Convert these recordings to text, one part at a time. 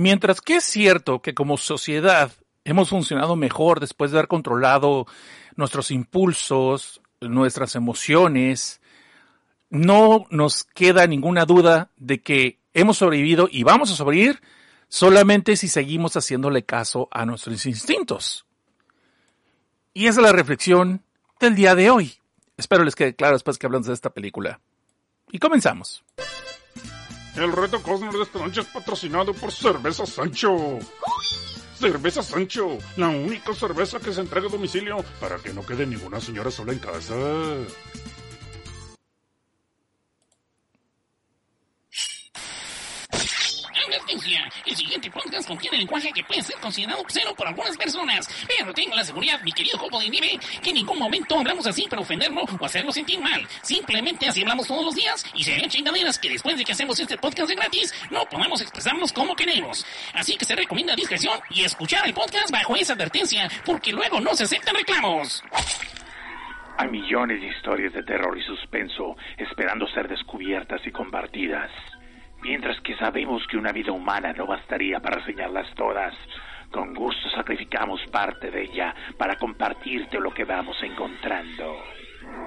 Mientras que es cierto que como sociedad hemos funcionado mejor después de haber controlado nuestros impulsos, nuestras emociones, no nos queda ninguna duda de que hemos sobrevivido y vamos a sobrevivir solamente si seguimos haciéndole caso a nuestros instintos. Y esa es la reflexión del día de hoy. Espero les quede claro después que hablamos de esta película. Y comenzamos. El reto Cosmos de esta noche es patrocinado por Cerveza Sancho. Cerveza Sancho, la única cerveza que se entrega a domicilio para que no quede ninguna señora sola en casa. El siguiente podcast contiene lenguaje que puede ser considerado obsceno por algunas personas, pero tengo la seguridad, mi querido Jopo de Nieve, que en ningún momento hablamos así para ofenderlo o hacerlo sentir mal. Simplemente así hablamos todos los días y se ven chingaderas que después de que hacemos este podcast de gratis, no podemos expresarnos como queremos. Así que se recomienda discreción y escuchar el podcast bajo esa advertencia, porque luego no se aceptan reclamos. Hay millones de historias de terror y suspenso esperando ser descubiertas y compartidas. Mientras que sabemos que una vida humana no bastaría para reseñarlas todas, con gusto sacrificamos parte de ella para compartirte lo que vamos encontrando.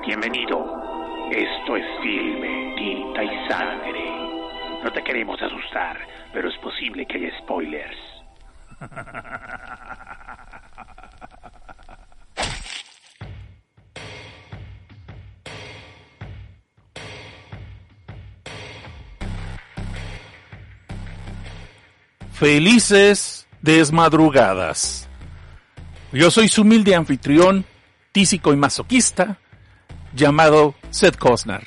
Bienvenido. Esto es filme, tinta y sangre. No te queremos asustar, pero es posible que haya spoilers. Felices desmadrugadas. Yo soy su humilde anfitrión, tísico y masoquista, llamado Seth Cosnar.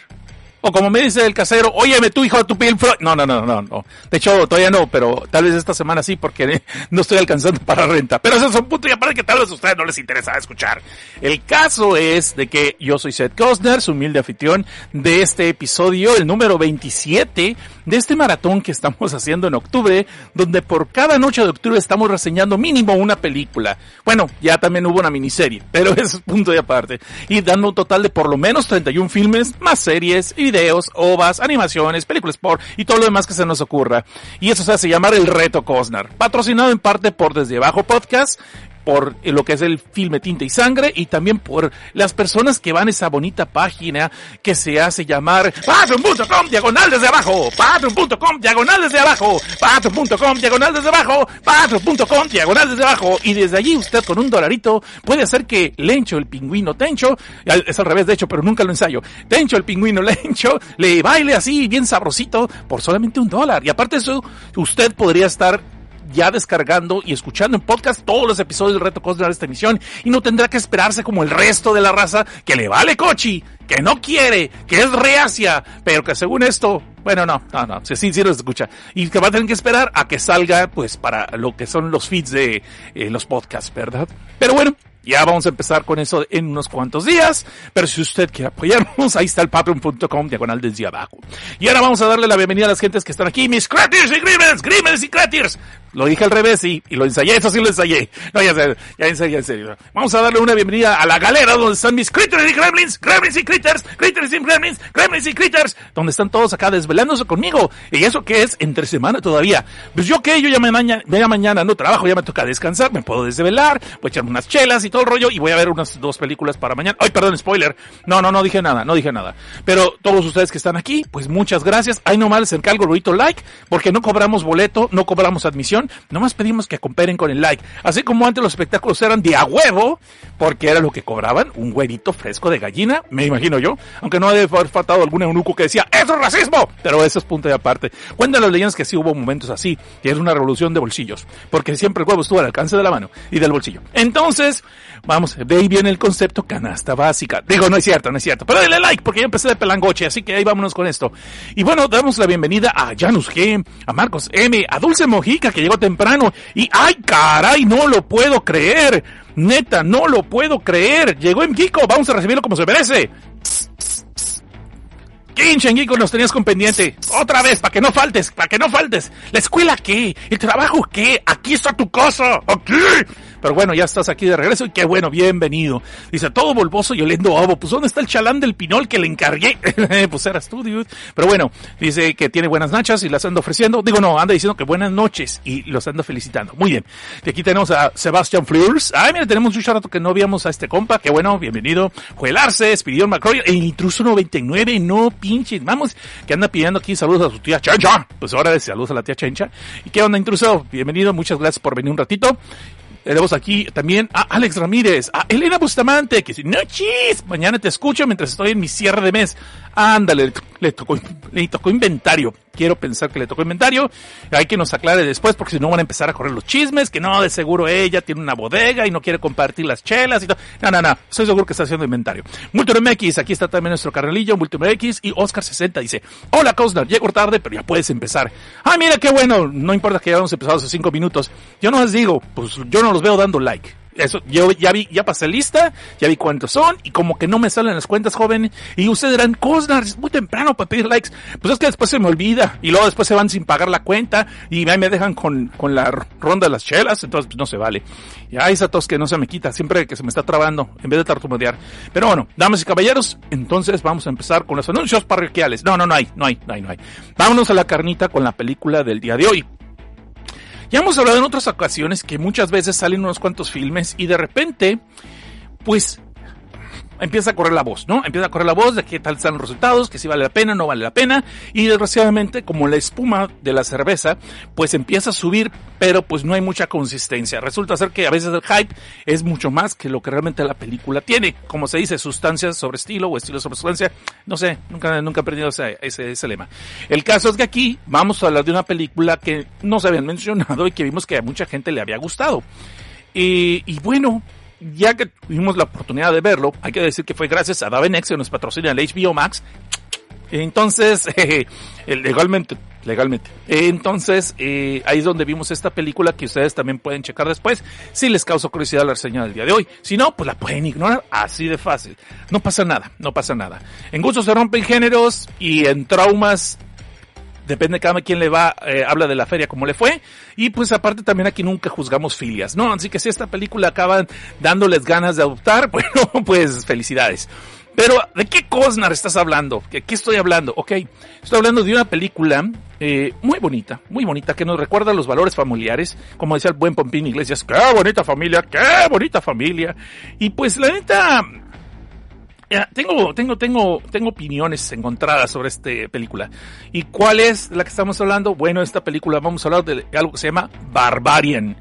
O como me dice el casero, óyeme tú hijo de tu piel. No, no, no, no, no. De hecho, todavía no, pero tal vez esta semana sí, porque no estoy alcanzando para renta. Pero eso es un punto y aparte que tal vez a ustedes no les interesa escuchar. El caso es de que yo soy Seth Cosner, su humilde anfitrión de este episodio, el número 27 de este maratón que estamos haciendo en octubre, donde por cada noche de octubre estamos reseñando mínimo una película. Bueno, ya también hubo una miniserie, pero es punto y aparte. Y dando un total de por lo menos 31 filmes, más series videos, ovas, animaciones, películas por y todo lo demás que se nos ocurra. Y eso se hace llamar el Reto Cosnar, patrocinado en parte por Desde Abajo Podcast por lo que es el filme Tinta y Sangre y también por las personas que van a esa bonita página que se hace llamar patreon.com diagonal desde abajo, patreon.com diagonal desde abajo, patreon.com diagonal desde abajo, patreon.com diagonal desde abajo. Y desde allí usted con un dolarito puede hacer que Lencho el pingüino Tencho, es al revés de hecho pero nunca lo ensayo, Tencho el pingüino Lencho le baile así bien sabrosito por solamente un dólar. Y aparte de eso usted podría estar ya descargando y escuchando en podcast todos los episodios del Reto Cosnar de esta emisión y no tendrá que esperarse como el resto de la raza que le vale cochi, que no quiere, que es reacia, pero que según esto, bueno, no, no, no, sí, sí lo escucha. Y que va a tener que esperar a que salga, pues, para lo que son los feeds de eh, los podcasts, ¿verdad? Pero bueno, ya vamos a empezar con eso en unos cuantos días, pero si usted quiere apoyarnos, ahí está el patreon.com diagonal desde abajo. Y ahora vamos a darle la bienvenida a las gentes que están aquí, mis cratirs y grimers, grimers y cratirs. Lo dije al revés y, y, lo ensayé, eso sí lo ensayé. No, ya sé, ya ensayé, en serio. Vamos a darle una bienvenida a la galera donde están mis critters y gremlins, gremlins y critters, critters y gremlins, gremlins y critters, donde están todos acá desvelándose conmigo. Y eso que es entre semana todavía. Pues yo que yo ya mañana, ya mañana no trabajo, ya me toca descansar, me puedo desvelar, voy a echarme unas chelas y todo el rollo y voy a ver unas dos películas para mañana. Ay, perdón, spoiler. No, no, no dije nada, no dije nada. Pero todos ustedes que están aquí, pues muchas gracias. Ahí nomás les encargo el like, porque no cobramos boleto, no cobramos admisión, nomás pedimos que cooperen con el like. Así como antes los espectáculos eran de a huevo, porque era lo que cobraban, un huevito fresco de gallina, me imagino yo, aunque no ha de haber faltado algún eunuco que decía, ¡eso es racismo! Pero eso es punto de aparte. Cuentan las leyendas que sí hubo momentos así, que es una revolución de bolsillos, porque siempre el huevo estuvo al alcance de la mano y del bolsillo. Entonces, vamos, de ahí viene el concepto canasta básica. Digo, no es cierto, no es cierto, pero dale like, porque ya empecé de pelangoche, así que ahí vámonos con esto. Y bueno, damos la bienvenida a Janus G, a Marcos M, a Dulce Mojica, que llegó temprano, y ¡ay caray! No lo puedo creer. Neta, no lo puedo creer. Llegó en Kiko. Vamos a recibirlo como se merece. King Geeko nos tenías con pendiente. Otra vez, para que no faltes, para que no faltes. ¿La escuela qué? ¿El trabajo qué? Aquí está tu casa. Aquí. Pero bueno, ya estás aquí de regreso y qué bueno, bienvenido. Dice, todo volvoso y oliendo a Pues ¿dónde está el chalán del pinol que le encargué? pues eras tú, dude. Pero bueno, dice que tiene buenas nachas y las ando ofreciendo. Digo, no, anda diciendo que buenas noches y los ando felicitando. Muy bien. Y aquí tenemos a Sebastian Fleurs. Ay, mira, tenemos mucho rato que no habíamos a este compa. Qué bueno, bienvenido. Joel Arce, Espidión McCroy, el intruso 99, no pinches. Vamos, que anda pidiendo aquí saludos a su tía Chencha. Pues ahora saludos a la tía Chencha. ¿Y qué onda, intruso? Bienvenido, muchas gracias por venir un ratito. Tenemos aquí también a Alex Ramírez, a Elena Bustamante, que dice, no chis, mañana te escucho mientras estoy en mi cierre de mes. Ándale, le tocó, le tocó inventario. Quiero pensar que le tocó inventario. Hay que nos aclare después porque si no van a empezar a correr los chismes, que no, de seguro ella tiene una bodega y no quiere compartir las chelas y todo. No, no, no, estoy seguro que está haciendo inventario. Multum MX, aquí está también nuestro carnalillo, Multum MX y Oscar60 dice, hola Cosnar, llego tarde, pero ya puedes empezar. Ah, mira qué bueno, no importa que hayamos empezado hace cinco minutos. Yo no les digo, pues yo no los veo dando like eso, yo ya vi, ya pasé lista, ya vi cuántos son, y como que no me salen las cuentas, joven. Y ustedes dirán, Cosnar, es muy temprano para pedir likes. Pues es que después se me olvida, y luego después se van sin pagar la cuenta, y me dejan con, con la ronda de las chelas, entonces pues no se vale. Ya esa tos que no se me quita, siempre que se me está trabando, en vez de tartamudear. Pero bueno, damas y caballeros, entonces vamos a empezar con los anuncios parroquiales. No, no, no hay, no hay, no hay, no hay. Vámonos a la carnita con la película del día de hoy. Ya hemos hablado en otras ocasiones que muchas veces salen unos cuantos filmes y de repente, pues empieza a correr la voz, ¿no? Empieza a correr la voz de qué tal están los resultados, que si vale la pena, no vale la pena, y desgraciadamente, como la espuma de la cerveza, pues empieza a subir, pero pues no hay mucha consistencia. Resulta ser que a veces el hype es mucho más que lo que realmente la película tiene. Como se dice, sustancias sobre estilo o estilo sobre sustancia, no sé, nunca, nunca he aprendido ese, ese, lema. El caso es que aquí vamos a hablar de una película que no se habían mencionado y que vimos que a mucha gente le había gustado. Y bueno, ya que tuvimos la oportunidad de verlo, hay que decir que fue gracias a Davenex que nos patrocina el HBO Max. Entonces, eh, legalmente, legalmente. Entonces, eh, ahí es donde vimos esta película que ustedes también pueden checar después, si les causó curiosidad la reseña del día de hoy. Si no, pues la pueden ignorar, así de fácil. No pasa nada, no pasa nada. En gustos se rompen géneros y en traumas depende de cada quien le va, eh, habla de la feria como le fue. Y pues aparte también aquí nunca juzgamos filias, ¿no? Así que si esta película acaba dándoles ganas de adoptar, bueno, pues felicidades. Pero, ¿de qué Cosnar estás hablando? ¿Qué, qué estoy hablando? Ok, estoy hablando de una película eh, muy bonita, muy bonita, que nos recuerda los valores familiares, como decía el buen Pompín Iglesias, qué bonita familia, qué bonita familia. Y pues la neta, tengo, tengo, tengo, tengo opiniones encontradas sobre esta película. ¿Y cuál es la que estamos hablando? Bueno, esta película vamos a hablar de algo que se llama Barbarian.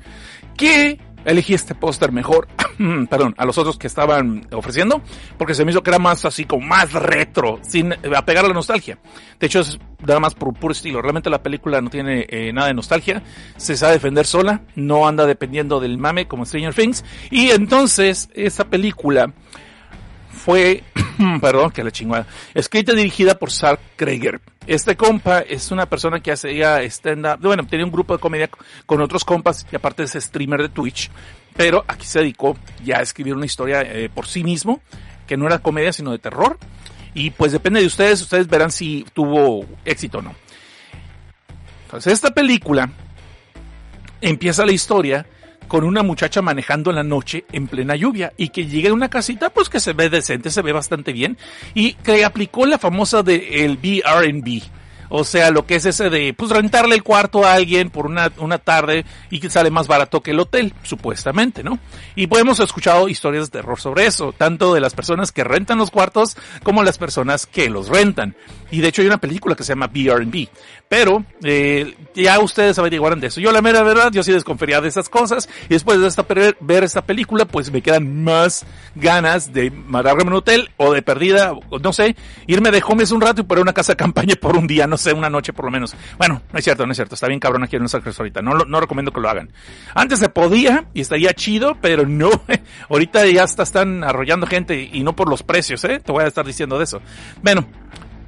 Que elegí este póster mejor, perdón, a los otros que estaban ofreciendo, porque se me hizo que era más así como más retro, sin apegar a la nostalgia. De hecho, es nada más por puro estilo. Realmente la película no tiene eh, nada de nostalgia, se sabe defender sola, no anda dependiendo del mame como Stranger Things. Y entonces, esta película fue, perdón, que la chingada, escrita y dirigida por Sark Kreger. Este compa es una persona que hacía stand-up, bueno, tenía un grupo de comedia con otros compas y aparte es streamer de Twitch, pero aquí se dedicó ya a escribir una historia eh, por sí mismo, que no era comedia sino de terror. Y pues depende de ustedes, ustedes verán si tuvo éxito o no. Entonces esta película empieza la historia con una muchacha manejando en la noche en plena lluvia y que llega a una casita pues que se ve decente, se ve bastante bien y que aplicó la famosa de el BR&B o sea, lo que es ese de, pues, rentarle el cuarto a alguien por una, una tarde y que sale más barato que el hotel, supuestamente, ¿no? Y pues hemos escuchado historias de terror sobre eso, tanto de las personas que rentan los cuartos como las personas que los rentan. Y de hecho hay una película que se llama B&B. Pero, eh, ya ustedes averiguaron de eso. Yo la mera verdad, yo sí desconfería de esas cosas. Y después de esta, ver esta película, pues me quedan más ganas de matarme en un hotel o de perdida, no sé, irme de homes un rato y poner una casa de campaña por un día, no sé, una noche por lo menos. Bueno, no es cierto, no es cierto. Está bien cabrón aquí en Los Ángeles ahorita. No, no recomiendo que lo hagan. Antes se podía y estaría chido, pero no. ahorita ya está, están arrollando gente y no por los precios, ¿eh? Te voy a estar diciendo de eso. Bueno,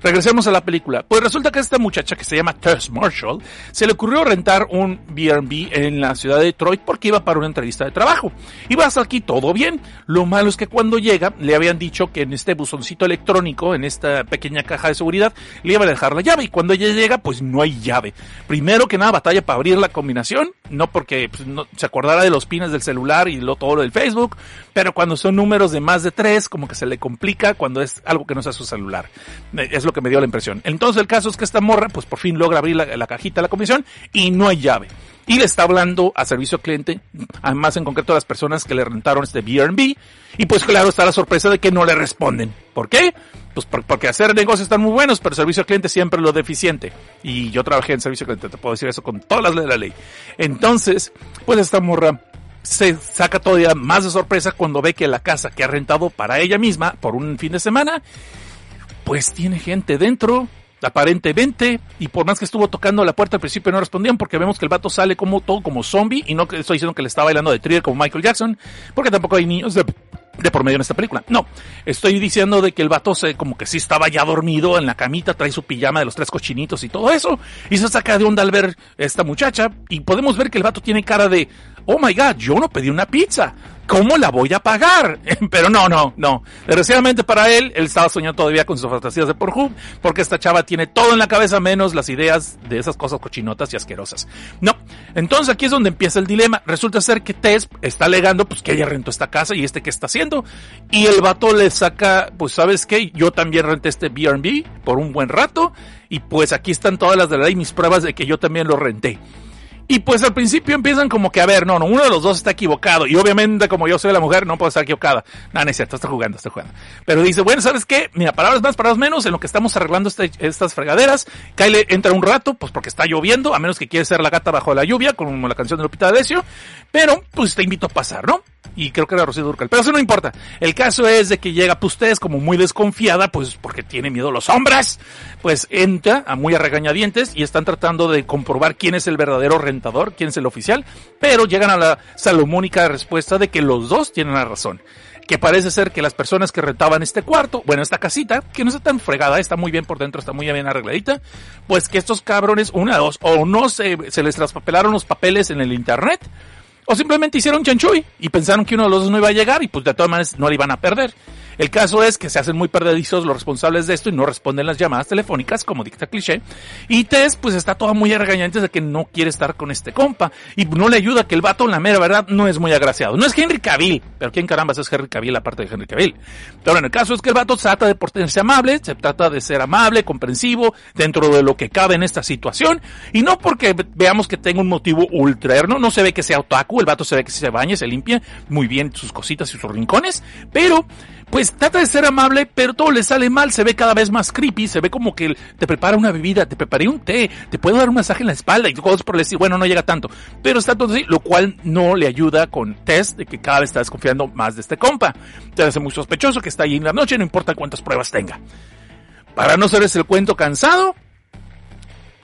Regresemos a la película. Pues resulta que esta muchacha que se llama Tess Marshall se le ocurrió rentar un B&B en la ciudad de Detroit porque iba para una entrevista de trabajo. Iba hasta aquí todo bien. Lo malo es que cuando llega le habían dicho que en este buzoncito electrónico, en esta pequeña caja de seguridad, le iba a dejar la llave y cuando ella llega pues no hay llave. Primero que nada batalla para abrir la combinación, no porque pues, se acordara de los pines del celular y lo, todo lo del Facebook, pero cuando son números de más de tres como que se le complica cuando es algo que no sea su celular. Es lo que me dio la impresión. Entonces el caso es que esta morra, pues por fin logra abrir la, cajita de la comisión y no hay llave. Y le está hablando a servicio cliente, además en concreto a las personas que le rentaron este B&B. Y pues claro, está la sorpresa de que no le responden. ¿Por qué? Pues porque hacer negocios están muy buenos, pero servicio al cliente siempre lo deficiente. Y yo trabajé en servicio al cliente, te puedo decir eso con todas las leyes de la ley. Entonces, pues esta morra se saca todavía más de sorpresa cuando ve que la casa que ha rentado para ella misma por un fin de semana pues tiene gente dentro, aparentemente, y por más que estuvo tocando la puerta al principio no respondían porque vemos que el vato sale como todo como zombie y no estoy diciendo que le está bailando de thriller como Michael Jackson, porque tampoco hay niños de, de por medio en esta película. No, estoy diciendo de que el vato se como que sí estaba ya dormido en la camita, trae su pijama de los tres cochinitos y todo eso, y se saca de onda al ver esta muchacha y podemos ver que el vato tiene cara de, oh my god, yo no pedí una pizza. ¿cómo la voy a pagar? Pero no, no, no. Desgraciadamente para él, él estaba soñando todavía con sus fantasías de Pornhub, porque esta chava tiene todo en la cabeza menos las ideas de esas cosas cochinotas y asquerosas. No. Entonces aquí es donde empieza el dilema. Resulta ser que Tess está alegando pues que ella rentó esta casa y este que está haciendo. Y el vato le saca, pues sabes qué, yo también renté este B&B por un buen rato y pues aquí están todas las de la ley, mis pruebas de que yo también lo renté. Y pues al principio empiezan como que, a ver, no, no, uno de los dos está equivocado. Y obviamente, como yo soy la mujer, no puedo estar equivocada. No, no es cierto, está jugando, está jugando. Pero dice, bueno, ¿sabes qué? Mira, palabras más, palabras menos, en lo que estamos arreglando este, estas fregaderas. Kyle entra un rato, pues porque está lloviendo, a menos que quiere ser la gata bajo la lluvia, como la canción de Lupita D'Alessio. Pero, pues te invito a pasar, ¿no? Y creo que era Rocío Durcal. Pero eso no importa. El caso es de que llega pues ustedes como muy desconfiada, pues porque tiene miedo los hombres, pues entra a muy a regañadientes y están tratando de comprobar quién es el verdadero rentador, quién es el oficial, pero llegan a la salomónica respuesta de que los dos tienen la razón que parece ser que las personas que rentaban este cuarto, bueno, esta casita, que no está tan fregada, está muy bien por dentro, está muy bien arregladita, pues que estos cabrones, una, dos, o no se, se les traspapelaron los papeles en el internet, o simplemente hicieron chanchuy y pensaron que uno de los dos no iba a llegar y pues de todas maneras no le iban a perder. El caso es que se hacen muy perdedizos los responsables de esto y no responden las llamadas telefónicas, como dicta cliché. Y Tess, pues está toda muy regañante de que no quiere estar con este compa. Y no le ayuda que el vato, la mera verdad, no es muy agraciado. No es Henry Cavill, pero ¿quién carambas es Henry Cavill aparte de Henry Cavill? Pero bueno, el caso es que el vato trata de portarse amable, se trata de ser amable, comprensivo, dentro de lo que cabe en esta situación. Y no porque veamos que tenga un motivo ultraerno, no se ve que sea otaku, el vato se ve que se baña, se limpia muy bien sus cositas y sus rincones, pero pues trata de ser amable, pero todo le sale mal, se ve cada vez más creepy, se ve como que te prepara una bebida, te preparé un té, te puedo dar un masaje en la espalda y cosas por el estilo. Bueno, no llega tanto, pero está todo así, lo cual no le ayuda con Tess de que cada vez está desconfiando más de este compa. Te hace muy sospechoso que está ahí en la noche, no importa cuántas pruebas tenga. Para no ser ese el cuento cansado,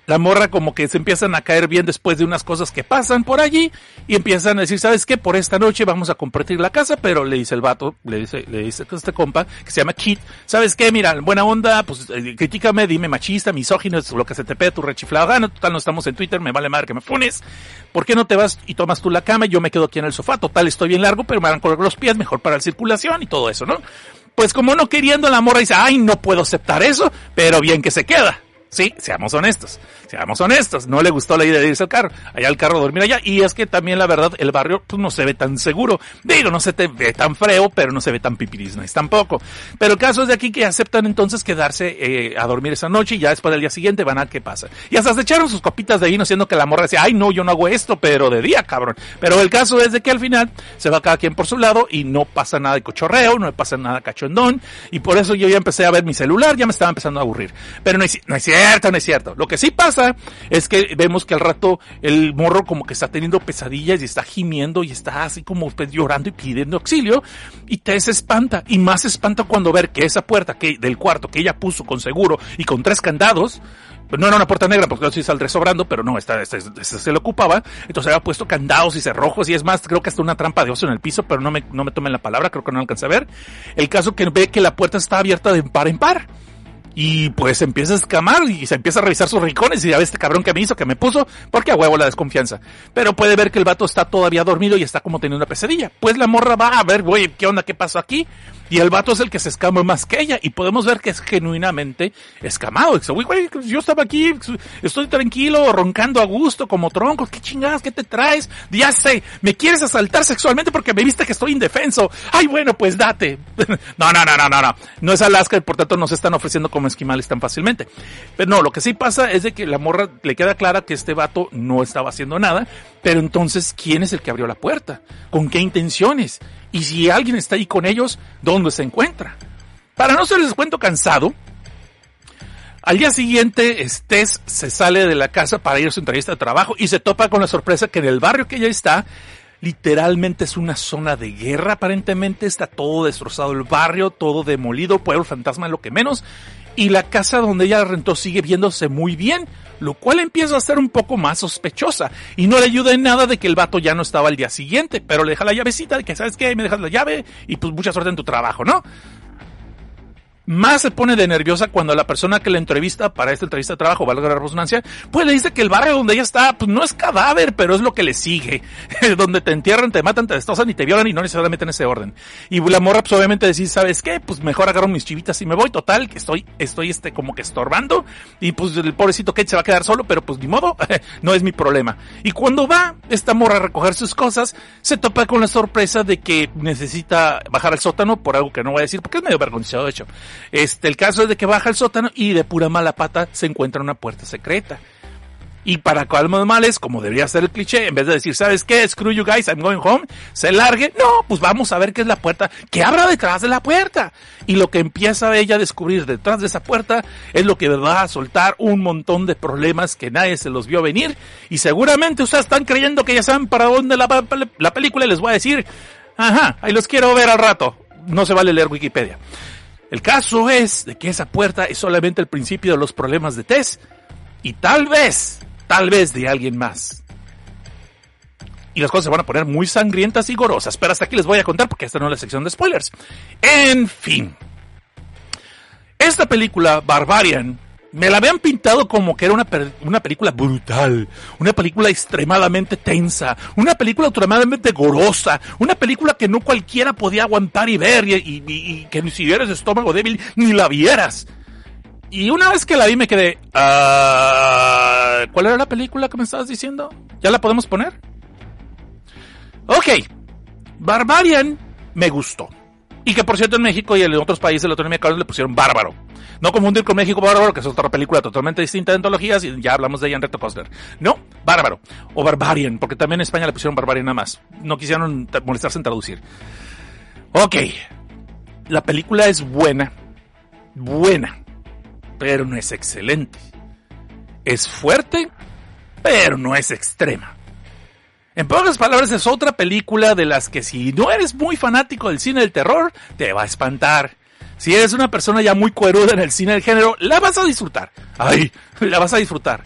la morra como que se empiezan a caer bien después de unas cosas que pasan por allí y empiezan a decir, ¿sabes qué? Por esta noche vamos a compartir la casa, pero le dice el vato, le dice, le dice este compa que se llama Kit, ¿sabes qué? Mira, buena onda, pues eh, critícame, dime machista, misógino, lo que se te pide tu rechiflado gana, total no estamos en Twitter, me vale madre que me funes. ¿Por qué no te vas y tomas tú la cama yo me quedo aquí en el sofá? Total, estoy bien largo, pero me van a correr los pies, mejor para la circulación y todo eso, ¿no? Pues como no queriendo la morra dice, ay, no puedo aceptar eso, pero bien que se queda. Sí, seamos honestos seamos honestos, no le gustó la idea de irse al carro, allá al carro dormir allá, y es que también la verdad, el barrio pues, no se ve tan seguro, digo, no se te ve tan freo, pero no se ve tan pipirisnais tampoco. Pero el caso es de aquí que aceptan entonces quedarse eh, a dormir esa noche y ya después del día siguiente van a qué pasa. Y hasta se echaron sus copitas de vino, siendo que la morra decía, ay no, yo no hago esto, pero de día, cabrón. Pero el caso es de que al final se va cada quien por su lado y no pasa nada de cochorreo, no pasa nada cachondón, y por eso yo ya empecé a ver mi celular, ya me estaba empezando a aburrir. Pero no es, no es no es cierto. Lo que sí pasa es que vemos que al rato el morro como que está teniendo pesadillas y está gimiendo y está así como pues, llorando y pidiendo auxilio y te espanta y más espanta cuando ver que esa puerta que del cuarto que ella puso con seguro y con tres candados no era una puerta negra porque yo sí saldré sobrando, pero no, esta, se le ocupaba. Entonces había puesto candados y cerrojos y es más, creo que hasta una trampa de oso en el piso, pero no me, no me tomen la palabra, creo que no alcancé a ver. El caso que ve que la puerta está abierta de par en par Y pues empieza a escamar y se empieza a revisar sus rincones y ya ve este cabrón que me hizo, que me puso, porque a huevo la desconfianza. Pero puede ver que el vato está todavía dormido y está como teniendo una pesadilla. Pues la morra va a ver, güey, ¿qué onda? ¿Qué pasó aquí? Y el vato es el que se escama más que ella. Y podemos ver que es genuinamente escamado. Dice, güey, yo estaba aquí, estoy tranquilo, roncando a gusto, como tronco. ¿Qué chingadas? ¿Qué te traes? Ya sé, me quieres asaltar sexualmente porque me viste que estoy indefenso. Ay, bueno, pues date. no, no, no, no, no, no. No es Alaska y por tanto no se están ofreciendo esquimales tan fácilmente. Pero no, lo que sí pasa es de que la morra le queda clara que este vato no estaba haciendo nada. Pero entonces, ¿quién es el que abrió la puerta? ¿Con qué intenciones? Y si alguien está ahí con ellos, ¿dónde se encuentra? Para no ser les cuento cansado, al día siguiente, Tess se sale de la casa para ir a su entrevista de trabajo y se topa con la sorpresa que en el barrio que ella está, literalmente es una zona de guerra, aparentemente está todo destrozado el barrio, todo demolido, pueblo fantasma lo que menos, y la casa donde ella rentó sigue viéndose muy bien, lo cual empieza a ser un poco más sospechosa y no le ayuda en nada de que el vato ya no estaba al día siguiente, pero le deja la llavecita de que sabes qué, me dejas la llave y pues mucha suerte en tu trabajo, ¿no? Más se pone de nerviosa cuando la persona que le entrevista para esta entrevista de trabajo, valga la resonancia, pues le dice que el barrio donde ella está, pues no es cadáver, pero es lo que le sigue. donde te entierran, te matan, te destrozan y te violan y no necesariamente en ese orden. Y la morra pues obviamente decir, ¿sabes qué? Pues mejor agarro mis chivitas y me voy, total, que estoy, estoy este como que estorbando. Y pues el pobrecito Kate se va a quedar solo, pero pues ni modo, no es mi problema. Y cuando va esta morra a recoger sus cosas, se topa con la sorpresa de que necesita bajar al sótano por algo que no voy a decir, porque es medio vergonzoso de hecho. Este, el caso es de que baja al sótano y de pura mala pata se encuentra una puerta secreta. Y para calmar los males, como debería ser el cliché, en vez de decir, ¿sabes qué? Screw you guys, I'm going home, se largue. No, pues vamos a ver qué es la puerta, qué habrá detrás de la puerta. Y lo que empieza ella a descubrir detrás de esa puerta es lo que va a soltar un montón de problemas que nadie se los vio venir. Y seguramente ustedes están creyendo que ya saben para dónde la, la película les voy a decir, ajá, ahí los quiero ver al rato. No se vale leer Wikipedia. El caso es de que esa puerta es solamente el principio de los problemas de Tess y tal vez, tal vez de alguien más. Y las cosas se van a poner muy sangrientas y gorosas, pero hasta aquí les voy a contar porque esta no es la sección de spoilers. En fin. Esta película, Barbarian, me la habían pintado como que era una, una película brutal, una película extremadamente tensa, una película extremadamente gorosa, una película que no cualquiera podía aguantar y ver y, que ni si eres estómago débil ni la vieras. Y una vez que la vi me quedé, uh, ¿cuál era la película que me estabas diciendo? ¿Ya la podemos poner? Ok, Barbarian me gustó. Y que por cierto en México y en otros países de la autonomía le pusieron bárbaro. No confundir con México Bárbaro, que es otra película totalmente distinta de antologías, y ya hablamos de ella en Reto Costner. No, Bárbaro. O Barbarian, porque también en España le pusieron Barbarian nada más. No quisieron molestarse en traducir. Ok. La película es buena. Buena. Pero no es excelente. Es fuerte, pero no es extrema. En pocas palabras, es otra película de las que si no eres muy fanático del cine del terror, te va a espantar. Si eres una persona ya muy cueruda en el cine del género, la vas a disfrutar. Ay, la vas a disfrutar.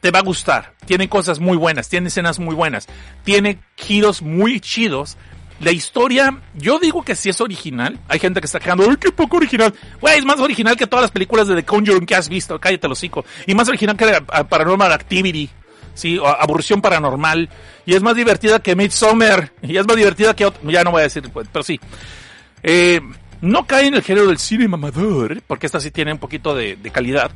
Te va a gustar. Tiene cosas muy buenas, tiene escenas muy buenas, tiene giros muy chidos. La historia, yo digo que sí es original. Hay gente que está quejando, ¡ay, qué poco original! Güey, es más original que todas las películas de The Conjuring que has visto. Cállate, los hocico. Y más original que Paranormal Activity sí, aburrición paranormal, y es más divertida que Midsommar, y es más divertida que ya no voy a decir, pues, pero sí. Eh, no cae en el género del cine mamador, porque esta sí tiene un poquito de calidad,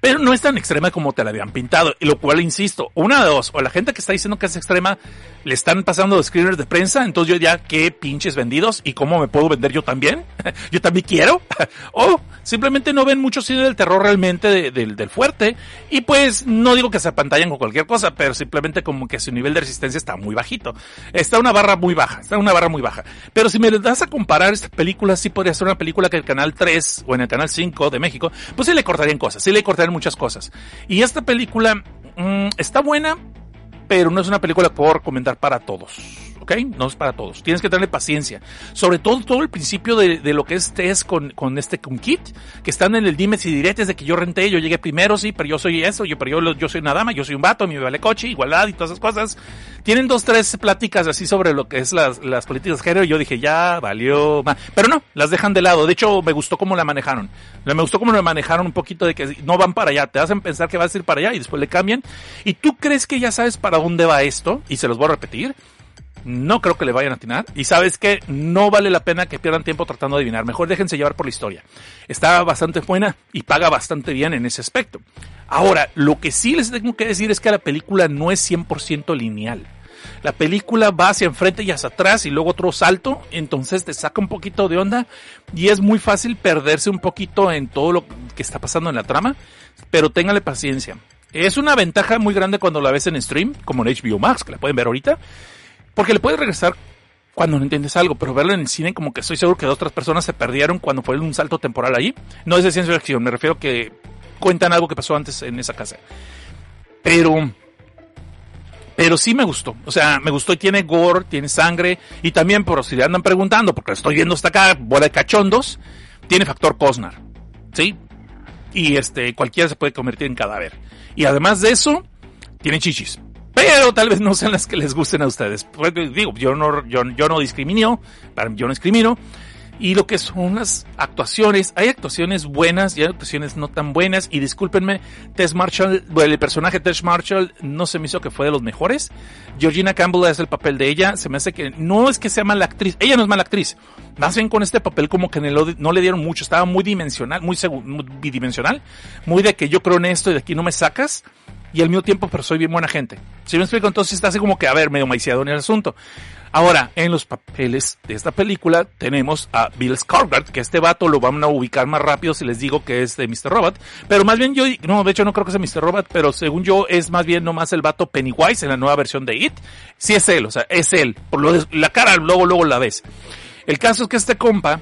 pero no es tan extrema como te la habían pintado. Y lo cual, insisto, una de dos, o la gente que está diciendo que es extrema le están pasando screeners de prensa, entonces yo ya, qué pinches vendidos y cómo me puedo vender yo también. yo también quiero. o simplemente no ven mucho cine del terror realmente del fuerte y pues no digo que se apantallan con cualquier cosa, pero simplemente como que su nivel de resistencia está muy bajito. Está una barra muy baja, está una barra muy baja. Pero si me das a comparar esta película, sí podría ser una película que el canal 3 o en el canal 5 de México, pues sí le cortarían cosas, sí le cortarían muchas cosas. Y esta película mm, está buena, pero no es una película por comentar para todos. No es para todos. Tienes que tener paciencia. Sobre todo todo el principio de, de lo que es Tess con, con este con Kit, que están en el dimes y diretes de que yo renté, yo llegué primero, sí, pero yo soy eso, yo, pero yo, yo soy una dama, yo soy un vato, mi vale coche, igualdad y todas esas cosas. Tienen dos, tres pláticas así sobre lo que es las, las políticas de género y yo dije, ya, valió. ma-". Pero no, las dejan de lado. De hecho, me gustó cómo la manejaron. Me gustó cómo la manejaron un poquito de que no van para allá, te hacen pensar que vas a ir para allá y después le cambian. ¿Y tú crees que ya sabes para dónde va esto? Y se los voy a repetir. No creo que le vayan a atinar. Y sabes que no vale la pena que pierdan tiempo tratando de adivinar. Mejor déjense llevar por la historia. Está bastante buena y paga bastante bien en ese aspecto. Ahora, lo que sí les tengo que decir es que la película no es 100% lineal. La película va hacia enfrente y hacia atrás y luego otro salto, entonces te saca un poquito de onda y es muy fácil perderse un poquito en todo lo que está pasando en la trama, pero téngale paciencia. Es una ventaja muy grande cuando la ves en stream, como en HBO Max, que la pueden ver ahorita, porque le puedes regresar cuando no entiendes algo, pero verlo en el cine como que estoy seguro que otras personas se perdieron cuando fue un salto temporal ahí. No es de ciencia ficción, me refiero que cuentan algo que pasó antes en esa casa. Pero pero sí me gustó. O sea, me gustó y tiene gore, tiene sangre. Y también, por si le andan preguntando, porque estoy viendo hasta acá, bola de cachondos, tiene factor Cosnar. ¿Sí? Y este, cualquiera se puede convertir en cadáver. Y además de eso, tiene chichis. Pero tal vez no sean las que les gusten a ustedes. Porque, digo, yo no, yo, no yo no discrimino. Y lo que son las actuaciones, hay actuaciones buenas y hay actuaciones no tan buenas. Y discúlpenme, Tess Marshall, bueno, el personaje Tess Marshall no se me hizo que fue de los mejores. Georgina Campbell es el papel de ella. Se me hace que no es que sea mala actriz, ella no es mala actriz. Más bien con este papel como que no le dieron mucho, estaba muy dimensional, muy, muy bidimensional, muy de que yo creo en esto y de aquí no me sacas y al mismo tiempo, pero soy bien buena gente. Si me explico, entonces está así como que, a ver, medio maiciado en el asunto. Ahora, en los papeles de esta película tenemos a Bill Skarsgård, que este vato lo van a ubicar más rápido si les digo que es de Mr. Robot, pero más bien yo, no, de hecho no creo que sea Mr. Robot, pero según yo es más bien nomás el vato Pennywise en la nueva versión de It. Sí es él, o sea, es él. Por lo de, la cara luego, luego la ves. El caso es que este compa,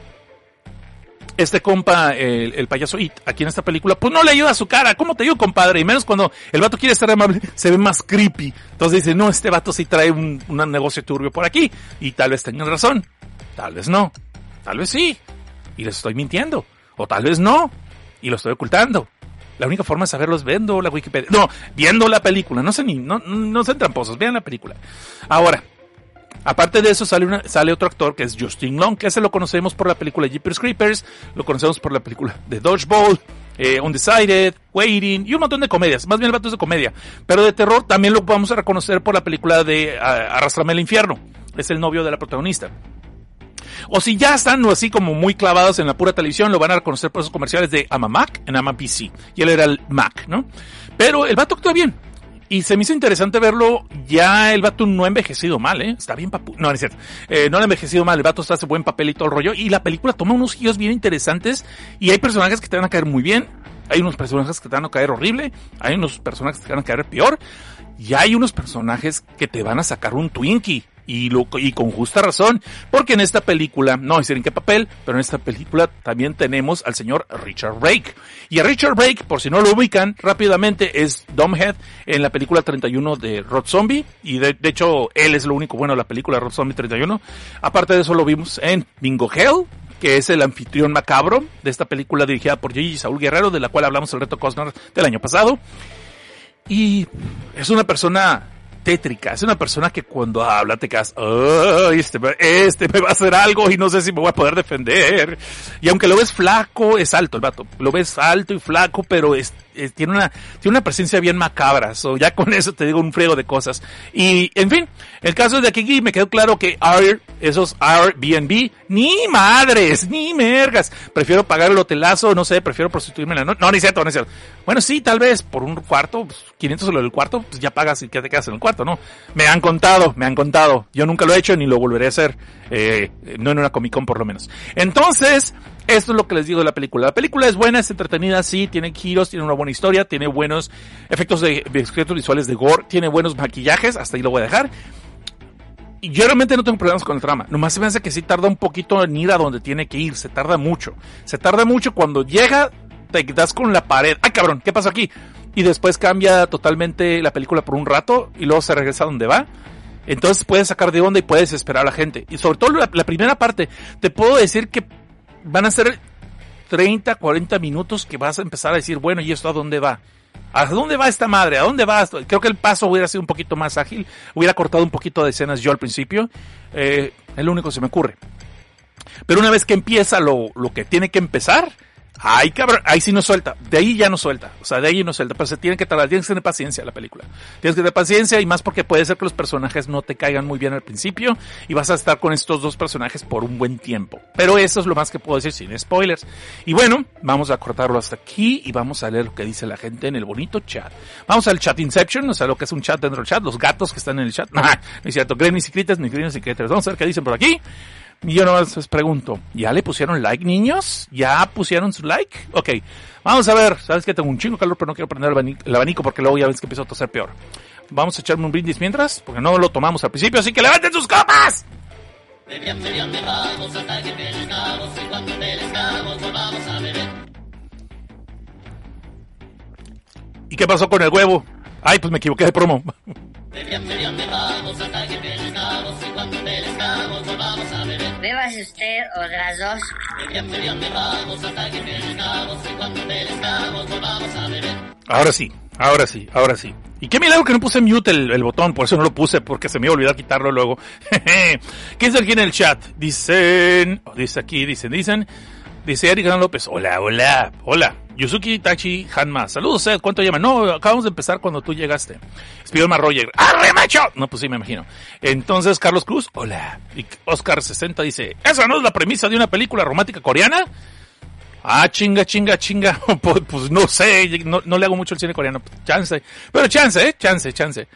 este compa, el, el payaso It, aquí en esta película, pues no le ayuda a su cara. ¿Cómo te digo, compadre? Y menos cuando el vato quiere estar amable, se ve más creepy. Entonces dice, no, este vato sí trae un, un negocio turbio por aquí. Y tal vez tengan razón. Tal vez no. Tal vez sí. Y les estoy mintiendo. O tal vez no. Y lo estoy ocultando. La única forma de saberlo es viendo la Wikipedia. No, viendo la película. No sé ni, no, no sean tramposos. Vean la película. Ahora, Aparte de eso sale, una, sale otro actor que es Justin Long, que ese lo conocemos por la película Jeepers Creepers, lo conocemos por la película The Dodgeball, eh, Undecided, Waiting y un montón de comedias, más bien el vato es de comedia, pero de terror también lo vamos a reconocer por la película de ah, Arrastrame al infierno, es el novio de la protagonista. O si ya están así como muy clavados en la pura televisión, lo van a reconocer por esos comerciales de I'm a Mac en I'm a PC. Y él era el Mac, ¿no? Pero el vato actúa bien. Y se me hizo interesante verlo, ya el vato no ha envejecido mal, ¿eh? Está bien papu... No, es cierto. Eh, no ha envejecido mal, el vato está hace buen papel y todo el rollo. Y la película toma unos giros bien interesantes y hay personajes que te van a caer muy bien. Hay unos personajes que te van a caer horrible. Hay unos personajes que te van a caer peor. Y hay unos personajes que te van a sacar un Twinkie. Y, lo, con justa razón, porque en esta película, no decir en qué papel, pero en esta película también tenemos al señor Richard Brake. Y a Richard Brake, por si no lo ubican, rápidamente es Domhead en la película 31 de Rob Zombie, y de, hecho él es lo único bueno de la película Rob Zombie 31. Aparte de eso lo vimos en Bingo Hell, que es el anfitrión macabro de esta película dirigida por Gigi Saúl Guerrero, de la cual hablamos el reto Cosner del año pasado. Y es una persona tétrica, es una persona que cuando habla te quedas, "Ay, este, este me va a hacer algo y no sé si me voy a poder defender. Y aunque lo ves flaco, es alto el vato, lo ves alto y flaco, pero es, es- tiene una, tiene una presencia bien macabra, so ya con eso te digo un friego de cosas. Y, en fin, el caso es de aquí me quedó claro que Air, esos Airbnb, ni madres, ni mergas. Prefiero pagar el hotelazo, no sé, prefiero prostituirme en la noche. No, ni cierto, no es cierto. Bueno, sí, tal vez por un cuarto, pues, 500 solo el cuarto, pues ya pagas y que te quedas en el cuarto, ¿no? Me han contado, me han contado. Yo nunca lo he hecho ni lo volveré a hacer. Eh, no en una Comic Con por lo menos. Entonces, esto es lo que les digo de la película. La película es buena, es entretenida, sí, tiene giros, tiene una buena historia, tiene buenos efectos de, de efectos visuales de gore, tiene buenos maquillajes, hasta ahí lo voy a dejar. Y yo realmente no tengo problemas con el trama. Nomás se me hace que sí tarda un poquito en ir a donde tiene que ir. Se tarda mucho. Se tarda mucho cuando llega, te das con la pared. ¡Ay, cabrón! ¿Qué pasó aquí? Y después cambia totalmente la película por un rato y luego se regresa a donde va. Entonces puedes sacar de onda y puedes esperar a la gente. Y sobre todo la, la primera parte, te puedo decir que van a ser 30, 40 minutos que vas a empezar a decir, bueno, ¿y esto a dónde va? ¿A dónde va esta madre? ¿A dónde va? esto? Creo que el paso hubiera sido un poquito más ágil. Hubiera cortado un poquito de escenas yo al principio. Eh, es lo único que se me ocurre. Pero una vez que empieza lo, lo que tiene que empezar, Ay, cabrón, ahí sí no suelta. De ahí ya no suelta. O sea, de ahí no suelta. Pero se tiene que tardar, tienes que tener paciencia la película. Tienes que tener paciencia y más porque puede ser que los personajes no te caigan muy bien al principio y vas a estar con estos dos personajes por un buen tiempo. Pero eso es lo más que puedo decir sin spoilers. Y bueno, vamos a cortarlo hasta aquí y vamos a leer lo que dice la gente en el bonito chat. Vamos al chat Inception, o sea, lo que es un chat dentro del chat, los gatos que están en el chat. no es cierto, Gremlins y Critters, ni Gremlins y Critters. Vamos a ver qué dicen por aquí. Y yo nomás les pregunto, ¿ya le pusieron like, niños? ¿Ya pusieron su like? Ok, vamos a ver. Sabes que tengo un chingo calor, pero no quiero prender el abanico, el abanico porque luego ya ves que empiezo a toser peor. Vamos a echarme un brindis mientras, porque no lo tomamos al principio, así que levanten sus copas. ¿Y qué pasó con el huevo? Ay, pues me equivoqué de promo. Bebas usted otras dos. Ahora sí, ahora sí, ahora sí. Y qué milagro que no puse mute el, el botón, por eso no lo puse, porque se me olvidar quitarlo luego. ¿Qué es aquí en el chat? Dicen, dice aquí, dicen, dicen, dice Eric López, hola, hola, hola. Yusuki Tachi Hanma, saludos, Seth, ¿cuánto llaman? No, acabamos de empezar cuando tú llegaste. Spiderman Roger, ¡arre macho! No, pues sí, me imagino. Entonces, Carlos Cruz, hola. Y Oscar 60 dice, ¿esa no es la premisa de una película romántica coreana? Ah, chinga, chinga, chinga. Pues, pues no sé, no, no, le hago mucho el cine coreano. Chance. Pero chance, eh, chance, chance.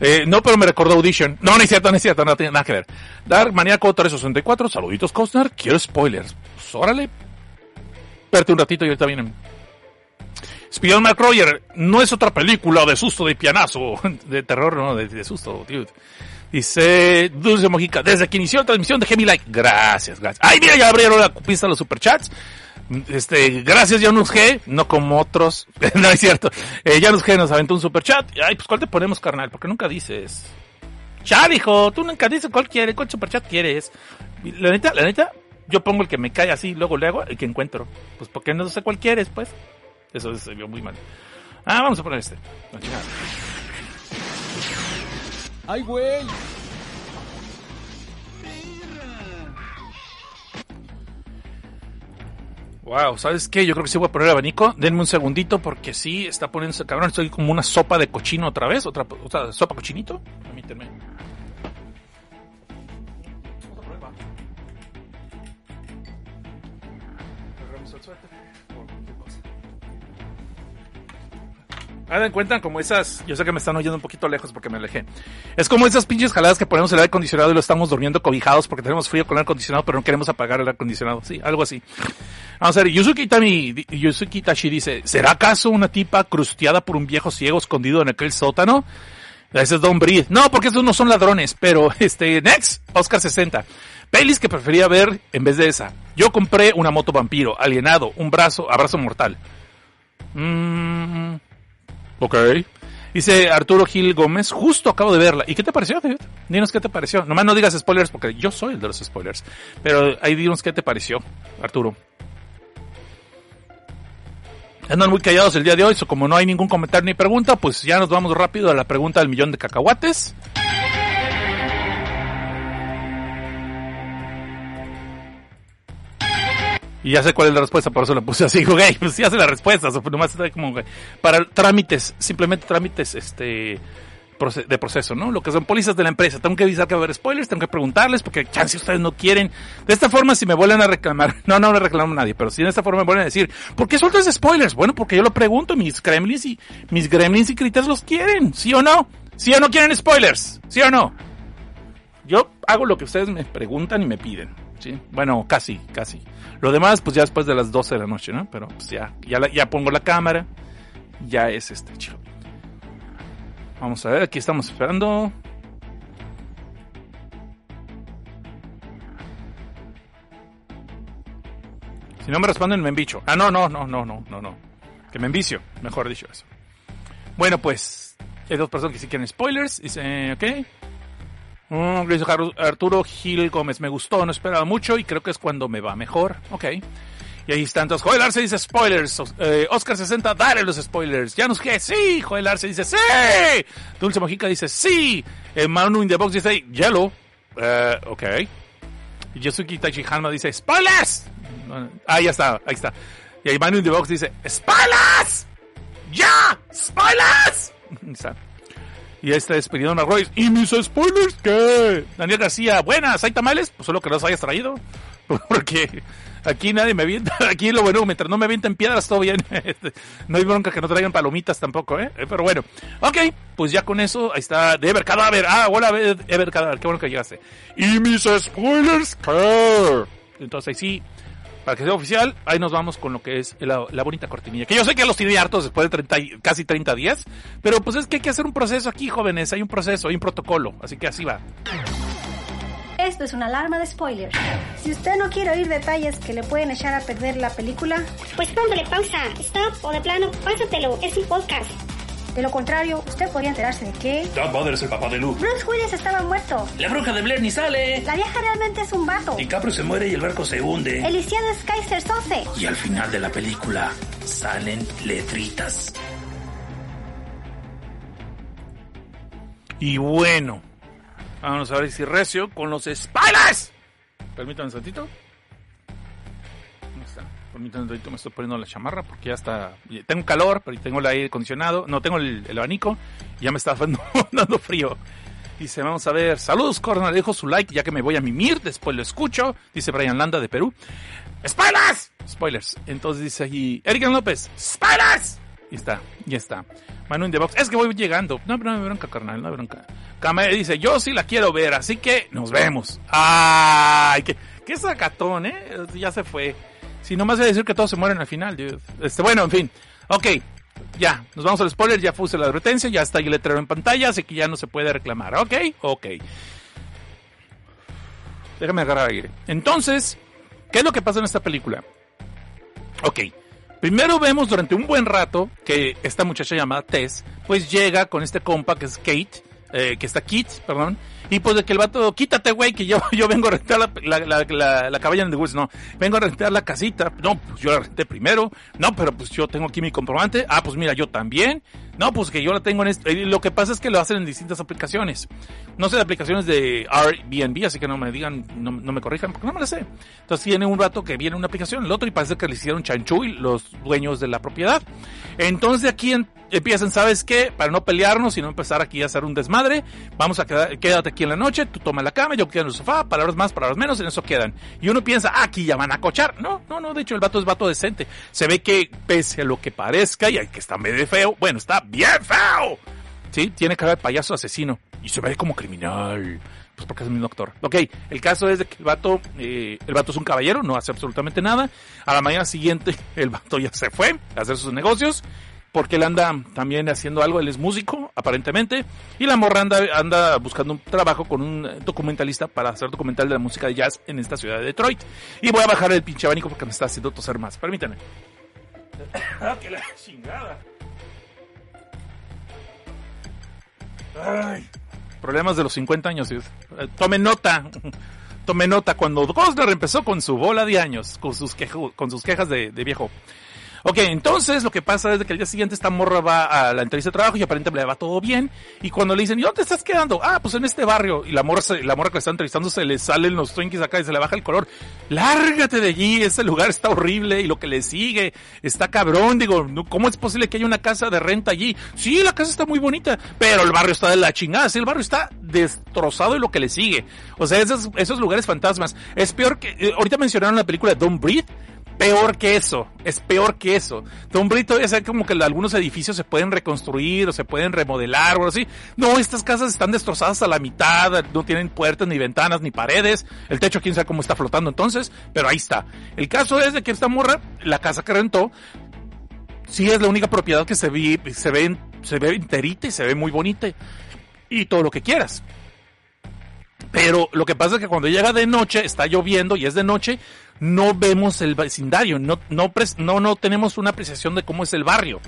Eh, no, pero me recordó Audition. No, no es cierto, no es cierto, no tiene nada que ver. Dark Maniaco 364, saluditos Costner, quiero spoilers. Pues órale. Espérate un ratito y ahorita vienen. Spider-Man Roger no es otra película de susto de pianazo, de terror, no, de, susto, dude. Dice Dulce Mojica, desde que inició la transmisión de Heavy Like. Gracias, gracias. Ay, mira, ya abrieron la pista de los superchats. Este, gracias Janus G, no como otros. no es cierto. Eh, Janus G nos aventó un superchat. Ay, pues ¿cuál te ponemos, carnal? Porque nunca dices. Chat, hijo, tú nunca dices cuál quieres, cuál superchat quieres. La neta, la neta, yo pongo el que me cae así, luego le hago el que encuentro. Pues porque no sé cuál quieres, pues. Eso se vio muy mal. Ah, vamos a poner este. No, ¡Ay, güey! Wow, ¿sabes qué? Yo creo que sí voy a poner el abanico. Denme un segundito porque sí está poniéndose cabrón. Estoy como una sopa de cochino otra vez. Otra, otra sopa cochinito. Permítanme. Hagan cuenta como esas, yo sé que me están oyendo un poquito lejos porque me alejé. Es como esas pinches jaladas que ponemos el aire acondicionado y lo estamos durmiendo cobijados porque tenemos frío con el aire acondicionado, pero no queremos apagar el aire acondicionado. Sí, algo así. Vamos a ver, Yusuki Tami, Yusuki Tashi dice, ¿será acaso una tipa crusteada por un viejo ciego escondido en aquel sótano? Ese es Don Breed. No, porque esos no son ladrones, pero este, next, Oscar 60. Pelis que prefería ver en vez de esa. Yo compré una moto vampiro, alienado, un brazo, abrazo mortal. Mmm... Ok. Dice Arturo Gil Gómez, justo acabo de verla. ¿Y qué te pareció, David? Dinos qué te pareció. Nomás no digas spoilers porque yo soy el de los spoilers. Pero ahí dinos qué te pareció, Arturo. Andan muy callados el día de hoy, so como no hay ningún comentario ni pregunta, pues ya nos vamos rápido a la pregunta del millón de cacahuates. Y ya sé cuál es la respuesta, por eso la puse así, ok, pues ya sé la respuesta, so, nomás está como, para trámites, simplemente trámites, este, de proceso, ¿no? Lo que son pólizas de la empresa. Tengo que avisar que va a haber spoilers, tengo que preguntarles, porque chance ustedes no quieren. De esta forma, si me vuelven a reclamar, no, no le reclamo a nadie, pero si de esta forma me vuelven a decir, ¿por qué sueltas spoilers? Bueno, porque yo lo pregunto, mis gremlins y, mis gremlins y critters los quieren, ¿sí o no? ¿Sí o no quieren spoilers? ¿Sí o no? Yo hago lo que ustedes me preguntan y me piden, ¿sí? Bueno, casi, casi. Lo demás, pues ya después de las 12 de la noche, ¿no? Pero pues ya, ya, pongo la cámara, ya es este chico. Vamos a ver, aquí estamos esperando. Si no me responden, me embicho. Ah, no, no, no, no, no, no, no. Que me envicio, mejor dicho eso. Bueno, pues, hay dos personas que sí quieren spoilers. Dice, ok. Mm, Ar- Arturo Gil Gómez, me gustó, no esperaba mucho y creo que es cuando me va mejor. Ok. Y ahí está, entonces Joel Arce dice spoilers. Eh, Oscar 60, dale los spoilers. Janus G, sí. Joel dice sí. Dulce Mojica dice sí. Eh, Manu in the Box dice yellow. Eh, ok. Yasuki Taichi Hanma dice spoilers. Ah, ya está, ahí está. Y ahí Manu in the Box dice spoilers. ¡Ya! ¡Spoilers! Y este es Peridón Arroyo. ¿Y mis spoilers qué? Daniel García, buenas, ¿hay tamales? Pues solo que los hayas traído. Porque aquí nadie me avienta. Aquí lo bueno, mientras no me avienten piedras, todo bien. Este, No hay bronca que no traigan palomitas tampoco, ¿eh? Eh, Pero bueno. Ok, pues ya con eso, ahí está Ever Cadáver. Ah, hola, Ever Cadáver, qué bueno que llegaste. ¿Y mis spoilers qué? Entonces ahí sí, para que sea oficial, ahí nos vamos con lo que es la, la bonita cortinilla. Que yo sé que los tiene hartos después de 30, y- casi 30 días, pero pues es que hay que hacer un proceso aquí, jóvenes. Hay un proceso, hay un protocolo. Así que así va. Esto es una alarma de spoilers. Si usted no quiere oír detalles que le pueden echar a perder la película, Pues póngale pausa, stop o de plano, pásatelo, es un podcast. De lo contrario, usted podría enterarse de que Darth Vader es el papá de Luke. Bruce Willis estaba muerto. La bruja de Blair ni sale. La vieja realmente es un vato. DiCaprio se muere y el barco se hunde. El lisiado es Kaiser Soze. Y al final de la película salen letritas. Y bueno, vamos a ver si recio con los spoilers. Permítanme un tantito. Permítanme tantito, me estoy poniendo la chamarra porque ya está. Tengo calor, pero tengo el aire acondicionado. No, tengo el, el abanico y ya me está dando, frío. Dice, vamos a ver. Saludos, Corona. Dejo su like ya que me voy a mimir. Después lo escucho. Dice Brian Landa de Perú. ¡Spoilers! Spoilers. Entonces dice ahí, Erika López, ¡Spoilers! Y está, ya está. Manu in the box. Es que voy llegando. No, no me bronca, carnal, no me bronca. Kame dice, yo sí la quiero ver, así que nos vemos. ¡Ay! ¡Qué, qué sacatón, eh! Ya se fue. Si nomás voy a decir que todos se mueren al final, dude. Este, bueno, en fin. Ok, ya, nos vamos al spoiler, ya puse la advertencia, ya está el letrero en pantalla, así que ya no se puede reclamar, ¿ok? Ok. Déjame agarrar aire. Entonces, ¿qué es lo que pasa en esta película? Ok. Primero vemos durante un buen rato que esta muchacha llamada Tess, pues llega con este compa que es Kate, eh, que está Kit, perdón, y pues de que el vato, quítate güey, que yo, yo vengo a rentar la, la, la, la, la cabaña de Woods, no, vengo a rentar la casita, no, pues yo la renté primero, no, pero pues yo tengo aquí mi comprobante, ah, pues mira, yo también, no, pues que yo la tengo en este, y lo que pasa es que lo hacen en distintas aplicaciones, no sé de aplicaciones de Airbnb, así que no me digan, no, no me corrijan, porque no me la sé, entonces tiene un rato que viene una aplicación, el otro, y parece que le hicieron chanchuy los dueños de la propiedad, entonces aquí empiezan, ¿sabes qué? Para no pelearnos y no empezar aquí a hacer un desmadre, vamos a quedar, quédate aquí en la noche, tú toma la cama, yo quedo en el sofá, palabras más, palabras menos, en eso quedan. Y uno piensa, ah, aquí ya van a cochar. No, no, no, de hecho el vato es vato decente. Se ve que pese a lo que parezca y al que está medio feo, bueno, está bien feo. Sí, tiene cara de payaso asesino y se ve como criminal. Pues porque es el mismo actor. Ok, el caso es de que el vato, eh, el vato es un caballero, no hace absolutamente nada. A la mañana siguiente el vato ya se fue a hacer sus negocios porque él anda también haciendo algo, él es músico, aparentemente, y la morra anda, anda buscando un trabajo con un documentalista para hacer documental de la música de jazz en esta ciudad de Detroit. Y voy a bajar el pinche abanico porque me está haciendo toser más. Permítanme. Ah, que la chingada. Ay, problemas de los 50 años. dude. Eh, Tome nota. Tome nota cuando Costner empezó con su bola de años, con sus, quejo- con sus quejas de viejo. Ok, entonces lo que pasa es que el día siguiente esta morra va a la entrevista de trabajo y aparentemente le va todo bien. Y cuando le dicen, ¿y dónde estás quedando? Ah, pues en este barrio. Y la morra, la morra que está entrevistando se le salen los Twinkies acá y se le baja el color. Lárgate de allí, ese lugar está horrible y lo que le sigue está cabrón. Digo. ¿cómo es posible que haya una casa de renta allí? Sí, la casa está muy bonita, pero el barrio está de la chingada. Sí, el barrio está destrozado y lo que le sigue. O sea, esos, esos lugares fantasmas. Es peor que, eh, ahorita mencionaron la película Don't Breathe peor que eso, es peor que eso. Don Brito ya sabe como que algunos edificios se pueden reconstruir o se pueden remodelar o así. No, estas casas están destrozadas a la mitad, no tienen puertas ni ventanas ni paredes. El techo quién sabe cómo está flotando entonces, pero ahí está. El caso es de que esta morra, la casa que rentó, sí es la única propiedad que se ve, se ve, se ve enterita y se ve muy bonita y todo lo que quieras. Pero lo que pasa es que cuando llega de noche, está lloviendo y es de noche, no vemos el vecindario, no, no, no, no tenemos una apreciación de cómo es el barrio.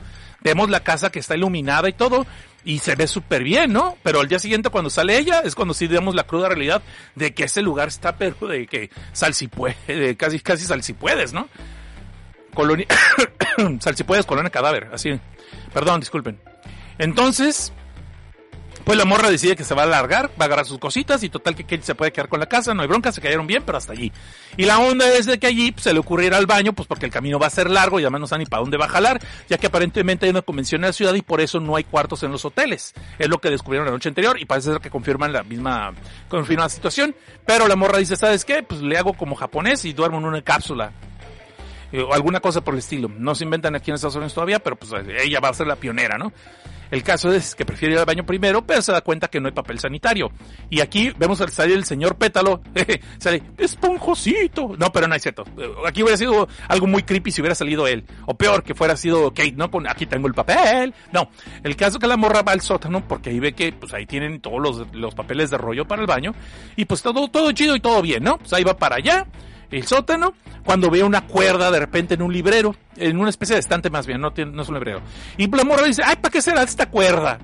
Vemos la casa que está iluminada y todo, y se ve súper bien, ¿no? Pero al día siguiente cuando sale ella es cuando sí vemos la cruda realidad de que ese lugar está pero de que sal si puede, casi casi sal si puedes, ¿no? Colonia sal si puedes, colonia cadáver, así. Perdón, disculpen. Entonces, pues la morra decide que se va a alargar, va a agarrar sus cositas y total que Kate se puede quedar con la casa, no hay bronca, se cayeron bien, pero hasta allí. Y la onda es que allí pues, se le ocurre ir al baño, pues porque el camino va a ser largo y además no sabe ni para dónde va a jalar, ya que aparentemente hay una convención en la ciudad y por eso no hay cuartos en los hoteles. Es lo que descubrieron la noche anterior y parece ser que confirman la misma, confirman la situación. Pero la morra dice, ¿sabes qué? Pues le hago como japonés y duermo en una cápsula o alguna cosa por el estilo. No se inventan aquí en Estados Unidos todavía, pero pues ella va a ser la pionera, ¿no? El caso es que prefiere ir al baño primero, pero se da cuenta que no hay papel sanitario. Y aquí vemos al salir el señor Pétalo, sale, esponjosito. No, pero no es cierto. Aquí hubiera sido algo muy creepy si hubiera salido él. O peor, que fuera sido Kate, ¿no? Con, aquí tengo el papel. No, el caso es que la morra va al sótano porque ahí ve que pues ahí tienen todos los, los papeles de rollo para el baño. Y pues todo, todo chido y todo bien, ¿no? Pues ahí va para allá el sótano cuando ve una cuerda de repente en un librero, en una especie de estante más bien, no, es un librero. Y la dice, ay, ¿para qué será esta cuerda?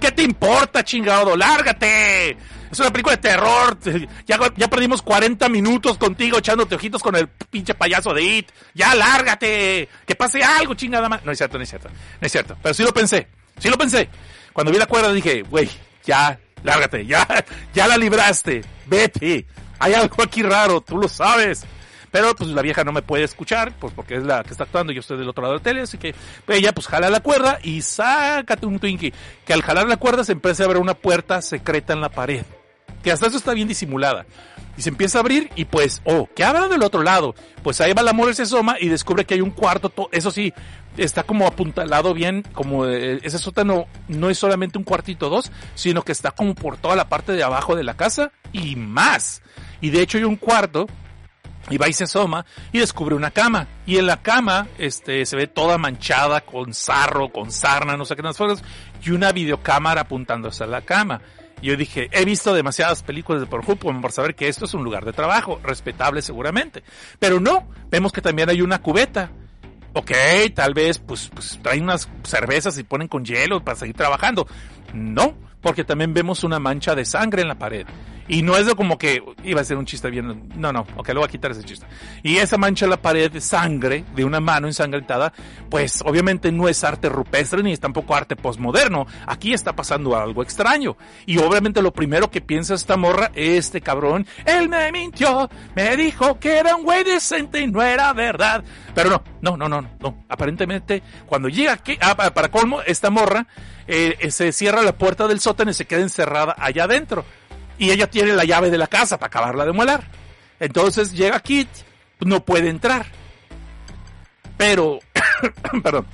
¿Qué te importa, chingado? ¡Lárgate! Es una película de terror. Ya, ya perdimos 40 minutos contigo echándote ojitos con el pinche payaso de It. ¡Ya, lárgate! ¡Que pase algo, chingada más! No es cierto, no es cierto. No es cierto. Pero sí lo pensé. Sí lo pensé. Cuando vi la cuerda dije, güey, ya, lárgate. Ya, ya la libraste. Vete. Hay algo aquí raro, tú lo sabes. Pero pues la vieja no me puede escuchar, pues porque es la que está actuando, yo estoy del otro lado de la tele, así que ella pues jala la cuerda y sácate un Twinkie. Que al jalar la cuerda se empieza a abrir una puerta secreta en la pared. Que hasta eso está bien disimulada. Y se empieza a abrir y pues, oh, ¿qué habrá del otro lado? Pues ahí va la mujer, se asoma y descubre que hay un cuarto, eso sí, está como apuntalado bien, como eh, ese sótano no es solamente un cuartito dos, sino que está como por toda la parte de abajo de la casa y más. Y de hecho hay un cuarto y va y se asoma y descubre una cama. Y en la cama, este, se ve toda manchada con sarro, con sarna, no sé qué más y una videocámara apuntando hacia la cama. Y yo dije, he visto demasiadas películas de Pornhub por saber que esto es un lugar de trabajo, respetable seguramente. Pero no, vemos que también hay una cubeta. Ok, tal vez, pues, pues traen unas cervezas y ponen con hielo para seguir trabajando. No, porque también vemos una mancha de sangre en la pared. Y no es como que iba a ser un chiste bien. No, no, ok, lo voy a quitar ese chiste. Y esa mancha en la pared de sangre, de una mano ensangrentada, pues obviamente no es arte rupestre ni es tampoco arte postmoderno. Aquí está pasando algo extraño. Y obviamente lo primero que piensa esta morra, este cabrón, él me mintió, me dijo que era un güey decente y no era verdad. Pero no, no, no, no, no. Aparentemente, cuando llega aquí, ah, para colmo, esta morra eh, se cierra la puerta del sótano y se queda encerrada allá adentro y ella tiene la llave de la casa para acabarla de muelar. Entonces llega Kit, no puede entrar. Pero, perdón,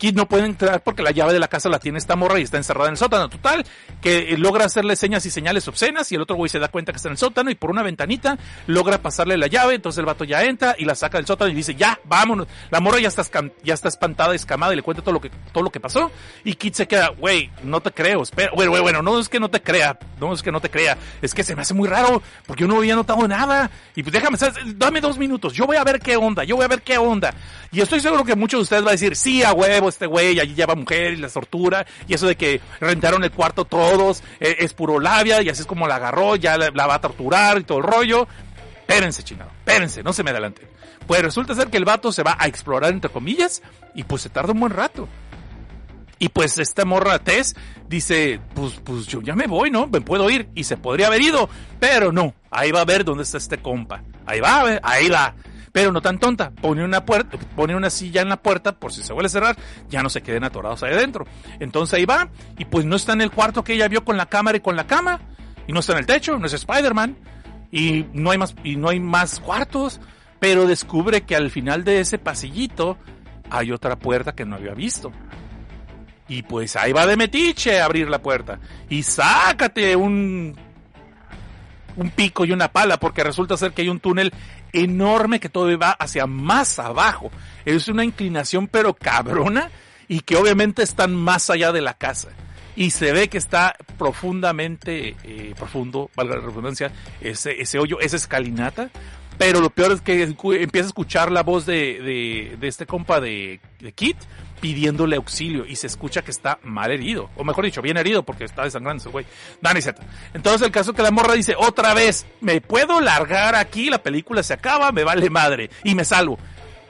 Kid no puede entrar porque la llave de la casa la tiene esta morra y está encerrada en el sótano. Total, que logra hacerle señas y señales obscenas y el otro güey se da cuenta que está en el sótano y por una ventanita logra pasarle la llave. Entonces el vato ya entra y la saca del sótano y dice, ya, vámonos. La morra ya está, ya está espantada, escamada y le cuenta todo lo que, todo lo que pasó. Y Kid se queda, güey, no te creo, espera, güey, bueno, no es que no te crea, no es que no te crea, es que se me hace muy raro porque yo no había notado nada. Y pues déjame, dame dos minutos, yo voy a ver qué onda, yo voy a ver qué onda. Y estoy seguro que muchos de ustedes van a decir, sí, a huevo, este güey, allí lleva mujer y la tortura, y eso de que rentaron el cuarto todos, eh, es puro labia, y así es como la agarró, ya la, va a torturar y todo el rollo. Espérense, chingado, espérense, no se me adelanten. Pues resulta ser que el vato se va a explorar, entre comillas, y pues se tarda un buen rato. Y pues esta morra Tess dice, pues, pues yo ya me voy, ¿no? Me puedo ir. Y se podría haber ido, pero no. Ahí va a ver dónde está este compa. Ahí va, ahí va pero no tan tonta. Pone una puerta, pone una silla en la puerta por si se vuelve a cerrar, ya no se queden atorados ahí adentro. Entonces ahí va y pues no está en el cuarto que ella vio con la cámara y con la cama y no está en el techo, no es Spider-Man y no hay más y no hay más cuartos, pero descubre que al final de ese pasillito hay otra puerta que no había visto. Y pues ahí va de metiche a abrir la puerta. Y sácate un un pico y una pala porque resulta ser que hay un túnel enorme que todo va hacia más abajo. Es una inclinación pero cabrona y que obviamente están más allá de la casa. Y se ve que está profundamente eh, profundo, valga la redundancia, ese, ese hoyo, esa escalinata. Pero lo peor es que empieza a escuchar la voz de, de, este compa de, de Kit pidiéndole auxilio y se escucha que está mal herido, o mejor dicho, bien herido porque está desangrando ese güey. Dani Z. Entonces el caso que la morra dice, otra vez, ¿me puedo largar aquí? La película se acaba, me vale madre y me salvo.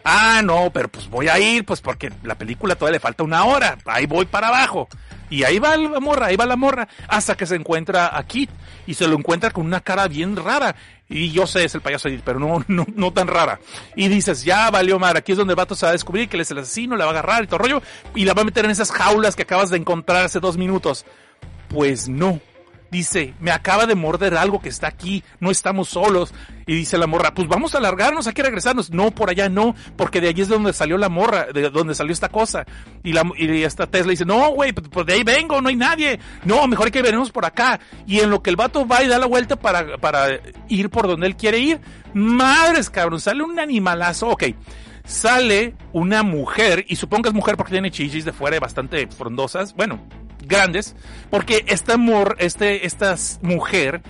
Ah, no, pero pues voy a ir, pues porque la película todavía le falta una hora. Ahí voy para abajo. Y ahí va la morra, ahí va la morra, hasta que se encuentra a Kit y se lo encuentra con una cara bien rara. Y yo sé, es el payaso Edith, pero no, no, no tan rara. Y dices, ya valió mar, aquí es donde el vato se va a descubrir que él es el asesino, le va a agarrar y todo rollo, y la va a meter en esas jaulas que acabas de encontrar hace dos minutos. Pues no. Dice, me acaba de morder algo que está aquí, no estamos solos. Y dice la morra, pues vamos a alargarnos, hay que regresarnos. No, por allá no, porque de allí es donde salió la morra, de donde salió esta cosa. Y la y esta Tesla dice, no, güey, pues, pues de ahí vengo, no hay nadie. No, mejor hay que venirnos por acá. Y en lo que el vato va y da la vuelta para, para ir por donde él quiere ir, madres, cabrón, sale un animalazo, ok sale una mujer, y supongo que es mujer porque tiene chichis de fuera bastante frondosas, bueno, grandes, porque esta, amor, este, esta mujer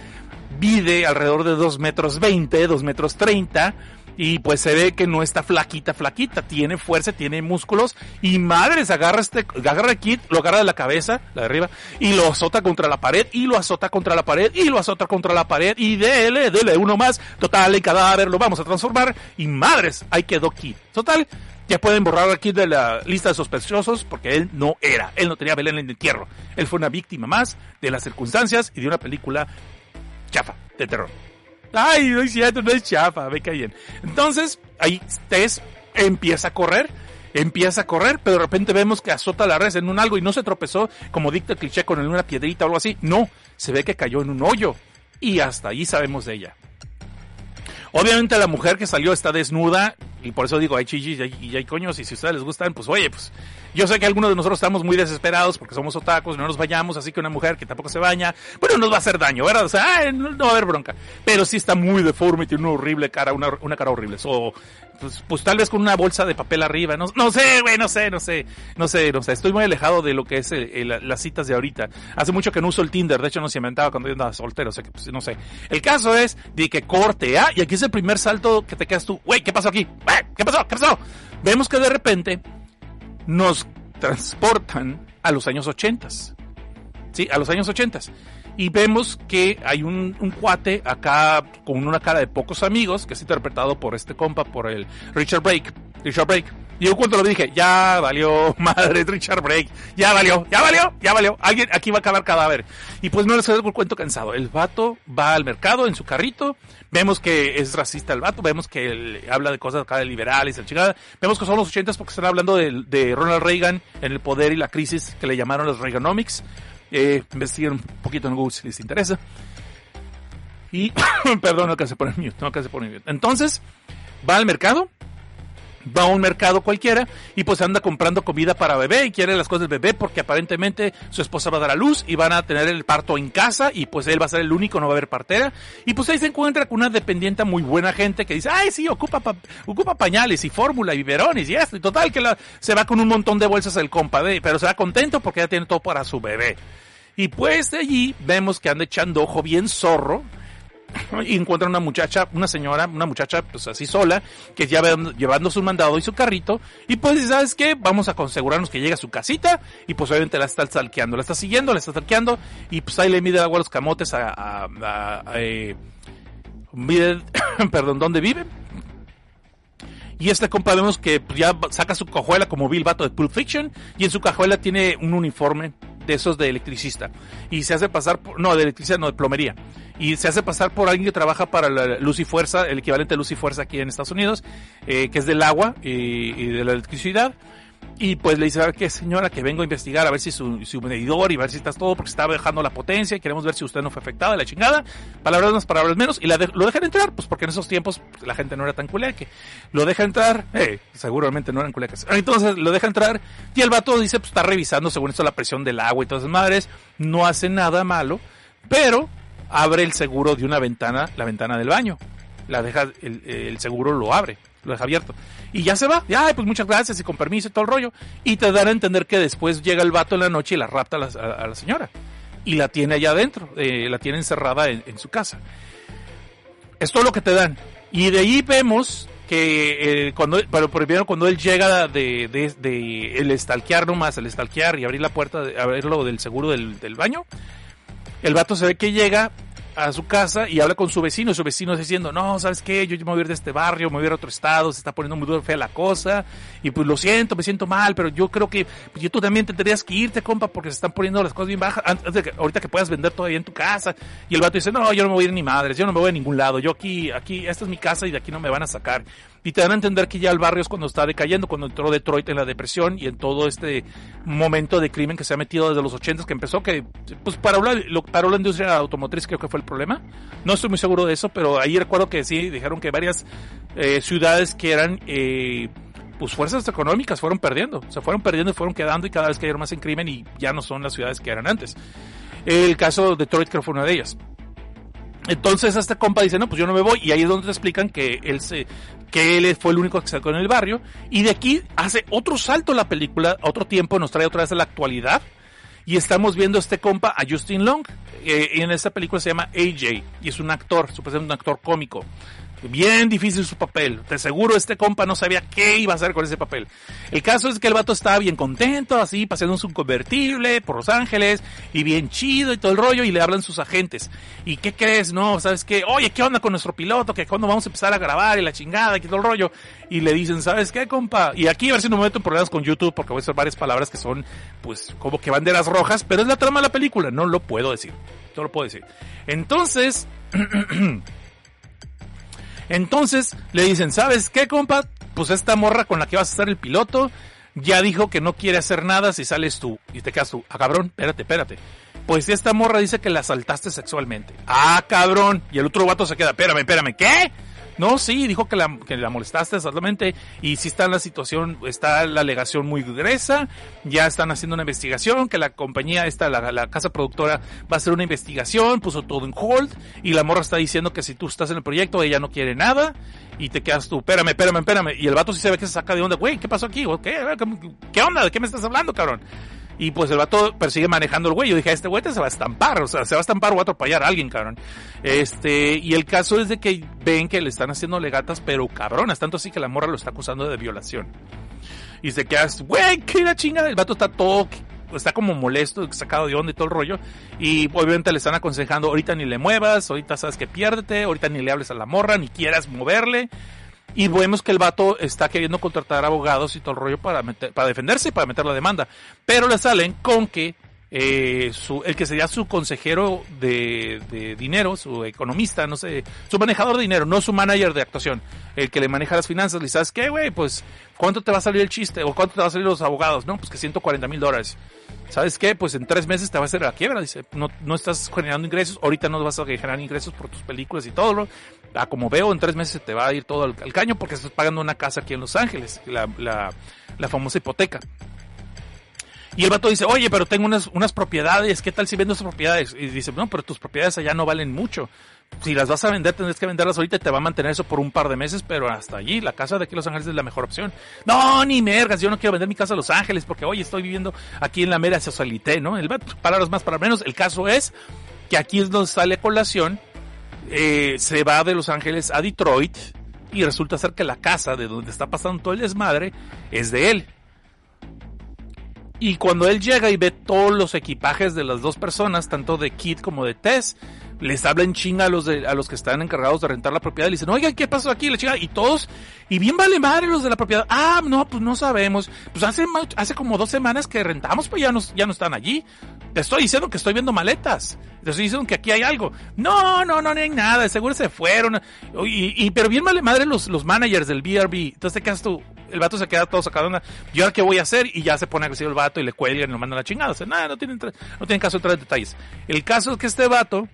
mide alrededor de 2 metros 20, 2 metros 30, y pues se ve que no está flaquita, flaquita, tiene fuerza, tiene músculos y madres, agarra este, agarra el kit, lo agarra de la cabeza, la de arriba, y lo azota contra la pared, y lo azota contra la pared, y lo azota contra la pared, y dele, dele uno más, total, el cadáver lo vamos a transformar, y madres, ahí quedó kit. Total, ya pueden borrar aquí de la lista de sospechosos porque él no era, él no tenía Belén en el entierro. Él fue una víctima más de las circunstancias y de una película chafa de terror. Ay, no es cierto, no es chafa, me cae bien. Entonces, ahí Tess empieza a correr, empieza a correr, pero de repente vemos que azota la red en un algo y no se tropezó como dicta el cliché con una piedrita o algo así. No, se ve que cayó en un hoyo. Y hasta ahí sabemos de ella. Obviamente la mujer que salió está desnuda y por eso digo, hay chichis y hay, coños y si a ustedes les gustan, pues oye, pues yo sé que algunos de nosotros estamos muy desesperados porque somos otacos, no nos vayamos, así que una mujer que tampoco se baña, bueno, nos va a hacer daño, ¿verdad? O sea, no, va a haber bronca. Pero sí está muy deforme, tiene una horrible cara, una, una cara horrible. So, pues, pues tal vez con una bolsa de papel arriba, no, no sé, güey, no sé, no sé, no sé, no sé, estoy muy alejado de lo que es las citas de ahorita. Hace mucho que no uso el Tinder, de hecho no se inventaba cuando yo andaba soltero, o sea que pues, no sé. El caso es de que corte, ¿ah? Y aquí es el primer salto que te quedas tú, güey, ¿qué pasó aquí? ¿Qué pasó? ¿Qué pasó? Vemos que de repente nos transportan a los años 80. Sí, a los años 80. Y vemos que hay un, cuate acá con una cara de pocos amigos, que es interpretado por este compa, por el Richard Brake. Richard Brake. Y yo cuando lo dije, ya valió, madre, Richard Brake, ya valió, ya valió, ya valió, alguien aquí va a acabar cadáver. Y pues no les hago el cuento cansado. El vato va al mercado en su carrito, vemos que es racista el vato, vemos que habla de cosas acá de liberales, el chingada. Vemos que son los ochentas porque están hablando de, de Ronald Reagan en el poder y la crisis que le llamaron los Reaganomics. Eh, investiguen un poquito en Google si les interesa. Y, perdón, no que se pone mute, no que se pone mute. Entonces, va al mercado, va a un mercado cualquiera y pues anda comprando comida para bebé y quiere las cosas del bebé porque aparentemente su esposa va a dar a luz y van a tener el parto en casa y pues él va a ser el único, no va a haber partera. Y pues ahí se encuentra con una dependiente muy buena gente que dice, ay sí, ocupa, ocupa pañales y fórmula y biberones y esto y total que la, se va con un montón de bolsas el compa, pero se va contento porque ya tiene todo para su bebé. Y pues de allí vemos que anda echando ojo bien zorro y encuentra una muchacha, una señora, una muchacha pues así sola, que ya llevando su mandado y su carrito, y pues ¿sabes qué? Vamos a asegurarnos que llega a su casita, y pues obviamente la está stalkeando, la está siguiendo, la está stalkeando, y pues ahí le mide agua a los camotes a, a, eh, mide, perdón, ¿dónde vive? Y este compa vemos que ya saca su cajuela como Bill Vato de Pulp Fiction, y en su cajuela tiene un uniforme de esos de electricista. Y se hace pasar por, no, de electricidad, no, de plomería. Y se hace pasar por alguien que trabaja para la Luz y Fuerza, el equivalente a Luz y Fuerza aquí en Estados Unidos, eh, que es del agua y de la electricidad. Y pues le dice, a ver qué señora, que vengo a investigar a ver si su, su medidor y ver si estás todo, porque estaba dejando la potencia y queremos ver si usted no fue afectada, la chingada. Palabras más, palabras menos. Y la lo dejan entrar, pues porque en esos tiempos pues, la gente no era tan culeque. Lo deja entrar, eh, seguramente no eran culecas. Entonces lo deja entrar y el vato dice, pues está revisando según esto la presión del agua y todas esas madres. No hace nada malo, pero abre el seguro de una ventana, la ventana del baño. La deja, el, el seguro lo abre lo deja abierto. Y ya se va, ya, pues muchas gracias y con permiso y todo el rollo. Y te dan a entender que después llega el vato en la noche y la rapta a la, señora. Y la tiene allá adentro, eh, la tiene encerrada en, su casa. Es todo lo que te dan. Y de ahí vemos que eh, cuando, pero primero cuando él llega de, de, el estalquear nomás, el estalquear y abrir la puerta, abrirlo del seguro del, del baño, el vato se ve que llega a su casa y habla con su vecino, y su vecino diciendo, no, ¿sabes qué? Yo me voy a ir de este barrio, me voy a ir a otro estado, se está poniendo muy fea la cosa, y pues lo siento, me siento mal, pero yo creo que pues, yo tú también tendrías que irte, compa, porque se están poniendo las cosas bien bajas, antes de que, ahorita que puedas vender todavía en tu casa. Y el vato dice, no, yo no me voy a ir ni madres, yo no me voy a ningún lado, yo aquí, aquí, esta es mi casa y de aquí no me van a sacar. Y te dan a entender que ya el barrio es cuando está decayendo, cuando entró Detroit en la depresión y en todo este momento de crimen que se ha metido desde los 80 que empezó, que pues paró la, paró la industria automotriz, creo que fue el problema. No estoy muy seguro de eso, pero ahí recuerdo que sí, dijeron que varias eh, ciudades que eran... Eh, pues fuerzas económicas fueron perdiendo, se fueron perdiendo y fueron quedando y cada vez cayeron más en crimen y ya no son las ciudades que eran antes. El caso de Detroit creo fue una de ellas. Entonces este compa dice, no, pues yo no me voy. Y ahí es donde te explican que él se, que él fue el único que sacó en el barrio. Y de aquí hace otro salto la película, otro tiempo, nos trae otra vez a la actualidad. Y estamos viendo este compa, a Justin Long. Eh, y en esta película se llama AJ. Y es un actor, supuestamente un actor cómico. Bien difícil su papel. Te seguro este compa no sabía qué iba a hacer con ese papel. El caso es que el vato estaba bien contento, así, paseando su convertible por Los Ángeles, y bien chido y todo el rollo, y le hablan sus agentes. ¿Y qué crees? No, ¿sabes qué? Oye, ¿qué onda con nuestro piloto? Que cuando vamos a empezar a grabar y la chingada y todo el rollo. Y le dicen, ¿sabes qué, compa? Y aquí a ver si no me meto en problemas con YouTube, porque voy a hacer varias palabras que son, pues, como que banderas rojas, pero es la trama de la película, no lo puedo decir. No lo puedo decir. Entonces, Entonces le dicen, ¿sabes qué, compa? Pues esta morra con la que vas a ser el piloto ya dijo que no quiere hacer nada si sales tú. Y te quedas tú, ah, cabrón, espérate, espérate. Pues esta morra dice que la asaltaste sexualmente. Ah, cabrón. Y el otro vato se queda, espérame, espérame, ¿qué? No, sí, dijo que la, que la molestaste exactamente y sí está la situación, está la alegación muy gruesa, ya están haciendo una investigación, que la compañía, esta, la, la casa productora va a hacer una investigación, puso todo en hold y la morra está diciendo que si tú estás en el proyecto ella no quiere nada y te quedas tú, espérame, espérame, espérame y el vato sí se ve que se saca de onda, güey, ¿qué pasó aquí? ¿Qué, ¿Qué onda? ¿De qué me estás hablando, cabrón? Y pues el vato persigue manejando el güey. Yo dije, este güey se va a estampar, o sea, se va a estampar o va a atropellar a alguien, cabrón. Este, y el caso es de que ven que le están haciendo legatas, pero cabronas, tanto así que la morra lo está acusando de violación. Y se queda, güey, qué la chingada. El vato está todo, está como molesto, sacado de onda y todo el rollo. Y obviamente le están aconsejando, ahorita ni le muevas, ahorita sabes que piérdete, ahorita ni le hables a la morra, ni quieras moverle. Y vemos que el vato está queriendo contratar abogados y todo el rollo para, meter, para defenderse y para meter la demanda. Pero le salen con que eh, su, el que sería su consejero de, de, dinero, su economista, no sé, su manejador de dinero, no su manager de actuación, el que le maneja las finanzas, le sabes qué, güey, pues, ¿cuánto te va a salir el chiste? ¿O cuánto te va a salir los abogados? No, pues que 140 mil dólares. ¿Sabes qué? Pues en tres meses te va a hacer la quiebra. Dice, no, no estás generando ingresos, ahorita no vas a generar ingresos por tus películas y todo. Ah, como veo, en tres meses te va a ir todo al, caño porque estás pagando una casa aquí en Los Ángeles, la, la, la famosa hipoteca. Y el vato dice, oye, pero tengo unas, unas propiedades, ¿qué tal si vendo esas propiedades? Y dice, no, pero tus propiedades allá no valen mucho. Si las vas a vender, tendrás que venderlas ahorita y te va a mantener eso por un par de meses, pero hasta allí, la casa de aquí en Los Ángeles es la mejor opción. No, ni mergas, yo no quiero vender mi casa a Los Ángeles porque, oye, estoy viviendo aquí en la mera socialité, ¿no? El vato, palabras más, para menos. El caso es que aquí donde sale colación, eh, se va de Los Ángeles a Detroit y resulta ser que la casa de donde está pasando todo el desmadre es de él. Y cuando él llega y ve todos los equipajes de las dos personas, tanto de Kit como de Tess, les habla en chinga a los de, a los que están encargados de rentar la propiedad le dicen, oiga, ¿qué pasó aquí? La chinga, y todos, y bien vale madre los de la propiedad. Ah, no, pues no sabemos. Pues hace, hace como dos semanas que rentamos, pues ya no, ya no están allí. Te estoy diciendo que estoy viendo maletas. Te estoy diciendo que aquí hay algo. No, no, no, no hay nada. Seguro se fueron. Y, y pero bien vale madre los, los managers del BRB. Entonces te quedas tú, el vato se queda todo sacado. Una, ¿Y ahora qué voy a hacer? Y ya se pone agresivo el vato y le cuelgan y lo mandan a la chingada. O sea, nada, no tienen, no tienen caso de entrar en detalles. El caso es que este vato,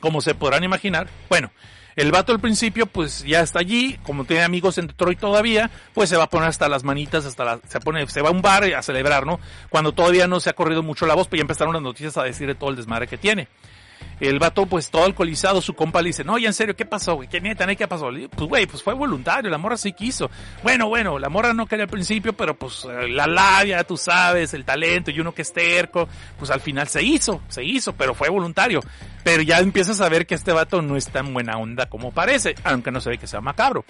como se podrán imaginar, bueno, el vato al principio pues ya está allí, como tiene amigos en Detroit todavía, pues se va a poner hasta las manitas, hasta la, se pone, se va a un bar a celebrar, ¿no? Cuando todavía no se ha corrido mucho la voz, pues ya empezaron las noticias a decir de todo el desmadre que tiene. El vato, pues todo alcoholizado, su compa le dice, no, ya en serio, ¿qué pasó, güey? ¿Qué neta, qué pasó? Digo, Pues, güey, pues fue voluntario, la morra sí quiso. Bueno, bueno, la morra no quería al principio, pero pues eh, la labia, tú sabes, el talento y uno que es terco, pues al final se hizo, se hizo, pero fue voluntario. Pero ya empiezas a ver que este vato no es tan buena onda como parece, aunque no se ve que sea macabro.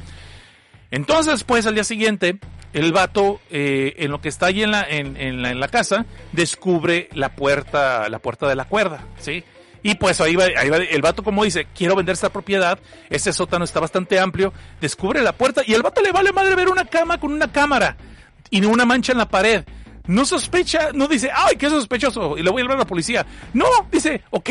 Entonces, pues al día siguiente, el vato, eh, en lo que está ahí en la, en, en la, en la casa, descubre la puerta, la puerta de la cuerda, ¿sí? Y pues ahí va, ahí va, el vato como dice, quiero vender esta propiedad, este sótano está bastante amplio, descubre la puerta y el vato le vale madre ver una cama con una cámara y una mancha en la pared. No sospecha, no dice, ay, qué sospechoso, y le voy a hablar a la policía. No, dice, ok,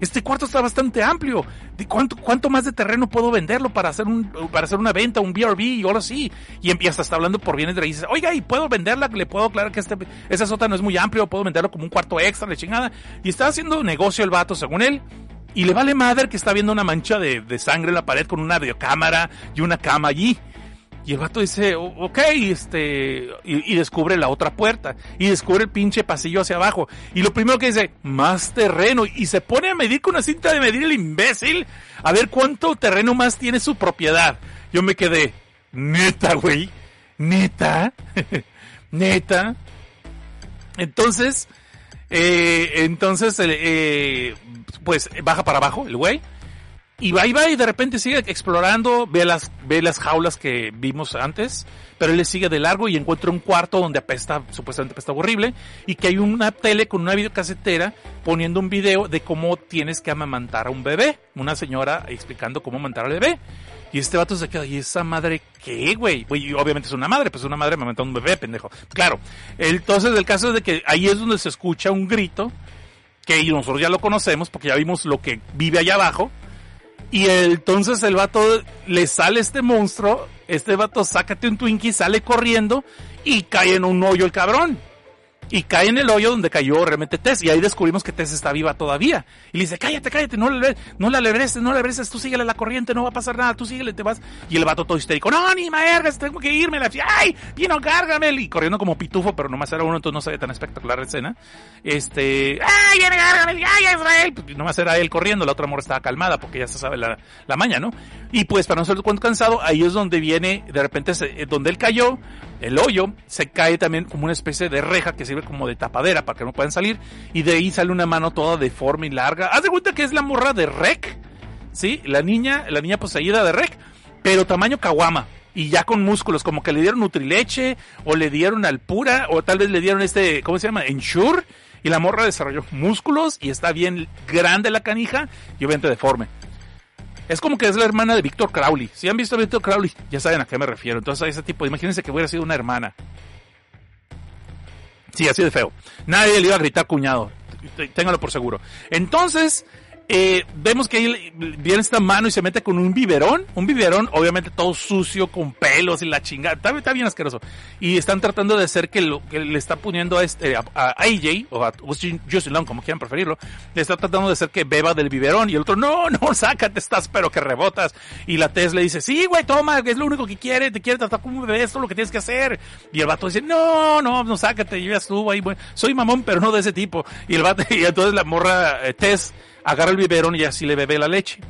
este cuarto está bastante amplio. ¿De cuánto, más de terreno puedo venderlo para hacer para hacer una venta, un BRB y ahora sí? Y empieza, está hablando por bienes de raíces. Oiga, y puedo venderla, le puedo aclarar que este, ese sótano es muy amplio, puedo venderlo como un cuarto extra, de chingada. Y está haciendo negocio el vato, según él. Y le vale madre que está viendo una mancha de, de sangre en la pared con una videocámara y una cama allí. Y el vato dice, "O- ok, este, y, y descubre la otra puerta, y descubre el pinche pasillo hacia abajo. Y lo primero que dice, más terreno, y se pone a medir con una cinta de medir el imbécil, a ver cuánto terreno más tiene su propiedad. Yo me quedé, neta, güey, neta, neta. Entonces, eh, entonces, eh, eh, pues baja para abajo el güey. Y va y va y de repente sigue explorando, ve las, ve las jaulas que vimos antes, pero él le sigue de largo y encuentra un cuarto donde apesta, supuestamente apesta horrible, y que hay una tele con una videocasetera poniendo un video de cómo tienes que amamantar a un bebé. Una señora explicando cómo amamantar al bebé. Y este vato se queda, ¿y esa madre qué, güey? Obviamente es una madre, pues una madre amamantando un bebé, pendejo. Claro. Entonces el caso es de que ahí es donde se escucha un grito, que nosotros ya lo conocemos porque ya vimos lo que vive allá abajo. Y entonces el vato le sale este monstruo, este vato sácate un Twinkie, sale corriendo y cae en un hoyo el cabrón. Y cae en el hoyo donde cayó realmente Tess. Y ahí descubrimos que Tess está viva todavía. Y le dice, cállate, cállate, no le, no la lebreces, no la tú síguele la corriente, no va a pasar nada, tú síguele, te vas. Y el vato todo histérico, no, ni mergas, tengo que irme. La ay, vino, cárgame. Y corriendo como pitufo, pero nomás era uno, entonces no se ve tan espectacular la escena. Este, ay, viene, cárgame, ay, Israel. Pues nomás era él corriendo, la otra amor estaba calmada porque ya se sabe la, la maña, ¿no? Y pues para no ser cuento cansado, ahí es donde viene, de repente, eh, donde él cayó, el hoyo, se cae también como una especie de reja que sirve como de tapadera para que no puedan salir. Y de ahí sale una mano toda deforme y larga. Haz de cuenta que es la morra de Rec. ¿Sí? La niña, la niña poseída de Rec. Pero tamaño caguama. Y ya con músculos, como que le dieron Nutrileche, o le dieron Alpura, o tal vez le dieron este, ¿cómo se llama? Ensure. Y la morra desarrolló músculos y está bien grande la canija y obviamente deforme. Es como que es la hermana de Víctor Crowley. Si han visto a Víctor Crowley, ya saben a qué me refiero. Entonces a ese tipo, imagínense que hubiera sido una hermana. Sí, así de feo. Nadie le iba a gritar cuñado. T- Téngalo por seguro. Entonces, eh, vemos que ahí viene esta mano y se mete con un biberón. Un biberón, obviamente todo sucio, con pelos y la chingada. Está, bien asqueroso. Y están tratando de hacer que lo que le está poniendo a, este, a, AJ, o a Justin Justin Long, como quieran preferirlo, le está tratando de hacer que beba del biberón. Y el otro, no, no, sácate, estás, pero que rebotas. Y la Tess le dice, sí, güey, toma, es lo único que quiere, te quiere tratar como un bebé, esto es lo que tienes que hacer. Y el vato dice, no, no, no, sácate, yo ya estuvo ahí, bueno, soy mamón, pero no de ese tipo. Y el vato, y entonces la morra eh, Tess agarra el biberón y así le bebe la leche.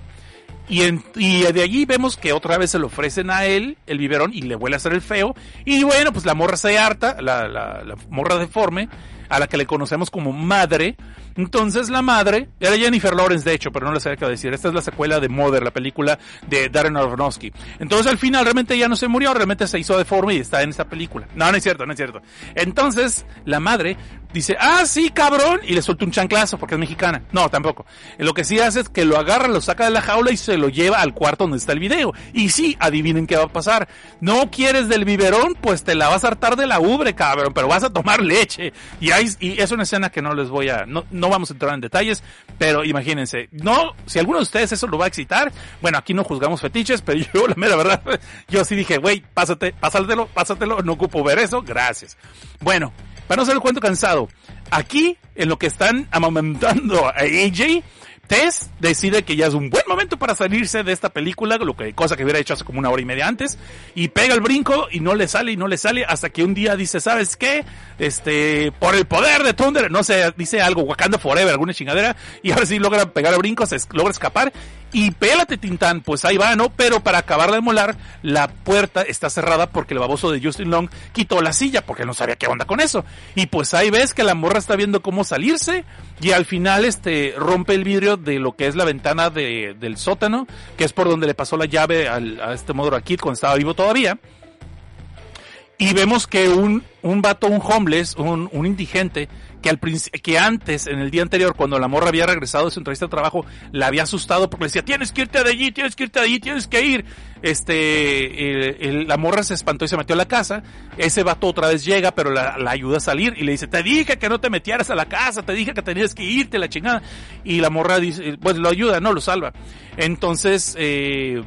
Y, y de allí vemos que otra vez se le ofrecen a él el biberón y le vuelve a hacer el feo. Y bueno, pues la morra se harta, la, la morra deforme, a la que le conocemos como madre. Entonces la madre, era Jennifer Lawrence de hecho, pero no les sabía qué decir. Esta es la secuela de Mother, la película de Darren Aronofsky. Entonces al final realmente ya no se murió, realmente se hizo deforme y está en esta película. No, no es cierto, no es cierto. Entonces la madre dice, ah, sí, cabrón, y le suelta un chanclazo porque es mexicana. No, tampoco. Lo que sí hace es que lo agarra, lo saca de la jaula y se lo lleva al cuarto donde está el video. Y sí, adivinen qué va a pasar. No quieres del biberón, pues te la vas a hartar de la ubre, cabrón, pero vas a tomar leche. Y, hay, y es una escena que no les voy a, no, no vamos a entrar en detalles, pero imagínense, no, si alguno de ustedes eso lo va a excitar, bueno, aquí no juzgamos fetiches, pero yo, la mera verdad, yo sí dije, güey, pásate, pásatelo, pásatelo, no ocupo ver eso, gracias. Bueno, para no ser el cuento cansado, aquí, en lo que están amamantando a AJ, Tess decide que ya es un buen momento para salirse de esta película, lo que, cosa que hubiera hecho hace como una hora y media antes, y pega el brinco y no le sale y no le sale hasta que un día dice, ¿sabes qué? Este, por el poder de Thunder, no sé, dice algo, Wakanda Forever, alguna chingadera, y ahora sí logra pegar el brinco, se logra escapar, y pélate Tintán, pues ahí va, ¿no? Pero para acabar de molar, la puerta está cerrada porque el baboso de Justin Long quitó la silla porque no sabía qué onda con eso. Y pues ahí ves que la morra está viendo cómo salirse y al final este rompe el vidrio de lo que es la ventana de, del sótano, que es por donde le pasó la llave al, a este modo aquí cuando estaba vivo todavía. Y vemos que un, un vato, un homeless, un, un indigente, que al que antes, en el día anterior, cuando la morra había regresado de su entrevista de trabajo, la había asustado porque le decía, tienes que irte de allí, tienes que irte de allí, tienes que ir. Este, la morra se espantó y se metió a la casa. Ese vato otra vez llega, pero la, la, ayuda a salir y le dice, te dije que no te metieras a la casa, te dije que tenías que irte, la chingada. Y la morra dice, pues lo ayuda, no, lo salva. Entonces, eh,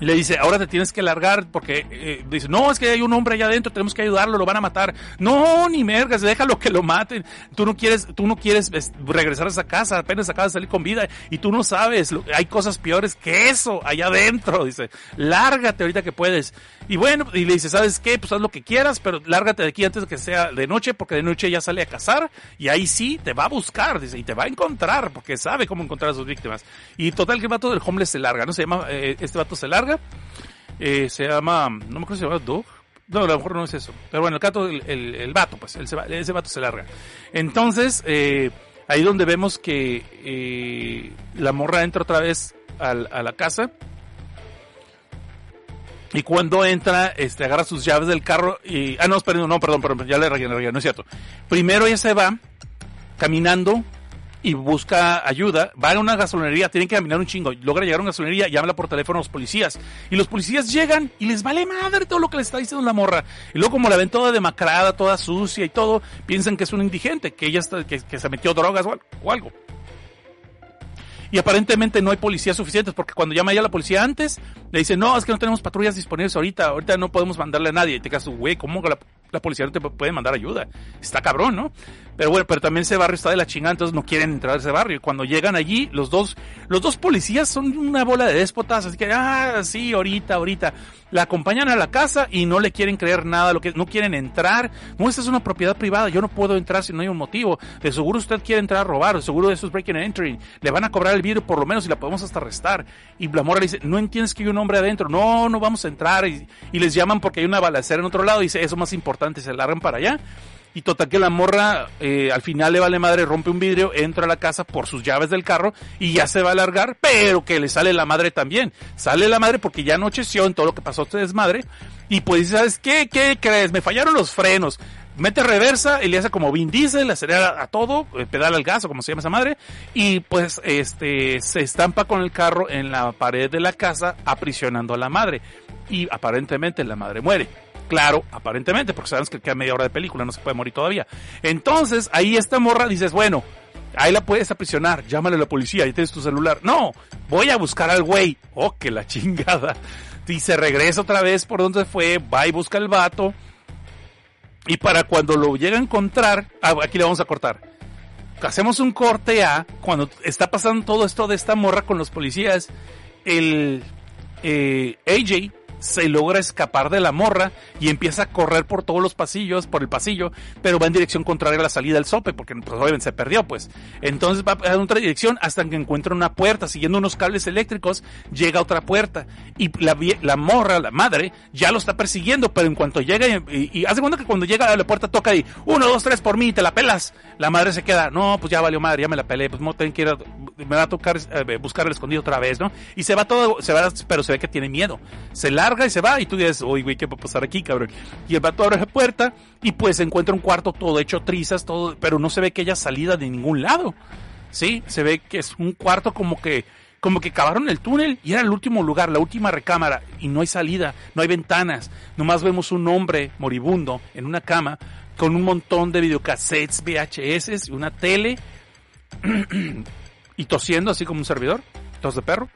le dice, ahora te tienes que largar porque eh, dice, no, es que hay un hombre allá adentro, tenemos que ayudarlo, lo van a matar. No, ni mergas, déjalo que lo maten. Tú no quieres, tú no quieres regresar a esa casa, apenas acabas de salir con vida y tú no sabes, hay cosas peores que eso allá adentro. Dice, lárgate ahorita que puedes. Y bueno, y le dice, ¿sabes qué? Pues haz lo que quieras, pero lárgate de aquí antes de que sea de noche, porque de noche ya sale a cazar y ahí sí te va a buscar, dice, y te va a encontrar, porque sabe cómo encontrar a sus víctimas. Y total que el vato del homeless se larga, ¿no? Se llama, eh, este vato se larga eh, se llama, no me acuerdo si se llama Doug. No, a lo mejor no es eso. Pero bueno, el gato, el, el, el vato, pues, ese vato se larga. Entonces, eh, ahí donde vemos que eh, la morra entra otra vez a la casa. Y cuando entra, este, agarra sus llaves del carro y, ah, no, perdón, no, perdón, perdón, ya le regué, no es cierto. Primero ella se va caminando y busca ayuda, va a una gasolinería, tienen que caminar un chingo, logra llegar a una gasolinería habla por teléfono a los policías. Y los policías llegan y les vale madre todo lo que le está diciendo la morra. Y luego como la ven toda demacrada, toda sucia y todo, piensan que es un indigente, que ella está, que, se metió drogas o algo. Y aparentemente no hay policías suficientes porque cuando llama ya la policía antes, le dicen, no, es que no tenemos patrullas disponibles ahorita, ahorita no podemos mandarle a nadie. Y te quedas, güey, ¿cómo la, policía no te puede mandar ayuda? Está cabrón, ¿no? Pero bueno, pero también ese barrio está de la chingada, entonces no quieren entrar a ese barrio. Y cuando llegan allí, los dos, los dos policías son una bola de déspotas, así que, ah, sí, ahorita, ahorita. La acompañan a la casa y no le quieren creer nada, lo que no quieren entrar. No, esta es una propiedad privada, yo no puedo entrar si no hay un motivo. De seguro usted quiere entrar a robar, de seguro eso es breaking and entering. Le van a cobrar el vidrio por lo menos y la podemos hasta arrestar. Y la morra le dice, no entiendes que hay un hombre adentro, no, no vamos a entrar. Y, les llaman porque hay una balacera en otro lado y dice, eso es más importante, se largan para allá. Y total que la morra eh, al final le vale madre, rompe un vidrio, entra a la casa por sus llaves del carro y ya se va a largar, pero que le sale la madre también. Sale la madre porque ya anocheció en todo lo que pasó este desmadre. Y pues, ¿sabes qué? ¿Qué crees? Me fallaron los frenos. Mete reversa y le hace como Vin Diesel, le acelera a todo, pedala al gas o como se llama esa madre. Y pues, este, se estampa con el carro en la pared de la casa, aprisionando a la madre. Y aparentemente la madre muere. Claro, aparentemente, porque sabemos que queda media hora de película, no se puede morir todavía. Entonces, ahí esta morra dices, bueno, ahí la puedes aprisionar, llámale a la policía, ahí tienes tu celular. No, voy a buscar al güey. Oh, que la chingada. Y se regresa otra vez por donde fue, va y busca al vato. Y para cuando lo llega a encontrar, ah, aquí le vamos a cortar. Hacemos un corte a cuando está pasando todo esto de esta morra con los policías. El eh, AJ se logra escapar de la morra y empieza a correr por todos los pasillos, por el pasillo, pero va en dirección contraria a la salida del sope, porque pues, se perdió, pues. Entonces va en otra dirección hasta que encuentra una puerta, siguiendo unos cables eléctricos, llega a otra puerta. Y la, la morra, la madre, ya lo está persiguiendo, pero en cuanto llega, y, y, hace cuenta que cuando llega a la puerta toca ahí, uno, dos, tres por mí, te la pelas. La madre se queda, no, pues ya valió madre, ya me la pelé, pues no tengo que ir a, me va a tocar eh, buscar el escondido otra vez, ¿no? Y se va todo, se va, pero se ve que tiene miedo. Se y se va, y tú dices, uy, güey, ¿qué va a pasar aquí, cabrón? Y el vato abre la puerta y pues encuentra un cuarto todo hecho trizas, todo, pero no se ve que haya salida de ningún lado. Sí, se ve que es un cuarto como que, como que cavaron el túnel y era el último lugar, la última recámara, y no hay salida, no hay ventanas, nomás vemos un hombre moribundo en una cama con un montón de videocassettes, VHS, una tele y tosiendo así como un servidor, tos de perro.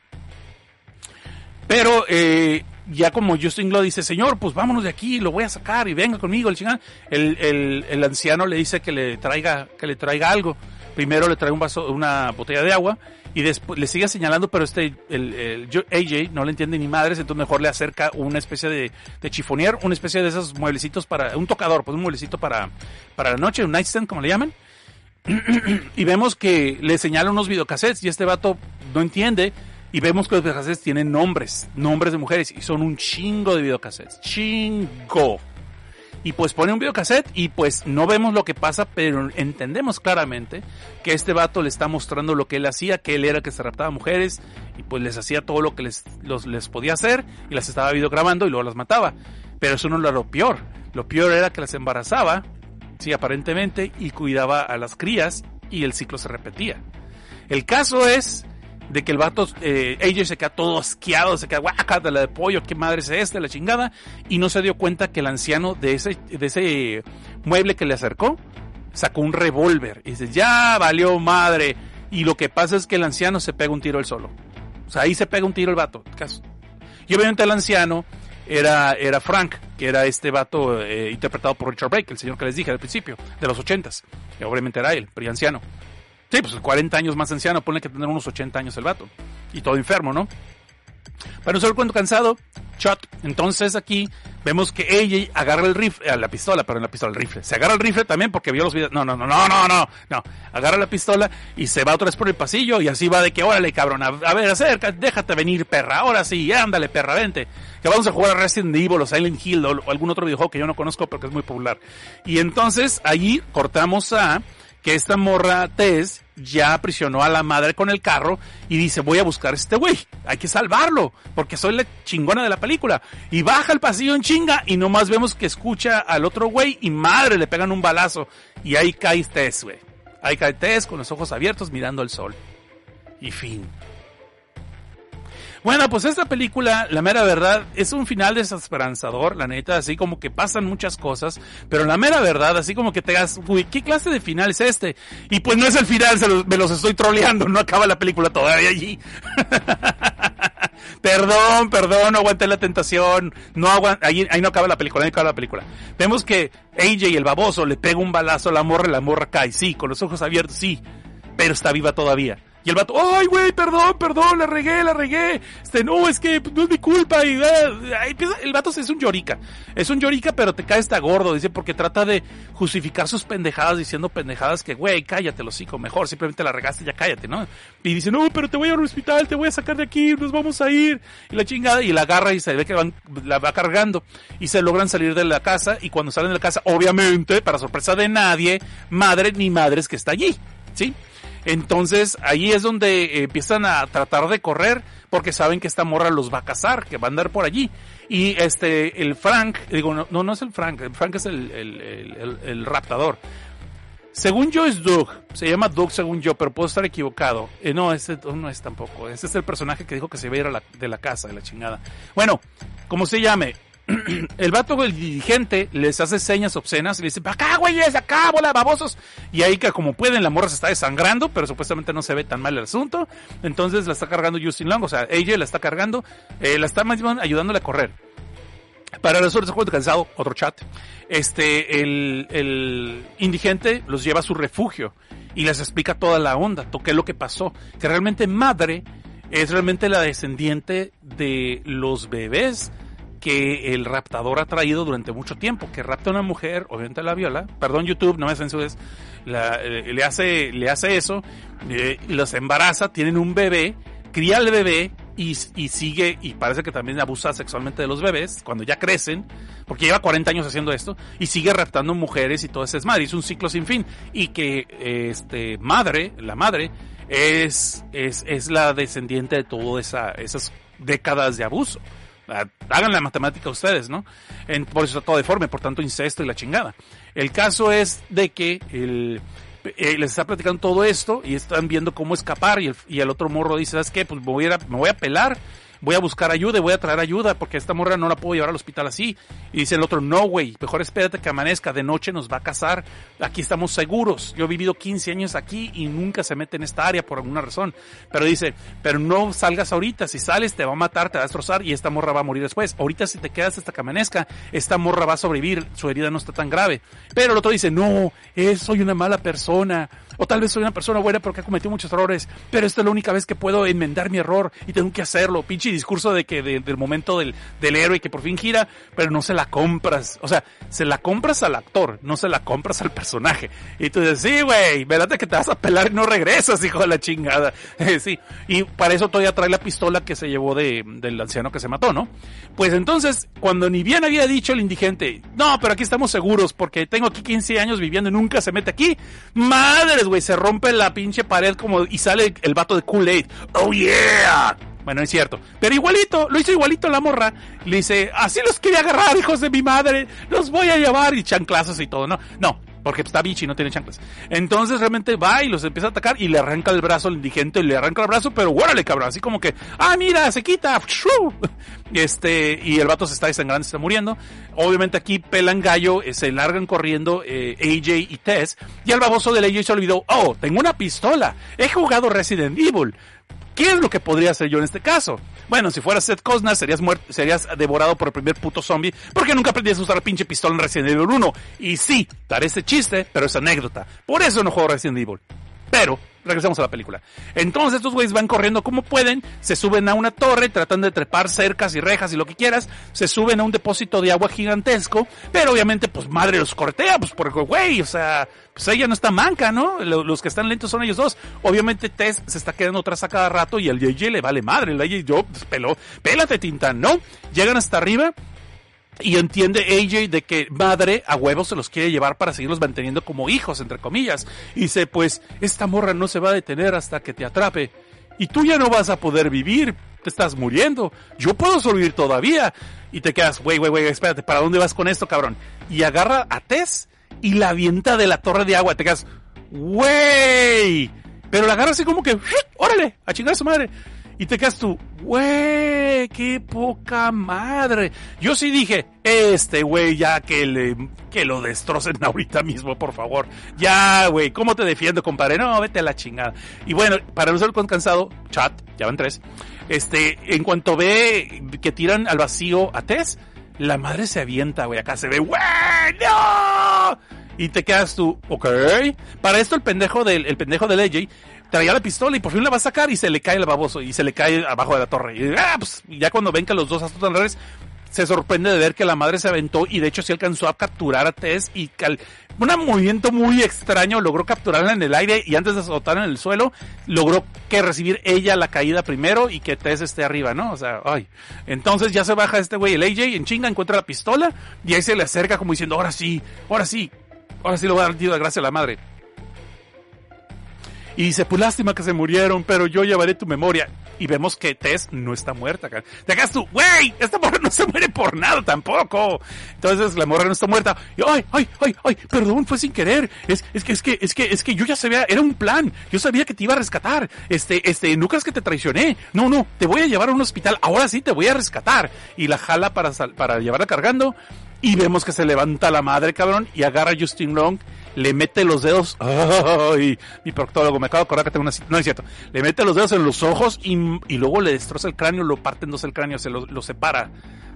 Pero eh, ya como Justin Law dice, señor, pues vámonos de aquí, lo voy a sacar y venga conmigo el chingán. El, el, el anciano le dice que le traiga, que le traiga algo. Primero le trae un vaso, una botella de agua y después le sigue señalando, pero este, el, AJ no le entiende ni madres, entonces mejor le acerca una especie de, de chifonier, una especie de esos mueblecitos para, un tocador, pues un mueblecito para, para la noche, un nightstand, como le llaman. y vemos que le señala unos videocassettes y este vato no entiende. Y vemos que los videocassettes tienen nombres, nombres de mujeres, y son un chingo de videocassettes. Chingo. Y pues pone un videocassette y pues no vemos lo que pasa, pero entendemos claramente que este vato le está mostrando lo que él hacía, que él era que se raptaba mujeres y pues les hacía todo lo que les, les podía hacer y las estaba videograbando y luego las mataba. Pero eso no era lo peor. Lo peor era que las embarazaba, sí, aparentemente, y cuidaba a las crías y el ciclo se repetía. El caso es de que el vato, eh, AJ se queda todo asqueado, se queda guaca la de pollo, qué madre es esta, la chingada, y no se dio cuenta que el anciano de ese, de ese mueble que le acercó sacó un revólver y dice, ya valió madre. Y lo que pasa es que el anciano se pega un tiro él solo. O sea, ahí se pega un tiro el vato. caso. Y obviamente el anciano era, era Frank, que era este vato eh, interpretado por Richard Brake, el señor que les dije al principio, de los ochentas. Que obviamente era él, pero anciano. Sí, pues 40 años más anciano, pone que tener unos 80 años el vato. Y todo enfermo, ¿no? Para ser el cuento cansado, shot. Entonces aquí vemos que AJ agarra el rifle, a la pistola, pero la pistola, el rifle. Se agarra el rifle también porque vio los videos. No, no, no, no, no, no, no. Agarra la pistola y se va otra vez por el pasillo y así va de que, órale, cabrón, a, a ver, acerca, déjate venir, perra. Ahora sí, ándale, perra, vente. Que vamos a jugar a Resident Evil o Silent Hill o, o algún otro videojuego que yo no conozco porque es muy popular. Y entonces allí cortamos a que esta morra Tess ya aprisionó a la madre con el carro y dice voy a buscar a este güey, hay que salvarlo, porque soy la chingona de la película. Y baja el pasillo en chinga y nomás vemos que escucha al otro güey y madre le pegan un balazo y ahí cae Tess, güey. Ahí cae Tess con los ojos abiertos mirando al sol. Y fin. Bueno, pues esta película, la mera verdad, es un final desesperanzador, la neta, así como que pasan muchas cosas, pero la mera verdad, así como que te das, uy, ¿qué clase de final es este? Y pues no es el final, se los- me los estoy troleando, no acaba la película todavía allí. perdón, perdón, no aguanté la tentación, no aguanté, ahí, ahí no acaba la película, ahí acaba la película. Vemos que AJ, el baboso, le pega un balazo a la morra la morra cae, sí, con los ojos abiertos, sí, pero está viva todavía. Y el vato, ay, güey, perdón, perdón, la regué, la regué. Este, no, es que no es mi culpa. Y eh, el vato es un llorica. Es un llorica, pero te cae está gordo, dice, porque trata de justificar sus pendejadas diciendo pendejadas que, güey, cállate, lo hocico, mejor, simplemente la regaste, ya cállate, ¿no? Y dice, no, pero te voy al hospital, te voy a sacar de aquí, nos vamos a ir. Y la chingada, y la agarra y se ve que van, la va cargando. Y se logran salir de la casa, y cuando salen de la casa, obviamente, para sorpresa de nadie, madre ni madres que está allí, ¿sí? Entonces ahí es donde eh, empiezan a tratar de correr porque saben que esta morra los va a cazar, que va a andar por allí. Y este, el Frank, digo, no, no, es el Frank, el Frank es el, el, el- el- el raptador. Según yo es Doug, se llama Doug según yo, pero puedo estar equivocado. Eh, no, ese no es tampoco. Ese es el personaje que dijo que se iba a ir a la- de la casa, de la chingada. Bueno, como se llame, el vato, el dirigente, les hace señas obscenas y le dice, acá, güeyes, acá, bola, babosos. Y ahí que como pueden, la morra se está desangrando, pero supuestamente no se ve tan mal el asunto. Entonces la está cargando Justin Long, o sea, ella la está cargando, eh, la está más ayudándole a correr. Para la suerte, juego cansado, otro chat. Este, el, el indigente los lleva a su refugio y les explica toda la onda, qué lo que pasó. Que realmente madre es realmente la descendiente de los bebés que el raptador ha traído durante mucho tiempo, que rapta a una mujer, obviamente la viola, perdón YouTube, no me censures, la, eh, le hace, le hace eso, eh, los embaraza, tienen un bebé, cría al bebé y, y sigue, y parece que también abusa sexualmente de los bebés cuando ya crecen, porque lleva 40 años haciendo esto, y sigue raptando mujeres y todo ese es madre, es un ciclo sin fin, y que este madre, la madre, es, es, es la descendiente de todas esa, esas décadas de abuso. Ah, Hagan la matemática ustedes, ¿no? En- por eso está todo deforme, por tanto incesto y la chingada. El caso es de que el, eh, les está platicando todo esto y están viendo cómo escapar y el, y el otro morro dice, ¿sabes qué? Pues me voy, a me voy a pelar, voy a buscar ayuda y voy a traer ayuda porque esta morra no la puedo llevar al hospital así. Y dice el otro, no, güey, mejor espérate que amanezca, de noche nos va a cazar, aquí estamos seguros. Yo he vivido 15 años aquí y nunca se mete en esta área por alguna razón. Pero dice, pero no salgas ahorita, si sales te va a matar, te va a destrozar y esta morra va a morir después. Ahorita si te quedas hasta que amanezca, esta morra va a sobrevivir, su herida no está tan grave. Pero el otro dice, no, eh, soy una mala persona, o tal vez soy una persona buena porque he cometido muchos errores, pero esta es la única vez que puedo enmendar mi error y tengo que hacerlo. Pinche discurso de que de- del momento del, del héroe que por fin gira, pero no se la compras. O sea, se la compras al actor, no se la compras al personaje. Y tú dices, sí, güey, verdad que te vas a pelar y no regresas, hijo de la chingada. Sí, y para eso todavía trae la pistola que se llevó de, del anciano que se mató, ¿no? Pues entonces, cuando ni bien había dicho el indigente, no, pero aquí estamos seguros porque tengo aquí 15 años viviendo y nunca se mete aquí. Güey, se rompe la pinche pared como y sale el vato de Kool-Aid. Oh yeah. Bueno, es cierto. Pero igualito, lo hizo igualito la morra. Le dice, así los quería agarrar, hijos de mi madre. Los voy a llevar y chanclazos y todo, ¿no? No, porque está bichi y no tiene chanclas. Entonces realmente va y los empieza a atacar y le arranca el brazo al indigente, le arranca el brazo, pero órale, cabrón, así como que, ah, mira, se quita. Este, y el vato se está desangrando, se está muriendo. Obviamente aquí pelan gallo, eh, se largan corriendo eh, AJ y Tess. Y el baboso del AJ se olvidó, oh, tengo una pistola. He jugado Resident Evil. ¿Qué es lo que podría hacer yo en este caso? Bueno, si fueras Seth Cosner, serías muerto, serías devorado por el primer puto zombie, porque nunca aprendías a usar pinche pistola en Resident Evil 1. Y sí, daré ese chiste, pero es anécdota. Por eso no juego Resident Evil. Pero, regresamos a la película. Entonces estos güeyes van corriendo como pueden, se suben a una torre, tratan de trepar cercas y rejas y lo que quieras, se suben a un depósito de agua gigantesco, pero obviamente pues madre los cortea, pues porque güey, o sea, pues ella no está manca, ¿no? Lo- Los que están lentos son ellos dos. Obviamente Tess se está quedando atrás a cada rato y al JJ le vale madre, el AJ yo, pues, peló, pélate Tintán, ¿no? Llegan hasta arriba, y entiende AJ de que madre a huevos se los quiere llevar para seguirlos manteniendo como hijos, entre comillas. Y dice, pues, esta morra no se va a detener hasta que te atrape. Y tú ya no vas a poder vivir, te estás muriendo. Yo puedo sobrevivir todavía. Y te quedas, güey, güey, güey, espérate, ¿para dónde vas con esto, cabrón? Y agarra a Tess y la avienta de la torre de agua. Te quedas, güey. Pero la agarra así como que, órale, a chingar a su madre. Y te quedas tú, güey, qué poca madre. Yo sí dije, este güey ya que le, que lo destrocen ahorita mismo, por favor. Ya, güey, ¿cómo te defiendo, compadre? No, vete a la chingada. Y bueno, para no ser con cansado, chat, ya van tres. Este, en cuanto ve que tiran al vacío a Tess, la madre se avienta, güey, acá se ve, güey, no. Y te quedas tú, ok. Para esto el pendejo del, el pendejo del AJ traía la pistola y por fin la va a sacar y se le cae el baboso y se le cae abajo de la torre. Y, ah, pues, ya cuando ven que los dos asustan al revés, se sorprende de ver que la madre se aventó y de hecho sí alcanzó a capturar a Tess y cal un movimiento muy extraño logró capturarla en el aire y antes de azotarla en el suelo logró que recibir ella la caída primero y que Tess esté arriba, ¿no? O sea, ay. Entonces ya se baja este güey, el AJ, en chinga encuentra la pistola y ahí se le acerca como diciendo, ahora sí, ahora sí, ahora sí le voy a dar tiro de gracia a la madre. Y dice, pues lástima que se murieron, pero yo llevaré tu memoria. Y vemos que Tess no está muerta. acá. Te hagas tú, güey, esta morra no se muere por nada tampoco. Entonces la morra no está muerta. Ay, ay, ay, ay, perdón, fue sin querer. Es, es que, es que, es que, es que yo ya sabía, era un plan. Yo sabía que te iba a rescatar. Este, este, no creas que te traicioné. No, no, te voy a llevar a un hospital. Ahora sí te voy a rescatar. Y la jala para, para llevarla cargando. Y vemos que se levanta la madre, cabrón, y agarra a Justin Long, le mete los dedos. ¡Ay! Mi proctólogo, me acabo de acordar que tengo una. No es cierto. Le mete los dedos en los ojos y, y luego le destroza el cráneo, lo parte en dos el cráneo, se lo, lo separa.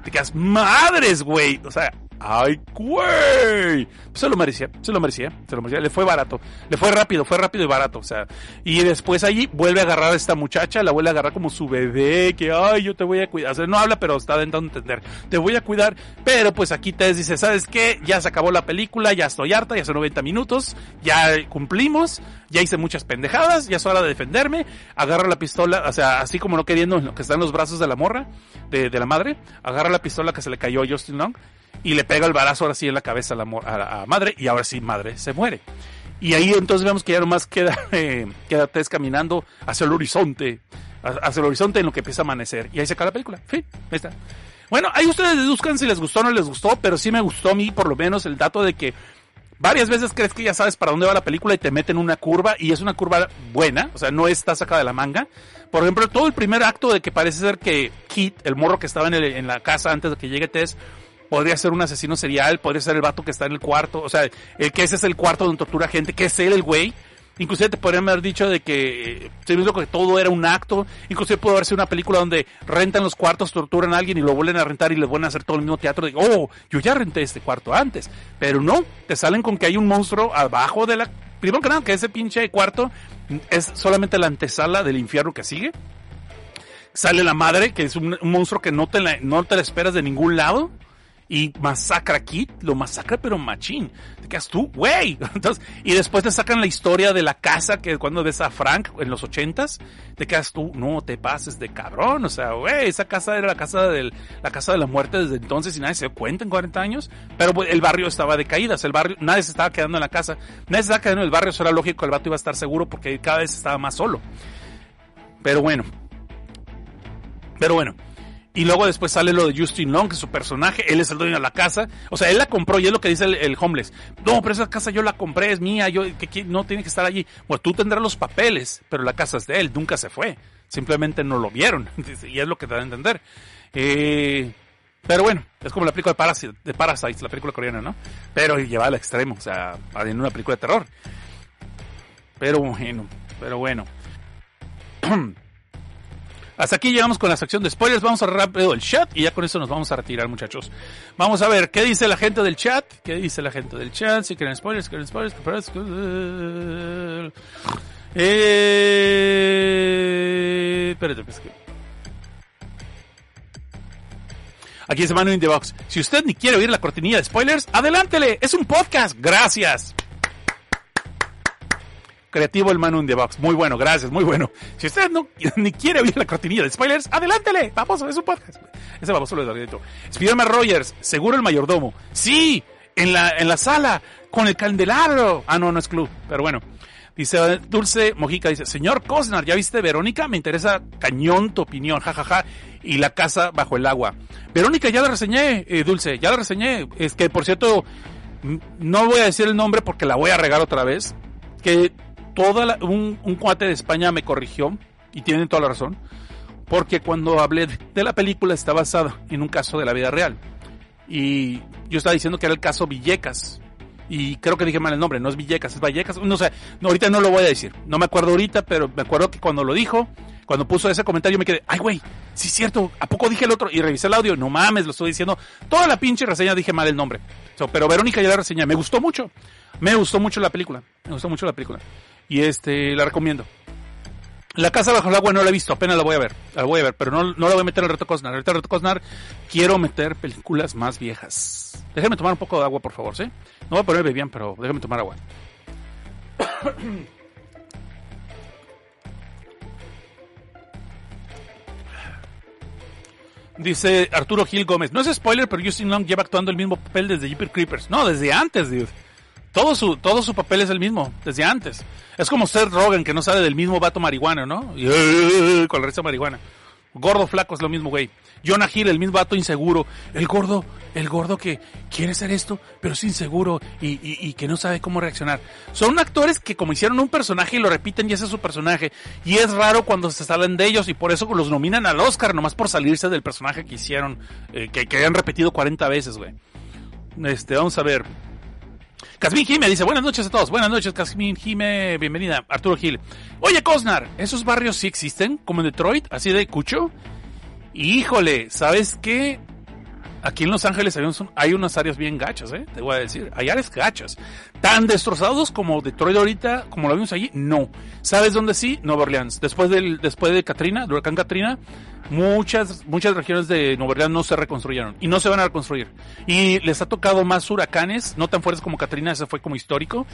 Te quedas, madres, güey. O sea, ¡ay, güey! Se lo merecía, se lo merecía, se lo merecía. Le fue barato, le fue rápido, fue rápido y barato. O sea, y después allí vuelve a agarrar a esta muchacha, la vuelve a agarrar como su bebé, que, ay, yo te voy a cuidar. O sea, no habla, pero está intentando entender. Te voy a cuidar, pero pues aquí te dice, ¿sabes qué? Ya se acabó la película, ya estoy harta, ya son 90 minutos, ya cumplimos, ya hice muchas pendejadas, ya es hora de defenderme. Agarra la pistola, o sea, así como no queriendo que está en los brazos de la morra, de, de la madre, agarra la pistola que se le cayó a Justin Long y le pega el balazo ahora sí en la cabeza a la, madre y ahora sí madre se muere. Y ahí entonces vemos que ya nomás queda, eh, queda Tess caminando hacia el horizonte, ha- hacia el horizonte en lo que empieza a amanecer. Y ahí se acaba la película. Fin, ahí está. Bueno, ahí ustedes deduzcan si les gustó o no les gustó, pero sí me gustó a mí por lo menos el dato de que varias veces crees que ya sabes para dónde va la película y te meten una curva y es una curva buena, o sea, no está sacada de la manga. Por ejemplo, todo el primer acto de que parece ser que Kit, el morro que estaba en, en la casa antes de que llegue Tess, podría ser un asesino serial, podría ser el vato que está en el cuarto, o sea, el que ese es el cuarto donde tortura gente, que es él el güey. Inclusive te podrían haber dicho de que eh, se que todo era un acto. Inclusive puede haber sido una película donde rentan los cuartos, torturan a alguien y lo vuelven a rentar y les vuelven a hacer todo el mismo teatro. De, oh, yo ya renté este cuarto antes. Pero no, te salen con que hay un monstruo abajo de la primero que nada, que ese pinche cuarto es solamente la antesala del infierno que sigue. Sale la madre, que es un, un monstruo que no te, la, no te la esperas de ningún lado y masacra a Kit, lo masacra pero machín. Te quedas tú, güey. Entonces, y después te sacan la historia de la casa que cuando ves a Frank en los ochentas, te quedas tú, no te pases de cabrón. O sea, güey, esa casa era la casa del, la casa de la muerte desde entonces y nadie se dio cuenta en 40 años. Pero pues, el barrio estaba de caídas, el barrio, nadie se estaba quedando en la casa, nadie se estaba quedando en el barrio, eso era lógico, el vato iba a estar seguro porque cada vez estaba más solo. Pero bueno. Pero bueno. Y luego después sale lo de Justin Long, que es su personaje, él es el dueño de la casa. O sea, él la compró y es lo que dice el, el homeless. No, pero esa casa yo la compré, es mía, yo no tiene que estar allí. Bueno, tú tendrás los papeles, pero la casa es de él, nunca se fue. Simplemente no lo vieron. y es lo que te da a entender. Eh, pero bueno, es como la película de, Parasite, de Parasites, la película coreana, ¿no? Pero lleva al extremo, o sea, en una película de terror. Pero bueno, pero bueno. Hasta aquí llegamos con la sección de spoilers. Vamos a rápido el chat y ya con eso nos vamos a retirar, muchachos. Vamos a ver qué dice la gente del chat. ¿Qué dice la gente del chat? Si quieren spoilers, quieren spoilers. Eh... Espérate, pues que... Aquí dice Manu in the Box. Si usted ni quiere oír la cortinilla de spoilers, adelántele. Es un podcast. Gracias. Creativo el Manu the Box. Muy bueno, gracias, muy bueno. Si usted no ni quiere oír la cortinilla de spoilers, adelántele. Vamos, es un podcast. Ese vamos lo de Spiderman Rogers, seguro el mayordomo. Sí, en la, en la sala, con el candelabro. Ah, no, no es club, pero bueno. Dice Dulce Mojica, dice, señor Cosnar, ¿ya viste Verónica? Me interesa cañón tu opinión, jajaja. Y la casa bajo el agua. Verónica, ya la reseñé, eh, Dulce, ya la reseñé. Es que, por cierto, no voy a decir el nombre porque la voy a regar otra vez. Que toda un, un, cuate de España me corrigió, y tienen toda la razón, porque cuando hablé de la película está basada en un caso de la vida real. Y yo estaba diciendo que era el caso Villecas. Y creo que dije mal el nombre, no es Villecas, es Vallecas. No sé, no, ahorita no lo voy a decir. No me acuerdo ahorita, pero me acuerdo que cuando lo dijo, cuando puso ese comentario me quedé, ay güey, sí es cierto, ¿a poco dije el otro? Y revisé el audio, no mames, lo estoy diciendo. Toda la pinche reseña dije mal el nombre. pero Verónica ya la reseña, me gustó mucho. Me gustó mucho la película. Me gustó mucho la película. Y este, la recomiendo. La casa bajo el agua no la he visto, apenas la voy a ver. La voy a ver, pero no, no la voy a meter el reto Cosnar. El reto Cosnar quiero meter películas más viejas. Déjenme tomar un poco de agua, por favor, ¿sí? No voy a ponerme bien, pero déjenme tomar agua. Dice Arturo Gil Gómez, no es spoiler, pero Justin Long lleva actuando el mismo papel desde Jeepers Creepers. No, desde antes, dude. Todo su, todo su papel es el mismo, desde antes. Es como Seth Rogen, que no sale del mismo vato marihuana, ¿no? Con resto de marihuana. Gordo flaco es lo mismo, güey. Jonah Hill, el mismo vato inseguro. El gordo, el gordo que quiere ser esto, pero es inseguro y, y, y, que no sabe cómo reaccionar. Son actores que como hicieron un personaje y lo repiten y ese es su personaje. Y es raro cuando se salen de ellos y por eso los nominan al Oscar, nomás por salirse del personaje que hicieron, eh, que, que hayan repetido 40 veces, güey. Este, vamos a ver. Casmin Jime dice, buenas noches a todos. Buenas noches, Casmin Jime. Bienvenida, Arturo Gil. Oye, Cosnar, ¿esos barrios sí existen? Como en Detroit, así de cucho. Híjole, ¿sabes qué? Aquí en Los Ángeles hay, un, hay unas áreas bien gachas, ¿eh? Te voy a decir. Hay áreas gachas. Tan destrozados como Detroit ahorita, como lo vimos allí, no. ¿Sabes dónde sí? Nueva Orleans. Después del, después de Katrina, huracán Katrina, muchas, muchas regiones de Nueva Orleans no se reconstruyeron. Y no se van a reconstruir. Y les ha tocado más huracanes, no tan fuertes como Katrina, ese fue como histórico.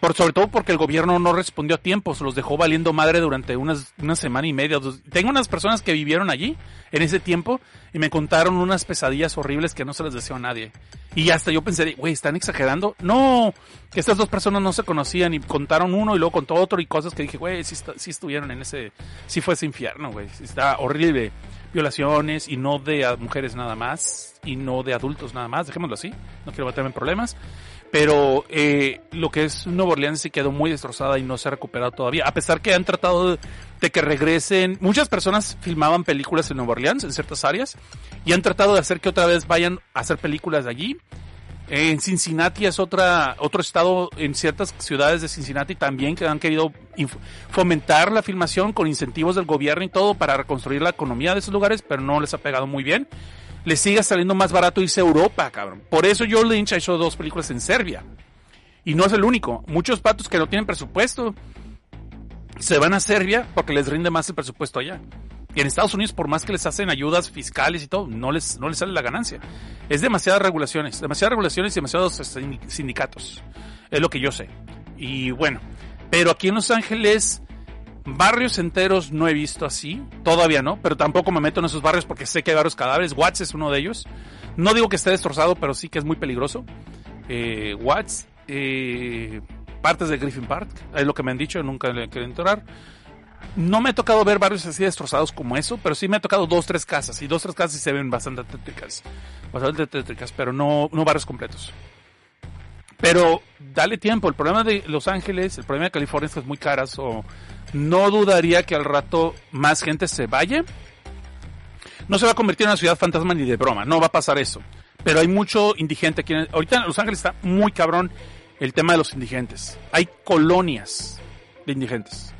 Por, sobre todo porque el gobierno no respondió a tiempo, se los dejó valiendo madre durante unas, una semana y media. Tengo unas personas que vivieron allí en ese tiempo y me contaron unas pesadillas horribles que no se les deseo a nadie. Y hasta yo pensé, güey, ¿están exagerando? No, que estas dos personas no se conocían y contaron uno y luego contó otro y cosas que dije, güey, sí, sí estuvieron en ese, sí fue ese infierno, güey, está horrible. Violaciones y no de mujeres nada más y no de adultos nada más, dejémoslo así, no quiero meterme en problemas pero eh, lo que es Nueva Orleans sí quedó muy destrozada y no se ha recuperado todavía. A pesar que han tratado de, que regresen, muchas personas filmaban películas en Nueva Orleans, en ciertas áreas, y han tratado de hacer que otra vez vayan a hacer películas de allí. En Cincinnati es otra, otro estado, en ciertas ciudades de Cincinnati también que han querido fomentar la filmación con incentivos del gobierno y todo para reconstruir la economía de esos lugares, pero no les ha pegado muy bien le siga saliendo más barato irse a Europa, cabrón. Por eso Joe Lynch ha hecho dos películas en Serbia. Y no es el único. Muchos patos que no tienen presupuesto se van a Serbia porque les rinde más el presupuesto allá. Y en Estados Unidos, por más que les hacen ayudas fiscales y todo, no les, no les sale la ganancia. Es demasiadas regulaciones, demasiadas regulaciones y demasiados este, sindicatos. Es lo que yo sé. Y bueno, pero aquí en Los Ángeles, barrios enteros no he visto así. Todavía no, pero tampoco me meto en esos barrios porque sé que hay varios cadáveres. Watts es uno de ellos. No digo que esté destrozado, pero sí que es muy peligroso. Eh, Watts, eh, partes de Griffin Park, es lo que me han dicho, nunca le quiero entrar no me ha tocado ver barrios así destrozados como eso, pero sí me ha tocado dos, tres casas. Y dos, tres casas se ven bastante tétricas. Bastante tétricas, pero no, no barrios completos. Pero dale tiempo. El problema de Los Ángeles, el problema de California es muy caras. O no dudaría que al rato más gente se vaya. No se va a convertir en una ciudad fantasma ni de broma. No va a pasar eso. Pero hay mucho indigente aquí. Ahorita en Los Ángeles está muy cabrón el tema de los indigentes. Hay colonias de indigentes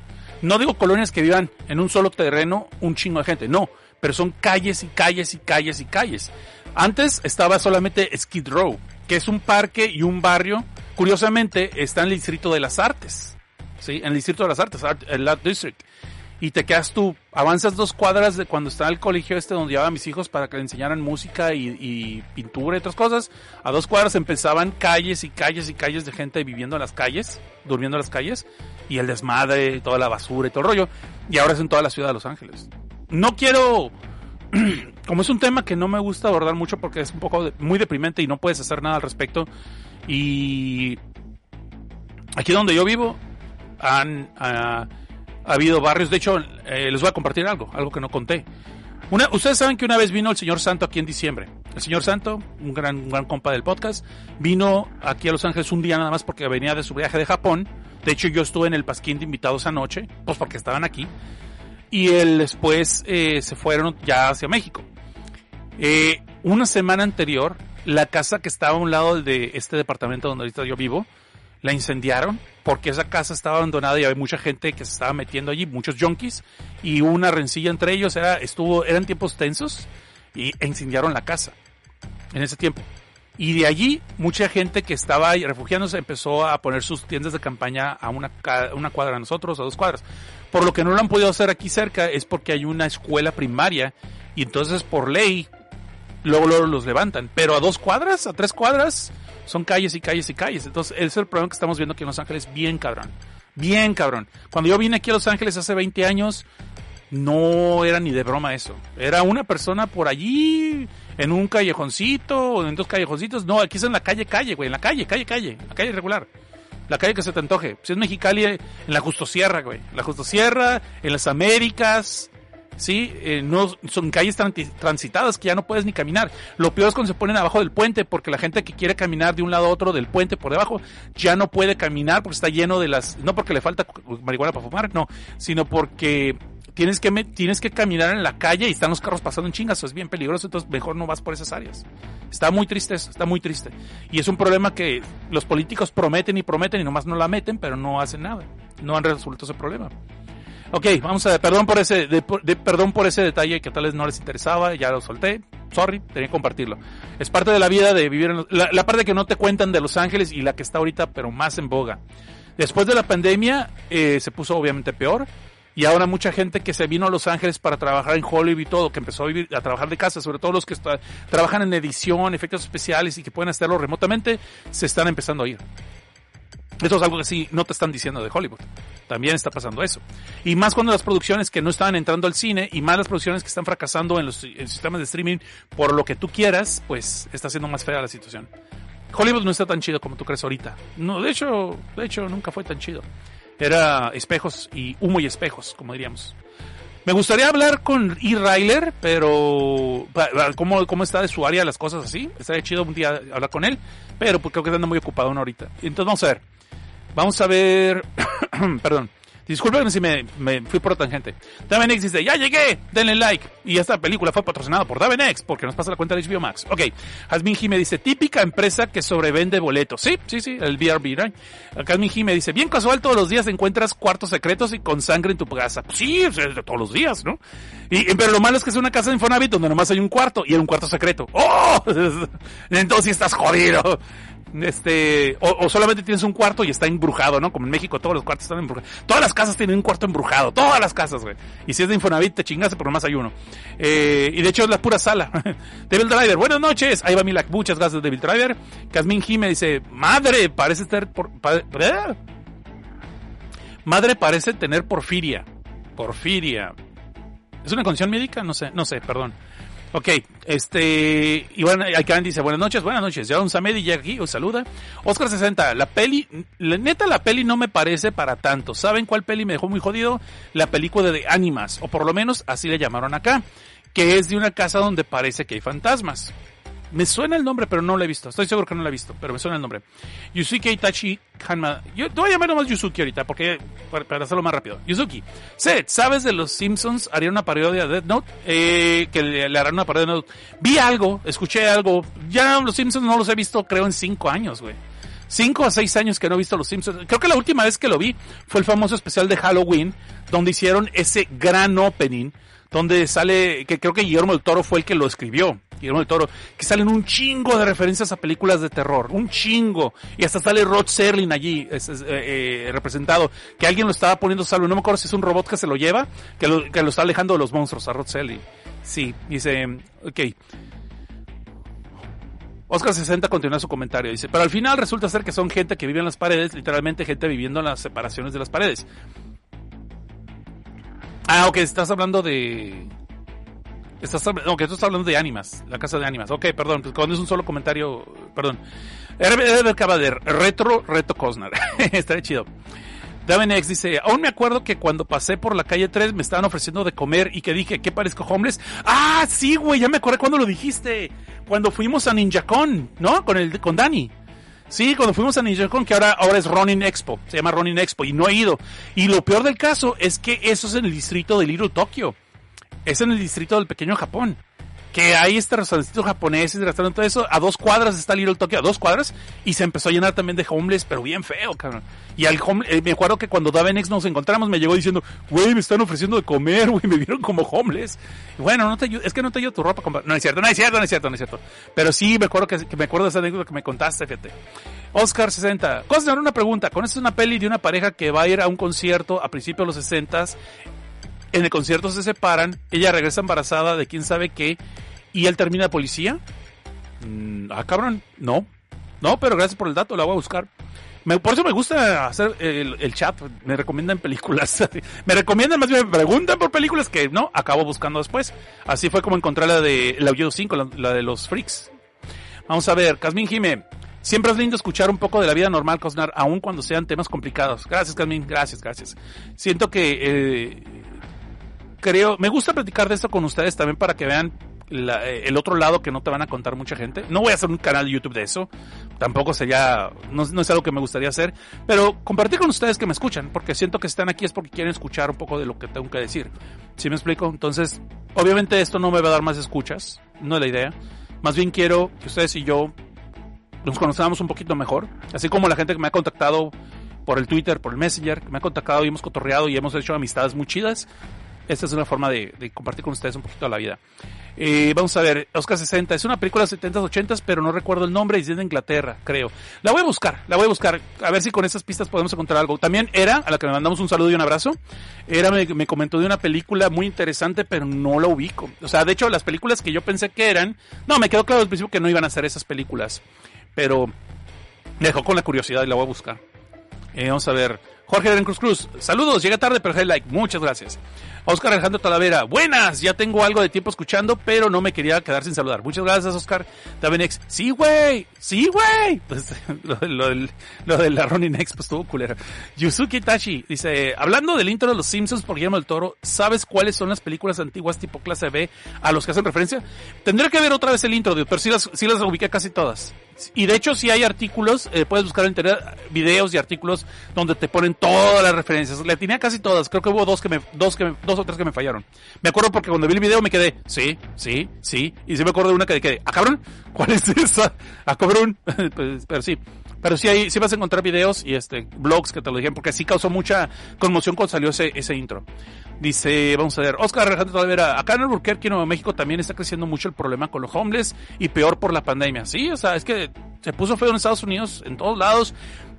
no digo colonias que vivan en un solo terreno un chingo de gente, no, pero son calles y calles y calles y calles. Antes estaba solamente Skid Row, que es un parque y un barrio, curiosamente está en el distrito de las artes, ¿sí? En el distrito de las artes, el Art District. Y te quedas tú, avanzas dos cuadras de cuando estaba el colegio este donde llevaba a mis hijos para que le enseñaran música y, y, pintura y otras cosas. A dos cuadras empezaban calles y calles y calles de gente viviendo en las calles, durmiendo en las calles y el desmadre, toda la basura y todo el rollo. Y ahora es en toda la ciudad de Los Ángeles. No quiero, como es un tema que no me gusta abordar mucho porque es un poco muy deprimente y no puedes hacer nada al respecto. Y aquí donde yo vivo han ha, habido barrios. De hecho, eh, les voy a compartir algo, algo que no conté. Ustedes saben que una vez vino el señor Santo aquí en diciembre. El señor Santo, un gran, un gran compa del podcast, vino aquí a Los Ángeles un día nada más porque venía de su viaje de Japón de hecho, yo estuve en el Pasquín de invitados anoche, pues porque estaban aquí. Y él después eh, se fueron ya hacia México. Eh, una semana anterior, la casa que estaba a un lado de este departamento donde ahorita yo vivo, la incendiaron porque esa casa estaba abandonada y había mucha gente que se estaba metiendo allí, muchos junkies, y una rencilla entre ellos, era, estuvo, eran tiempos tensos, y incendiaron la casa en ese tiempo. Y de allí, mucha gente que estaba refugiándose empezó a poner sus tiendas de campaña a una, una cuadra de nosotros, a dos cuadras. Por lo que no lo han podido hacer aquí cerca es porque hay una escuela primaria y entonces por ley luego, los levantan. Pero a dos cuadras, a tres cuadras, son calles y calles y calles. Entonces ese es el problema que estamos viendo aquí en Los Ángeles, bien cabrón. Bien cabrón. Cuando yo vine aquí a Los Ángeles hace 20 años, no era ni de broma eso. Era una persona por allí, en un callejoncito, o en dos callejoncitos. No, aquí es en la calle, calle, güey, en la calle, calle, calle, la calle regular. La calle que se te antoje. Si es Mexicali, en la Justosierra, güey. La Justosierra, en las Américas, ¿sí? Eh, no, son calles transitadas que ya no puedes ni caminar. Lo peor es cuando se ponen abajo del puente, porque la gente que quiere caminar de un lado a otro del puente por debajo ya no puede caminar porque está lleno de las, no porque le falta marihuana para fumar, no, sino porque tienes que, tienes que caminar en la calle y están los carros pasando en chingas, es bien peligroso, entonces mejor no vas por esas áreas. Está muy triste eso, está muy triste. Y es un problema que los políticos prometen y prometen y nomás no la meten, pero no hacen nada. No han resuelto ese problema. Ok, vamos a perdón por ese, de, perdón por ese detalle que tal vez no les interesaba, ya lo solté, sorry, tenía que compartirlo. Es parte de la vida de vivir en la, la parte que no te cuentan de Los Ángeles y la que está ahorita, pero más en boga. Después de la pandemia, eh, se puso obviamente peor y ahora mucha gente que se vino a Los Ángeles para trabajar en Hollywood y todo, que empezó a, vivir, a trabajar de casa, sobre todo los que trabajan en edición, efectos especiales y que pueden hacerlo remotamente, se están empezando a ir. Eso es algo que sí no te están diciendo de Hollywood. También está pasando eso. Y más cuando las producciones que no estaban entrando al cine y más las producciones que están fracasando en los sistemas de streaming por lo que tú quieras, pues está siendo más fea la situación. Hollywood no está tan chido como tú crees ahorita. No, de hecho, de hecho nunca fue tan chido. Era espejos y humo y espejos, como diríamos. Me gustaría hablar con E. Ryler, pero ¿cómo, cómo está de su área las cosas así. Estaría chido un día hablar con él, pero pues creo que anda muy ocupado ahorita. Entonces vamos a ver. Vamos a ver, perdón. Disculpen si me, me fui por tangente. Davenex dice, ya llegué, denle like. Y esta película fue patrocinada por Davenex, porque nos pasa la cuenta de HBO Max. Ok, Jasmine Jime dice, típica empresa que sobrevende boletos. Sí, sí, sí, el BRB, right? Jasmine Jime dice, bien casual, todos los días encuentras cuartos secretos y con sangre en tu casa. Pues sí, todos los días, ¿no? Y, pero lo malo es que es una casa de Infonavit donde nomás hay un cuarto y era un cuarto secreto. ¡Oh! Entonces estás jodido este, o, solamente tienes un cuarto y está embrujado, ¿no? Como en México todos los cuartos están embrujados. Todas las casas tienen un cuarto embrujado, todas las casas, güey. Y si es de Infonavit te chingaste, pero más hay uno. Eh, y de hecho es la pura sala. Devil Driver, buenas noches. Ahí va mi like, muchas gracias Devil Driver. Casmin Jime dice, madre, parece estar por, madre parece tener porfiria. Porfiria. ¿Es una condición médica? No sé, no sé, perdón. Ok, este, bueno, Aikan dice, buenas noches, buenas noches, ya un Samedi ya aquí, os saluda. Oscar 60, la peli, la, neta la peli no me parece para tanto. ¿Saben cuál peli me dejó muy jodido? La película de Animas, o por lo menos así le llamaron acá, que es de una casa donde parece que hay fantasmas. Me suena el nombre, pero no lo he visto. Estoy seguro que no lo he visto, pero me suena el nombre. Yusuke Itachi Hanma. Yo te voy a llamar nomás Yusuke ahorita, porque para, hacerlo más rápido. Yusuke, Seth, ¿sabes de los Simpsons? Haría una parodia de Death Note. Eh, que le, harán una parodia de Death Note. Vi algo, escuché algo. Ya los Simpsons no los he visto, creo, en cinco años, güey. Cinco a seis años que no he visto los Simpsons. Creo que la última vez que lo vi fue el famoso especial de Halloween, donde hicieron ese gran opening donde sale, que creo que Guillermo del Toro fue el que lo escribió, Guillermo del Toro, que salen un chingo de referencias a películas de terror, un chingo, y hasta sale Rod Serling allí eh, eh, representado, que alguien lo estaba poniendo salvo, no me acuerdo si es un robot que se lo lleva, que lo, que lo está alejando de los monstruos, a Rod Serling. Sí, dice, ok. Oscar 60 continúa su comentario, dice, pero al final resulta ser que son gente que vive en las paredes, literalmente gente viviendo en las separaciones de las paredes. Ah, ok, estás hablando de... Estás, no, que estás hablando de Ánimas, la casa de Ánimas. Ok, perdón, pues cuando es un solo comentario, perdón. RB acaba de retro, reto Cosnar. Está chido. Davenex dice, aún me acuerdo que cuando pasé por la calle 3 me estaban ofreciendo de comer y que dije, ¿qué parezco homeless? Ah, sí, güey, ya me acordé cuando lo dijiste. Cuando fuimos a NinjaCon, ¿no? Con el, con Dani. Sí, cuando fuimos a NinjaCon, que ahora, ahora es Ronin Expo, se llama Ronin Expo, y no he ido. Y lo peor del caso es que eso es en el distrito de Little Tokyo. Es en el distrito del pequeño Japón que hay este restaurante japonés y restaurante todo eso, a dos cuadras está Little Tokyo, a dos cuadras, y se empezó a llenar también de homeless, pero bien feo, cabrón. Y al eh, me acuerdo que cuando Davenex nos encontramos, me llegó diciendo, güey, me están ofreciendo de comer, güey, me vieron como homeless. Bueno, no te es que no te ayudo tu ropa, No es cierto, no es cierto, no es cierto, no es cierto. Pero sí, me acuerdo que, me acuerdo de esa anécdota que me contaste, fíjate. Oscar 60. Cosner, una pregunta. Con esto es una peli de una pareja que va a ir a un concierto a principios de los 60 en el concierto se separan, ella regresa embarazada de quién sabe qué, y él termina policía. Mm, ah, cabrón, no. No, pero gracias por el dato, la voy a buscar. por eso me gusta hacer el, chat. Me recomiendan películas. me recomiendan, más bien me preguntan por películas que no, acabo buscando después. Así fue como encontré la de El Aullido 5, la, de los freaks. Vamos a ver, Casmin Jime. Siempre es lindo escuchar un poco de la vida normal, Cosnar, aun cuando sean temas complicados. Gracias, Casmin, gracias, gracias. Siento que eh, creo, me gusta platicar de esto con ustedes también para que vean eh, el otro lado que no te van a contar mucha gente. No voy a hacer un canal de YouTube de eso. Tampoco sería, no, es algo que me gustaría hacer. Pero compartir con ustedes que me escuchan, porque siento que están aquí es porque quieren escuchar un poco de lo que tengo que decir. ¿Sí me explico? Entonces, obviamente esto no me va a dar más escuchas, no es la idea. Más bien quiero que ustedes y yo nos conozcamos un poquito mejor. Así como la gente que me ha contactado por el Twitter, por el Messenger, que me ha contactado y hemos cotorreado y hemos hecho amistades muy chidas. Esta es una forma de, compartir con ustedes un poquito la vida. Eh, vamos a ver, Oscar 60. Es una película de 70s, 80s, pero no recuerdo el nombre y es de Inglaterra, creo. La voy a buscar, la voy a buscar. A ver si con esas pistas podemos encontrar algo. También era, a la que le mandamos un saludo y un abrazo, era, me, comentó de una película muy interesante, pero no la ubico. O sea, de hecho, las películas que yo pensé que eran, no, me quedó claro al principio que no iban a ser esas películas. Pero me dejó con la curiosidad y la voy a buscar. Eh, vamos a ver. Jorge Cruz Cruz, saludos, llega tarde, pero hey like, muchas gracias. Oscar Alejandro Talavera, buenas, ya tengo algo de tiempo escuchando, pero no me quería quedar sin saludar. Muchas gracias, Oscar. Tabenex, sí, güey, sí, güey. Pues, lo, lo, del- lo de la Ronnie Next, pues estuvo culera. Yusuke Tachi dice, hablando del intro de Los Simpsons por Guillermo del Toro, ¿sabes cuáles son las películas antiguas tipo clase B a los que hacen referencia? Tendré que ver otra vez el intro, pero sí las, sí las ubiqué casi todas. Y de hecho, si hay artículos, eh, puedes buscar en internet videos y artículos donde te ponen todas las referencias. Le tenía casi todas. Creo que hubo dos que me, dos que me- dos o tres que me fallaron. Me acuerdo porque cuando vi el video me quedé, sí, sí, sí. Y sí me acuerdo de una que quedé, ¿ah, cabrón? ¿Cuál es esa? ¿Ah, cabrón? Pues, pero sí. Pero sí, hay, sí vas a encontrar videos y este, blogs que te lo dijeron, porque sí causó mucha conmoción cuando salió ese, ese intro. Dice, vamos a ver, Oscar Alejandro Talavera, acá en Albuquerque, Nuevo México, también está creciendo mucho el problema con los homeless y peor por la pandemia. Sí, o sea, es que se puso feo en Estados Unidos, en todos lados,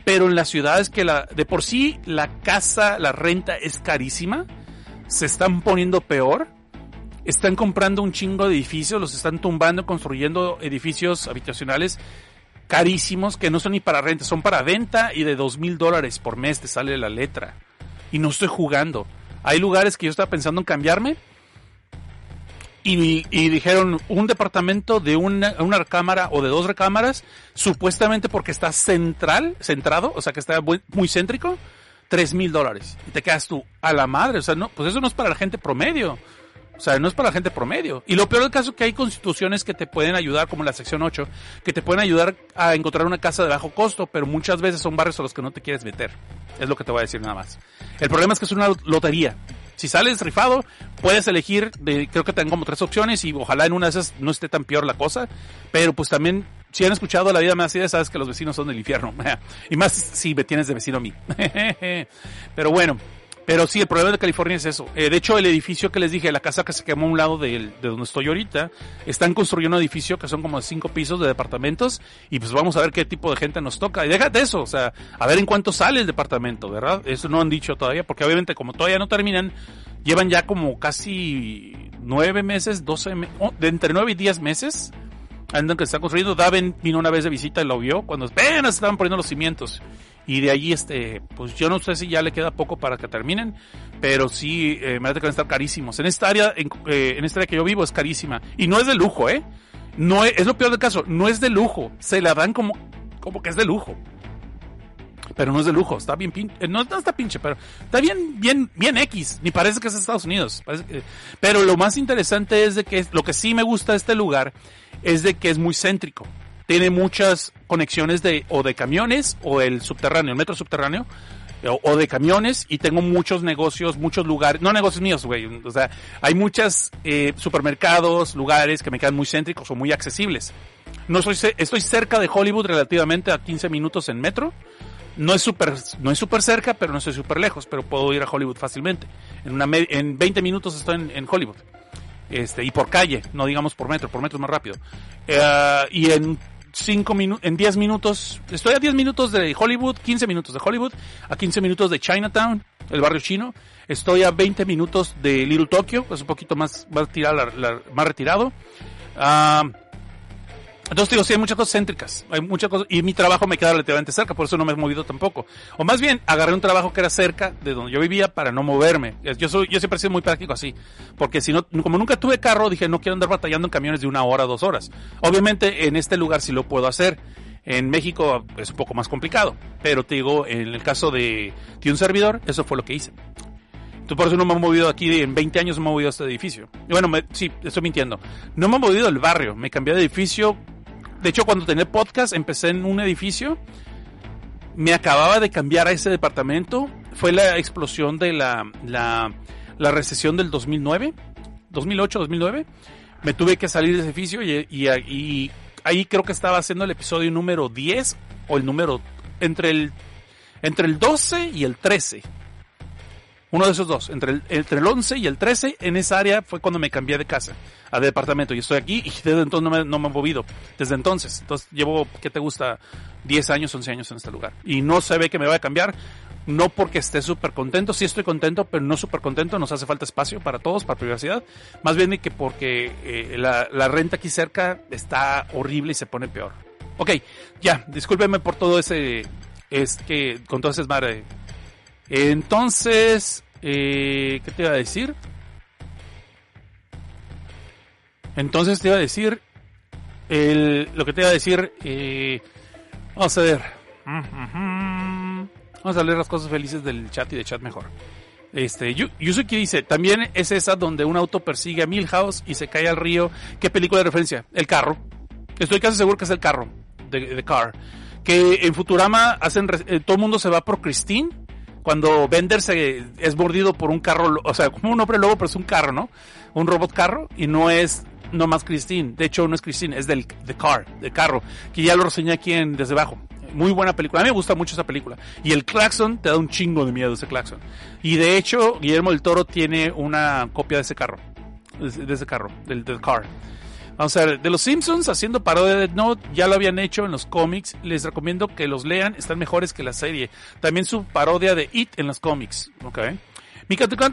pero en las ciudades que la, de por sí la casa, la renta es carísima, se están poniendo peor. Están comprando un chingo de edificios, los están tumbando, construyendo edificios habitacionales carísimos que no son ni para renta, son para venta y de dos mil dólares por mes te sale la letra. Y no estoy jugando. Hay lugares que yo estaba pensando en cambiarme y, dijeron un departamento de una, una recámara o de dos recámaras, supuestamente porque está central, centrado, o sea que está muy, muy céntrico, tres mil dólares. Y te quedas tú a la madre, o sea, no, pues eso no es para la gente promedio. O sea, no es para la gente promedio. Y lo peor del caso es que hay constituciones que te pueden ayudar, como la sección 8, que te pueden ayudar a encontrar una casa de bajo costo, pero muchas veces son barrios a los que no te quieres meter. Es lo que te voy a decir nada más. El problema es que es una lotería. Si sales rifado, puedes elegir, creo que tengo como tres opciones y ojalá en una de esas no esté tan peor la cosa. Pero pues también, si han escuchado La vida más así, sabes que los vecinos son del infierno. y más si me tienes de vecino a mí. pero bueno, pero sí, el problema de California es eso. Eh, de hecho, el edificio que les dije, la casa que se quemó a un lado de, de donde estoy ahorita, están construyendo un edificio que son como cinco pisos de departamentos y pues vamos a ver qué tipo de gente nos toca. Y déjate eso, o sea, a ver en cuánto sale el departamento, ¿verdad? Eso no han dicho todavía, porque obviamente como todavía no terminan, llevan ya como casi nueve meses, doce, oh, entre nueve y diez meses andan que están construyendo. Daven vino una vez de visita y lo vio cuando apenas estaban poniendo los cimientos. Y de allí, este, pues yo no sé si ya le queda poco para que terminen, pero sí, eh, me parece que van a estar carísimos. En esta área, en, eh, en esta área que yo vivo es carísima. Y no es de lujo, ¿eh? No es, es lo peor del caso, no es de lujo. Se la dan como, como que es de lujo. Pero no es de lujo, está bien pinche, no, no está pinche, pero está bien, bien, bien X, ni parece que es Estados Unidos. pero lo más interesante es de que lo que sí me gusta de este lugar es de que es muy céntrico. Tiene muchas conexiones de, o de camiones, o el subterráneo, el metro subterráneo, o, de camiones, y tengo muchos negocios, muchos lugares, no negocios míos, güey, o sea, hay muchos supermercados, lugares que me quedan muy céntricos o muy accesibles. No soy, estoy cerca de Hollywood relativamente a 15 minutos en metro. No es súper, no es súper cerca, pero no estoy súper lejos, pero puedo ir a Hollywood fácilmente. En una en 20 minutos estoy en, en Hollywood. Este, y por calle, no digamos por metro, por metro es más rápido. Eh, y en 5 minutos, en 10 minutos, estoy a 10 minutos de Hollywood, 15 minutos de Hollywood, a 15 minutos de Chinatown, el barrio chino. Estoy a 20 minutos de Little Tokyo, es un poquito más, más, tirado, la- la- más retirado. Ah, entonces digo, sí, hay muchas cosas céntricas, hay muchas cosas, y mi trabajo me queda relativamente cerca, por eso no me he movido tampoco. O más bien, agarré un trabajo que era cerca de donde yo vivía para no moverme. Yo soy, yo siempre he sido muy práctico así, porque si no, como nunca tuve carro, dije, no quiero andar batallando en camiones de una hora, dos horas. Obviamente, en este lugar sí lo puedo hacer. En México es un poco más complicado, pero te digo, en el caso de, de un servidor, eso fue lo que hice. Entonces, por eso no me he movido aquí, en 20 años no me he movido a este edificio. Bueno, me- sí, estoy mintiendo. No me he movido del barrio, me cambié de edificio. De hecho, cuando tenía podcast, empecé en un edificio. Me acababa de cambiar a ese departamento. Fue la explosión de la, la, la recesión del 2009, 2008, 2009. Me tuve que salir de ese edificio y, y, y ahí creo que estaba haciendo el episodio número 10 o el número entre el entre el 12 y el 13. Uno de esos dos, entre el, entre el 11 y el 13, en esa área fue cuando me cambié de casa, a departamento. Y estoy aquí y desde entonces no me, no me he movido. Desde entonces. Entonces llevo, ¿qué te gusta? 10 años, 11 años en este lugar. Y no se ve que me vaya a cambiar. No porque esté súper contento, sí estoy contento, pero no súper contento, nos hace falta espacio para todos, para privacidad. Más bien que porque eh, la, la renta aquí cerca está horrible y se pone peor. Ok, ya, discúlpeme por todo ese, es que, con todo ese. Entonces, eh, ¿qué te iba a decir? Entonces te iba a decir, el, lo que te iba a decir, eh, vamos a ver. Vamos a leer las cosas felices del chat y de chat mejor. Este, Yu- Yuzuki dice, también es esa donde un auto persigue a Milhouse y se cae al río. ¿Qué película de referencia? El carro. Estoy casi seguro que es el carro, de, de Car. Que en Futurama hacen, eh, todo el mundo se va por Christine. Cuando Bender se, es mordido por un carro, o sea, como un hombre lobo, pero es un carro, ¿no? Un robot carro y no es no más Christine. De hecho, no es Christine, es del The Car, de carro, que ya lo reseñé aquí en Desde Abajo. Muy buena película. A mí me gusta mucho esa película. Y el claxon te da un chingo de miedo ese claxon. Y de hecho, Guillermo del Toro tiene una copia de ese carro. De ese carro, del, del car. Vamos a ver, de los Simpsons haciendo parodia de Death Note, ya lo habían hecho en los cómics. Les recomiendo que los lean, están mejores que la serie. También su parodia de It en los cómics. Ok.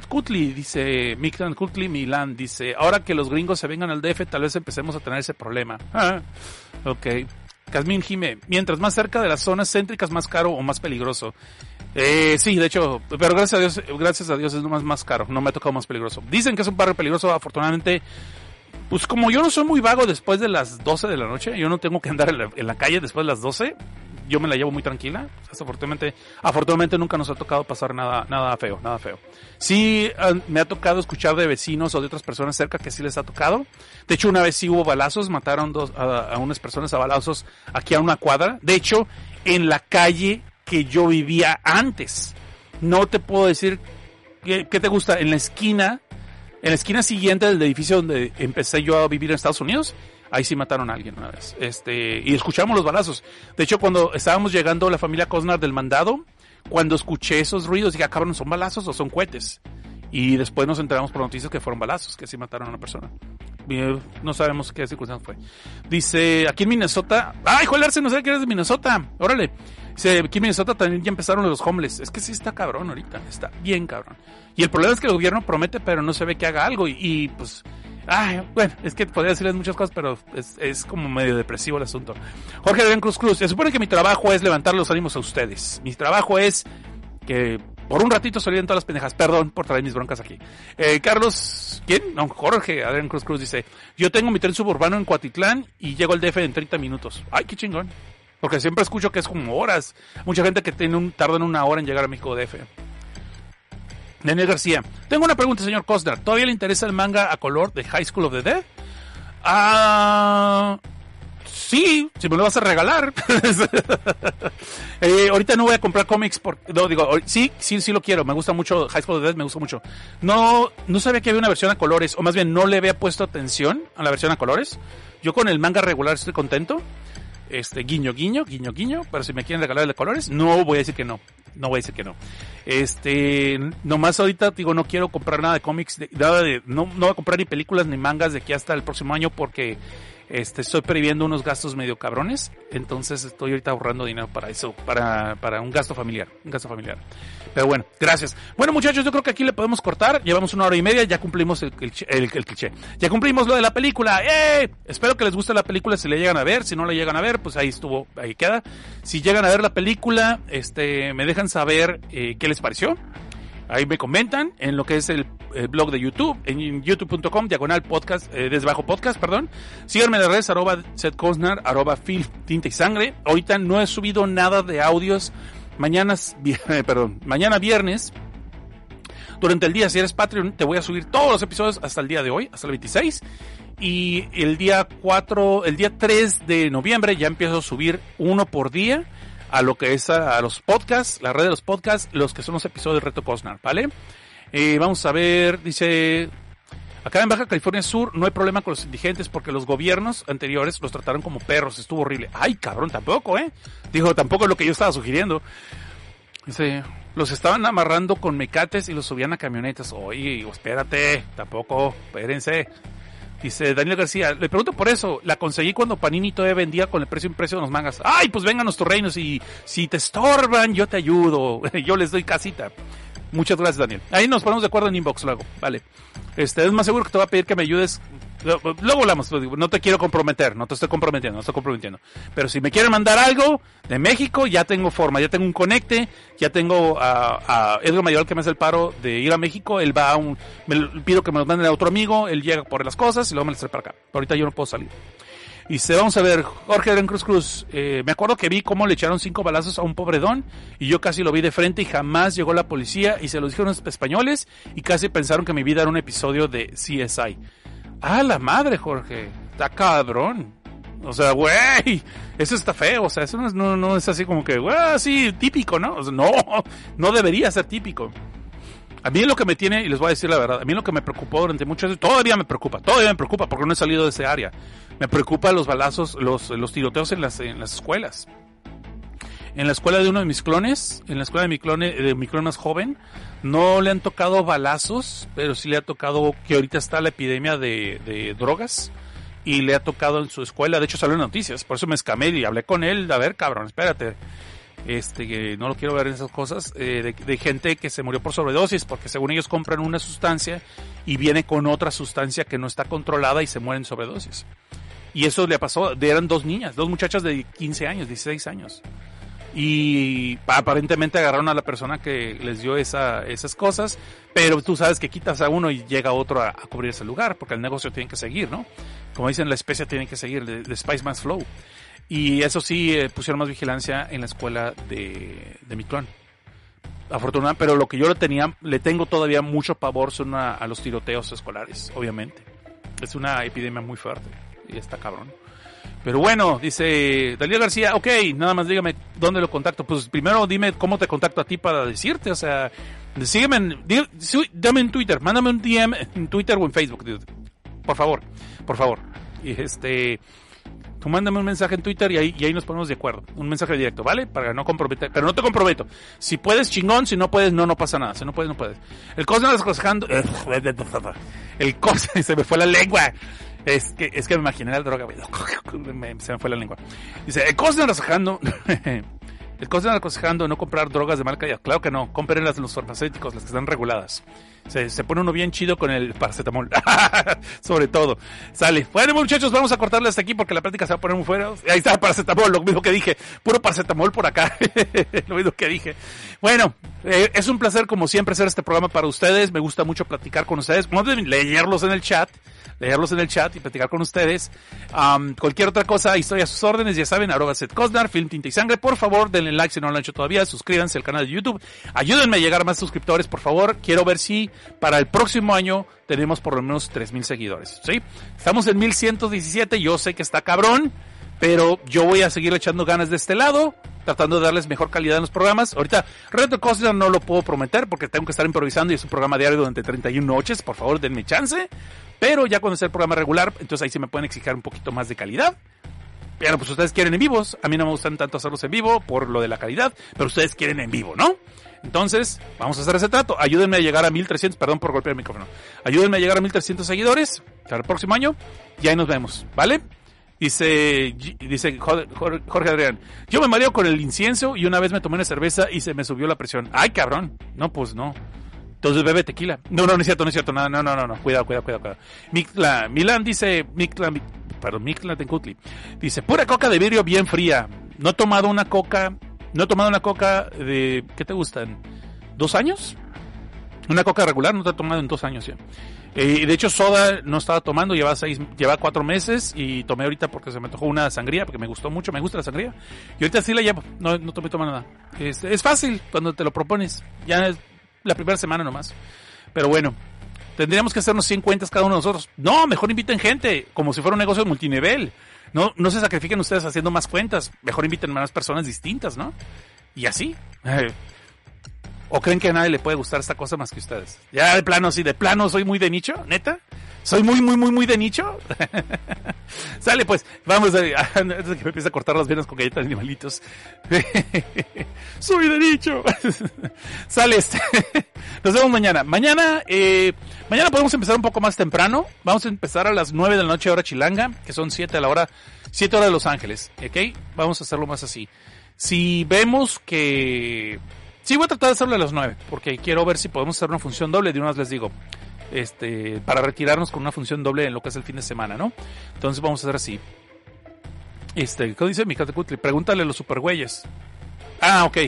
Kutli dice, Mikant Kutli Milan dice, ahora que los gringos se vengan al DF, tal vez empecemos a tener ese problema. Ah, ok. Casmin Jime, mientras más cerca de las zonas céntricas, más caro o más peligroso. Eh, sí, de hecho, pero gracias a Dios, gracias a Dios es más, más caro, no me ha tocado más peligroso. Dicen que es un barrio peligroso, afortunadamente, pues como yo no soy muy vago después de las 12 de la noche, yo no tengo que andar en la, calle después de las 12, yo me la llevo muy tranquila. Afortunadamente, afortunadamente nunca nos ha tocado pasar nada, nada feo, nada feo. Sí, me ha tocado escuchar de vecinos o de otras personas cerca que sí les ha tocado. De hecho, una vez sí hubo balazos, mataron dos, a, a unas personas a balazos aquí a una cuadra. De hecho, en la calle que yo vivía antes. No te puedo decir qué te gusta. En la esquina, en la esquina siguiente del edificio donde empecé yo a vivir en Estados Unidos, ahí sí mataron a alguien una vez. Este, y escuchamos los balazos. De hecho, cuando estábamos llegando la familia Cosnar del mandado, cuando escuché esos ruidos, dije, ah, cabrón, ¿son balazos o son cohetes? Y después nos enteramos por noticias que fueron balazos, que sí mataron a una persona. No sabemos qué circunstancia fue. Dice, aquí en Minnesota. ¡Ay, Joel Arce, no sé que eres de Minnesota! Órale. Dice, aquí en Minnesota también ya empezaron los homeless. Es que sí está cabrón ahorita. Está bien cabrón. Y el problema es que el gobierno promete, pero no se ve que haga algo. Y, y, pues. Ay, bueno, es que podría decirles muchas cosas, pero es, es como medio depresivo el asunto. Jorge Adrián Cruz Cruz, se supone que mi trabajo es levantar los ánimos a ustedes. Mi trabajo es que por un ratito olviden todas las pendejas. Perdón por traer mis broncas aquí. Eh, Carlos, ¿quién? Jorge Adrián Cruz Cruz dice, yo tengo mi tren suburbano en Coatitlán y llego al DF en 30 minutos. Ay, qué chingón. Porque siempre escucho que es como horas. Mucha gente que tiene un, tarda en una hora en llegar a México DF. Daniel García, tengo una pregunta, señor Cosner. ¿Todavía le interesa el manga a color de High School of the Dead? Ah, sí, si me lo vas a regalar. Eh, ahorita no voy a comprar cómics porque, no, digo, sí, sí, sí lo quiero. Me gusta mucho High School of Dead, me gusta mucho. No, no sabía que había una versión a colores, o más bien no le había puesto atención a la versión a colores. Yo con el manga regular estoy contento. Este, guiño, guiño, guiño, guiño. Pero si me quieren regalar el de colores, no voy a decir que no. No voy a decir que no. Este, nomás ahorita digo, no quiero comprar nada de cómics, nada de, no, no voy a comprar ni películas ni mangas de aquí hasta el próximo año porque este, estoy previendo unos gastos medio cabrones. Entonces estoy ahorita ahorrando dinero para eso, para, para un gasto familiar, un gasto familiar. Pero bueno, gracias. Bueno, muchachos, yo creo que aquí le podemos cortar. Llevamos una hora y media, ya cumplimos el, el, el- cliché. Ya cumplimos lo de la película. ¡Eh! Espero que les guste la película si le llegan a ver. Si no la llegan a ver, pues ahí estuvo, ahí queda. Si llegan a ver la película, este, me dejan saber eh, qué les pareció. Ahí me comentan en lo que es el, blog de YouTube, en youtube.com, diagonal podcast, eh, desde bajo podcast, perdón. Síganme en las redes, arroba Seth Cosnar, arroba Phil, tinta y sangre. Ahorita no he subido nada de audios. Mañana, eh, perdón, mañana viernes, durante el día, si eres Patreon, te voy a subir todos los episodios hasta el día de hoy, hasta el 26. Y el día 4, el día 3 de noviembre ya empiezo a subir uno por día a lo que es a, los podcasts, la red de los podcasts, los que son los episodios del Reto Cosnar, ¿vale? Eh, vamos a ver, dice, acá en Baja California Sur no hay problema con los indigentes porque los gobiernos anteriores los trataron como perros, estuvo horrible. Ay, cabrón, tampoco, ¿eh? Dijo, tampoco es lo que yo estaba sugiriendo. Dice, los estaban amarrando con mecates y los subían a camionetas. Oye, espérate, tampoco, espérense. Dice Daniel García, le pregunto por eso, la conseguí cuando Panini todavía vendía con el precio impreso de los mangas. Ay, pues vengan nuestros reinos y si te estorban, yo te ayudo, yo les doy casita. Muchas gracias, Daniel. Ahí nos ponemos de acuerdo en inbox luego, vale. Este, es más seguro que te voy a pedir que me ayudes Luego hablamos, pues, no te quiero comprometer, no te estoy comprometiendo, no estoy comprometiendo. Pero si me quieren mandar algo de México, ya tengo forma, ya tengo un conecte, ya tengo a, a Edgar Mayor que me hace el paro de ir a México, él va a un, me pido que me lo manden a otro amigo, él llega por las cosas y luego me las trae para acá. Ahorita yo no puedo salir. Y se vamos a ver, Jorge Adrián Cruz Cruz, eh, me acuerdo que vi cómo le echaron cinco balazos a un pobre don y yo casi lo vi de frente y jamás llegó la policía y se lo dijeron los españoles y casi pensaron que mi vida era un episodio de CSI. Ah, la madre, Jorge. Está cabrón. O sea, güey, eso está feo. O sea, eso no es, así como que, güey, así típico, ¿no? No, no debería ser típico. A mí lo que me tiene, y les voy a decir la verdad, a mí lo que me preocupó durante muchos años, todavía me preocupa, todavía me preocupa porque no he salido de ese área. Me preocupa los balazos, los, los tiroteos en las escuelas. En la escuela de uno de mis clones, en la escuela de mi clone, de mi clon más joven, no le han tocado balazos, pero sí le ha tocado que ahorita está la epidemia de, drogas y le ha tocado en su escuela. De hecho, salió en noticias, por eso me escamé y hablé con él. A ver, cabrón, espérate. Este, no lo quiero ver en esas cosas, eh, de, de, gente que se murió por sobredosis, porque según ellos compran una sustancia y viene con otra sustancia que no está controlada y se mueren sobredosis. Y eso le pasó, eran dos niñas, dos muchachas de 15 años, 16 años y aparentemente agarraron a la persona que les dio esa, esas cosas, pero tú sabes que quitas a uno y llega otro a, cubrir ese lugar, porque el negocio tiene que seguir, ¿no? Como dicen, la especie tiene que seguir, the, Spice Must Flow. Y eso sí, eh, pusieron más vigilancia en la escuela de, de mi clon. Afortunadamente, pero lo que yo le tenía, le tengo todavía mucho pavor son a los tiroteos escolares, obviamente. Es una epidemia muy fuerte y está cabrón. Pero bueno, dice Daniel García, ok, nada más dígame dónde lo contacto. Pues primero dime cómo te contacto a ti para decirte, o sea, sígueme, en, dame en Twitter, mándame un DM en Twitter o en Facebook, por favor, por favor. Y este, tú mándame un mensaje en Twitter y ahí, y ahí nos ponemos de acuerdo, un mensaje directo, ¿vale? Para no comprometer, pero no te comprometo. Si puedes, chingón, si no puedes, no, no pasa nada, si no puedes, no puedes. El Cosner aconsejando, el Cosner, se me fue la lengua. Es que, es que me imaginé la droga, me, se me fue la lengua. Dice, el Cosner aconsejando, el Cosner aconsejando no comprar drogas de calidad. Claro que no, compren las de los farmacéuticos, las que están reguladas. Se, se pone uno bien chido con el paracetamol. Sobre todo. Sale. Bueno, muchachos, vamos a cortarle hasta aquí porque la práctica se va a poner muy fuera. Ahí está el paracetamol, lo mismo que dije. Puro paracetamol por acá. lo mismo que dije. Bueno, eh, es un placer como siempre hacer este programa para ustedes. Me gusta mucho platicar con ustedes. Deben leerlos en el chat leerlos en el chat y platicar con ustedes. Cualquier otra cosa, historia a sus órdenes, ya saben, arroba Seth Cosnar, Film Tinta y Sangre. Por favor, denle like si no lo han hecho todavía, suscríbanse al canal de YouTube. Ayúdenme a llegar a más suscriptores, por favor. Quiero ver si para el próximo año tenemos por lo menos 3.000 seguidores, ¿sí? Estamos en 1.117, yo sé que está cabrón, pero yo voy a seguir echando ganas de este lado tratando de darles mejor calidad en los programas. Ahorita, Reto Cosner no lo puedo prometer porque tengo que estar improvisando y es un programa diario durante 31 noches. Por favor, denme chance. Pero ya cuando sea el programa regular, entonces ahí sí me pueden exigir un poquito más de calidad. Pero pues ustedes quieren en vivos. A mí no me gustan tanto hacerlos en vivo por lo de la calidad, pero ustedes quieren en vivo, ¿no? Entonces, vamos a hacer ese trato. Ayúdenme a llegar a 1300, perdón por golpear el micrófono. Ayúdenme a llegar a 1300 seguidores para el próximo año y ahí nos vemos, ¿vale? Dice, dice Jorge Adrián, yo me mareo con el incienso y una vez me tomé una cerveza y se me subió la presión. Ay, cabrón. No, pues no. Entonces bebe tequila. No, no, no es cierto, no es cierto. No, no, no, no. Cuidado, cuidado, cuidado. cuidado. Mikla, Milan dice, Mikla, perdón, Mikla Tencutli. Dice, pura coca de vidrio bien fría. No he tomado una coca, no he tomado una coca de, ¿qué te gustan? ¿Dos años? Una coca regular no te he tomado en dos años ya. Eh, de hecho, soda no estaba tomando, lleva seis, lleva cuatro meses y tomé ahorita porque se me tocó una sangría, porque me gustó mucho, me gusta la sangría. Y ahorita sí la llevo, no, no tomé tomando nada. Es, es fácil cuando te lo propones. Ya la primera semana nomás. Pero bueno, tendríamos que hacernos 100 cuentas cada uno de nosotros. No, mejor inviten gente, como si fuera un negocio multinivel. No, no se sacrifiquen ustedes haciendo más cuentas. Mejor inviten a más personas distintas, ¿no? Y así. ¿O creen que a nadie le puede gustar esta cosa más que ustedes? Ya de plano, sí, de plano soy muy de nicho, neta. Soy muy, muy, muy, muy de nicho. Sale pues, vamos a, antes de que me empiece a cortar las venas con galletas animalitos. Soy de nicho. Sale este. Nos vemos mañana. Mañana, eh, mañana podemos empezar un poco más temprano. Vamos a empezar a las 9 de la noche hora chilanga, que son 7 a la hora, 7 horas de Los Ángeles. ¿Ok? Vamos a hacerlo más así. Si vemos que... Sí, voy a tratar de hacerlo a las 9, porque quiero ver si podemos hacer una función doble. De una vez les digo, este, para retirarnos con una función doble en lo que es el fin de semana, ¿no? Entonces vamos a hacer así. Este, ¿qué dice mi Cutli? Pregúntale a los supergüeyes. Ah, ok.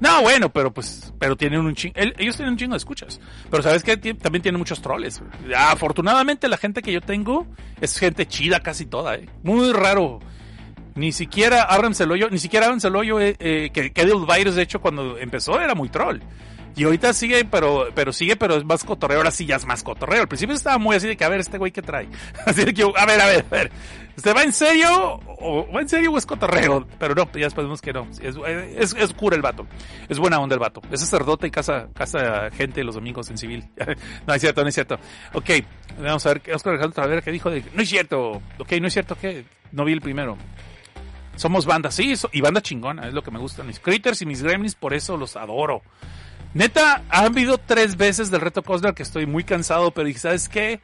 No, bueno, pero pues, pero tienen un chingo, ellos tienen un chingo de escuchas. Pero sabes que también tienen muchos troles. Afortunadamente la gente que yo tengo es gente chida casi toda, eh. Muy raro. Ni siquiera ábranse el hoyo, ni siquiera ábranse el hoyo, eh, eh, que, que Virus de hecho cuando empezó era muy troll. Y ahorita sigue, pero, pero sigue, pero es más cotorreo, ahora sí ya es más cotorreo. Al principio estaba muy así de que, a ver, este güey que trae. Así de que, a ver, a ver, a ver. ¿Usted va en serio? ¿O va en serio o es cotorreo? Pero no, ya después vemos que no. Es, es, cura el vato. Es buena onda el vato. Es sacerdote y casa, casa gente los domingos en civil. no es cierto, no es cierto. Ok, vamos a ver, Oscar Alejandro a ver qué dijo de, no es cierto. Ok, no es cierto que no vi el primero. Somos banda, sí, y banda chingona, es lo que me gusta. Mis critters y mis gremlins, por eso los adoro. Neta, ha habido tres veces del reto Cosner que estoy muy cansado, pero ¿sabes qué?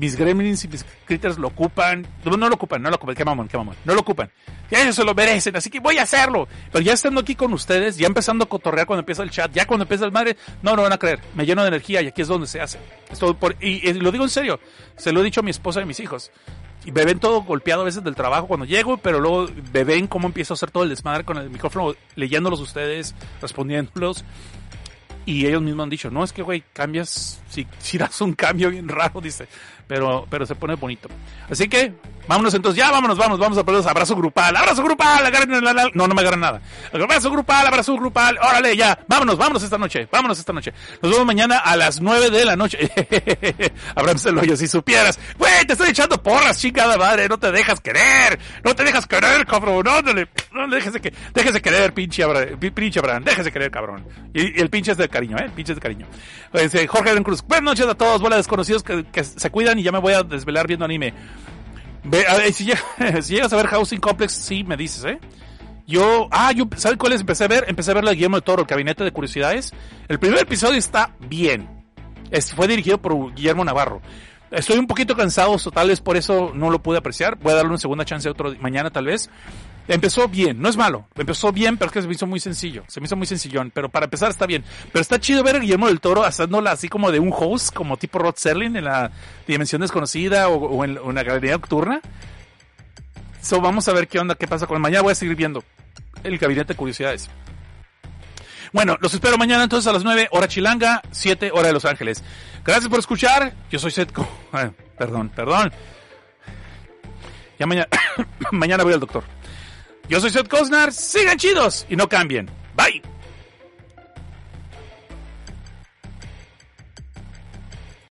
Mis gremlins y mis critters lo ocupan. No, no lo ocupan, no lo ocupan. Qué mamón, qué mamón. No lo ocupan. Ellos se lo merecen, así que voy a hacerlo. Pero ya estando aquí con ustedes, ya empezando a cotorrear cuando empieza el chat, ya cuando empieza el madre, no, no van a creer. Me lleno de energía y aquí es donde se hace. Esto por, y, y, lo digo en serio. Se lo he dicho a mi esposa y a mis hijos. Y me ven todo golpeado a veces del trabajo cuando llego, pero luego me ven cómo empiezo a hacer todo el desmadre con el micrófono, leyéndolos ustedes, respondiéndolos. Y ellos mismos han dicho, no, es que, güey, cambias, si, si das un cambio bien raro, dice pero, pero se pone bonito. Así que, vámonos entonces, ya vámonos, vamos, vamos a ponernos abrazo grupal, abrazo grupal, agarren la, la, no, no me agarran nada. Abrazo grupal, abrazo grupal, órale, ya, vámonos, vámonos esta noche, vámonos esta noche. Nos vemos mañana a las 9 de la noche. el hoyo, si supieras. Güey, te estoy echando porras, chingada madre, no te dejas querer, no te dejas querer, cabrón, no, no, no déjese que, déjese querer, pinche Abraham, pinche Abraham, déjese querer, cabrón. Y, el pinche es de cariño, eh, pinche es de cariño. Pues, eh, Jorge Cruz, buenas noches a todos, bola desconocidos que, que se cuidan y ya me voy a desvelar viendo anime. Ve, si, llegas, a ver Housing Complex, sí me dices, ¿eh? Yo, ah, yo, ¿sabes cuáles empecé a ver? Empecé a ver la Guillermo de Toro, el Gabinete de Curiosidades. El primer episodio está bien. Fue dirigido por Guillermo Navarro. Estoy un poquito cansado, tal vez por eso no lo pude apreciar. Voy a darle una segunda chance otro mañana tal vez. Empezó bien, no es malo. Empezó bien, pero es que se me hizo muy sencillo. Se me hizo muy sencillón, pero para empezar está bien. Pero está chido ver a Guillermo del Toro haciéndola así como de un host, como tipo Rod Serling en la Dimensión Desconocida o, en, la Galería Nocturna. So, vamos a ver qué onda, qué pasa con Mañana voy a seguir viendo el Gabinete de Curiosidades. Bueno, los espero mañana entonces a las 9, hora chilanga, 7, hora de Los Ángeles. Gracias por escuchar. Yo soy Setco. perdón, perdón. Ya mañana, mañana voy al doctor. Yo soy Seth Cosnar, sigan chidos y no cambien. Bye.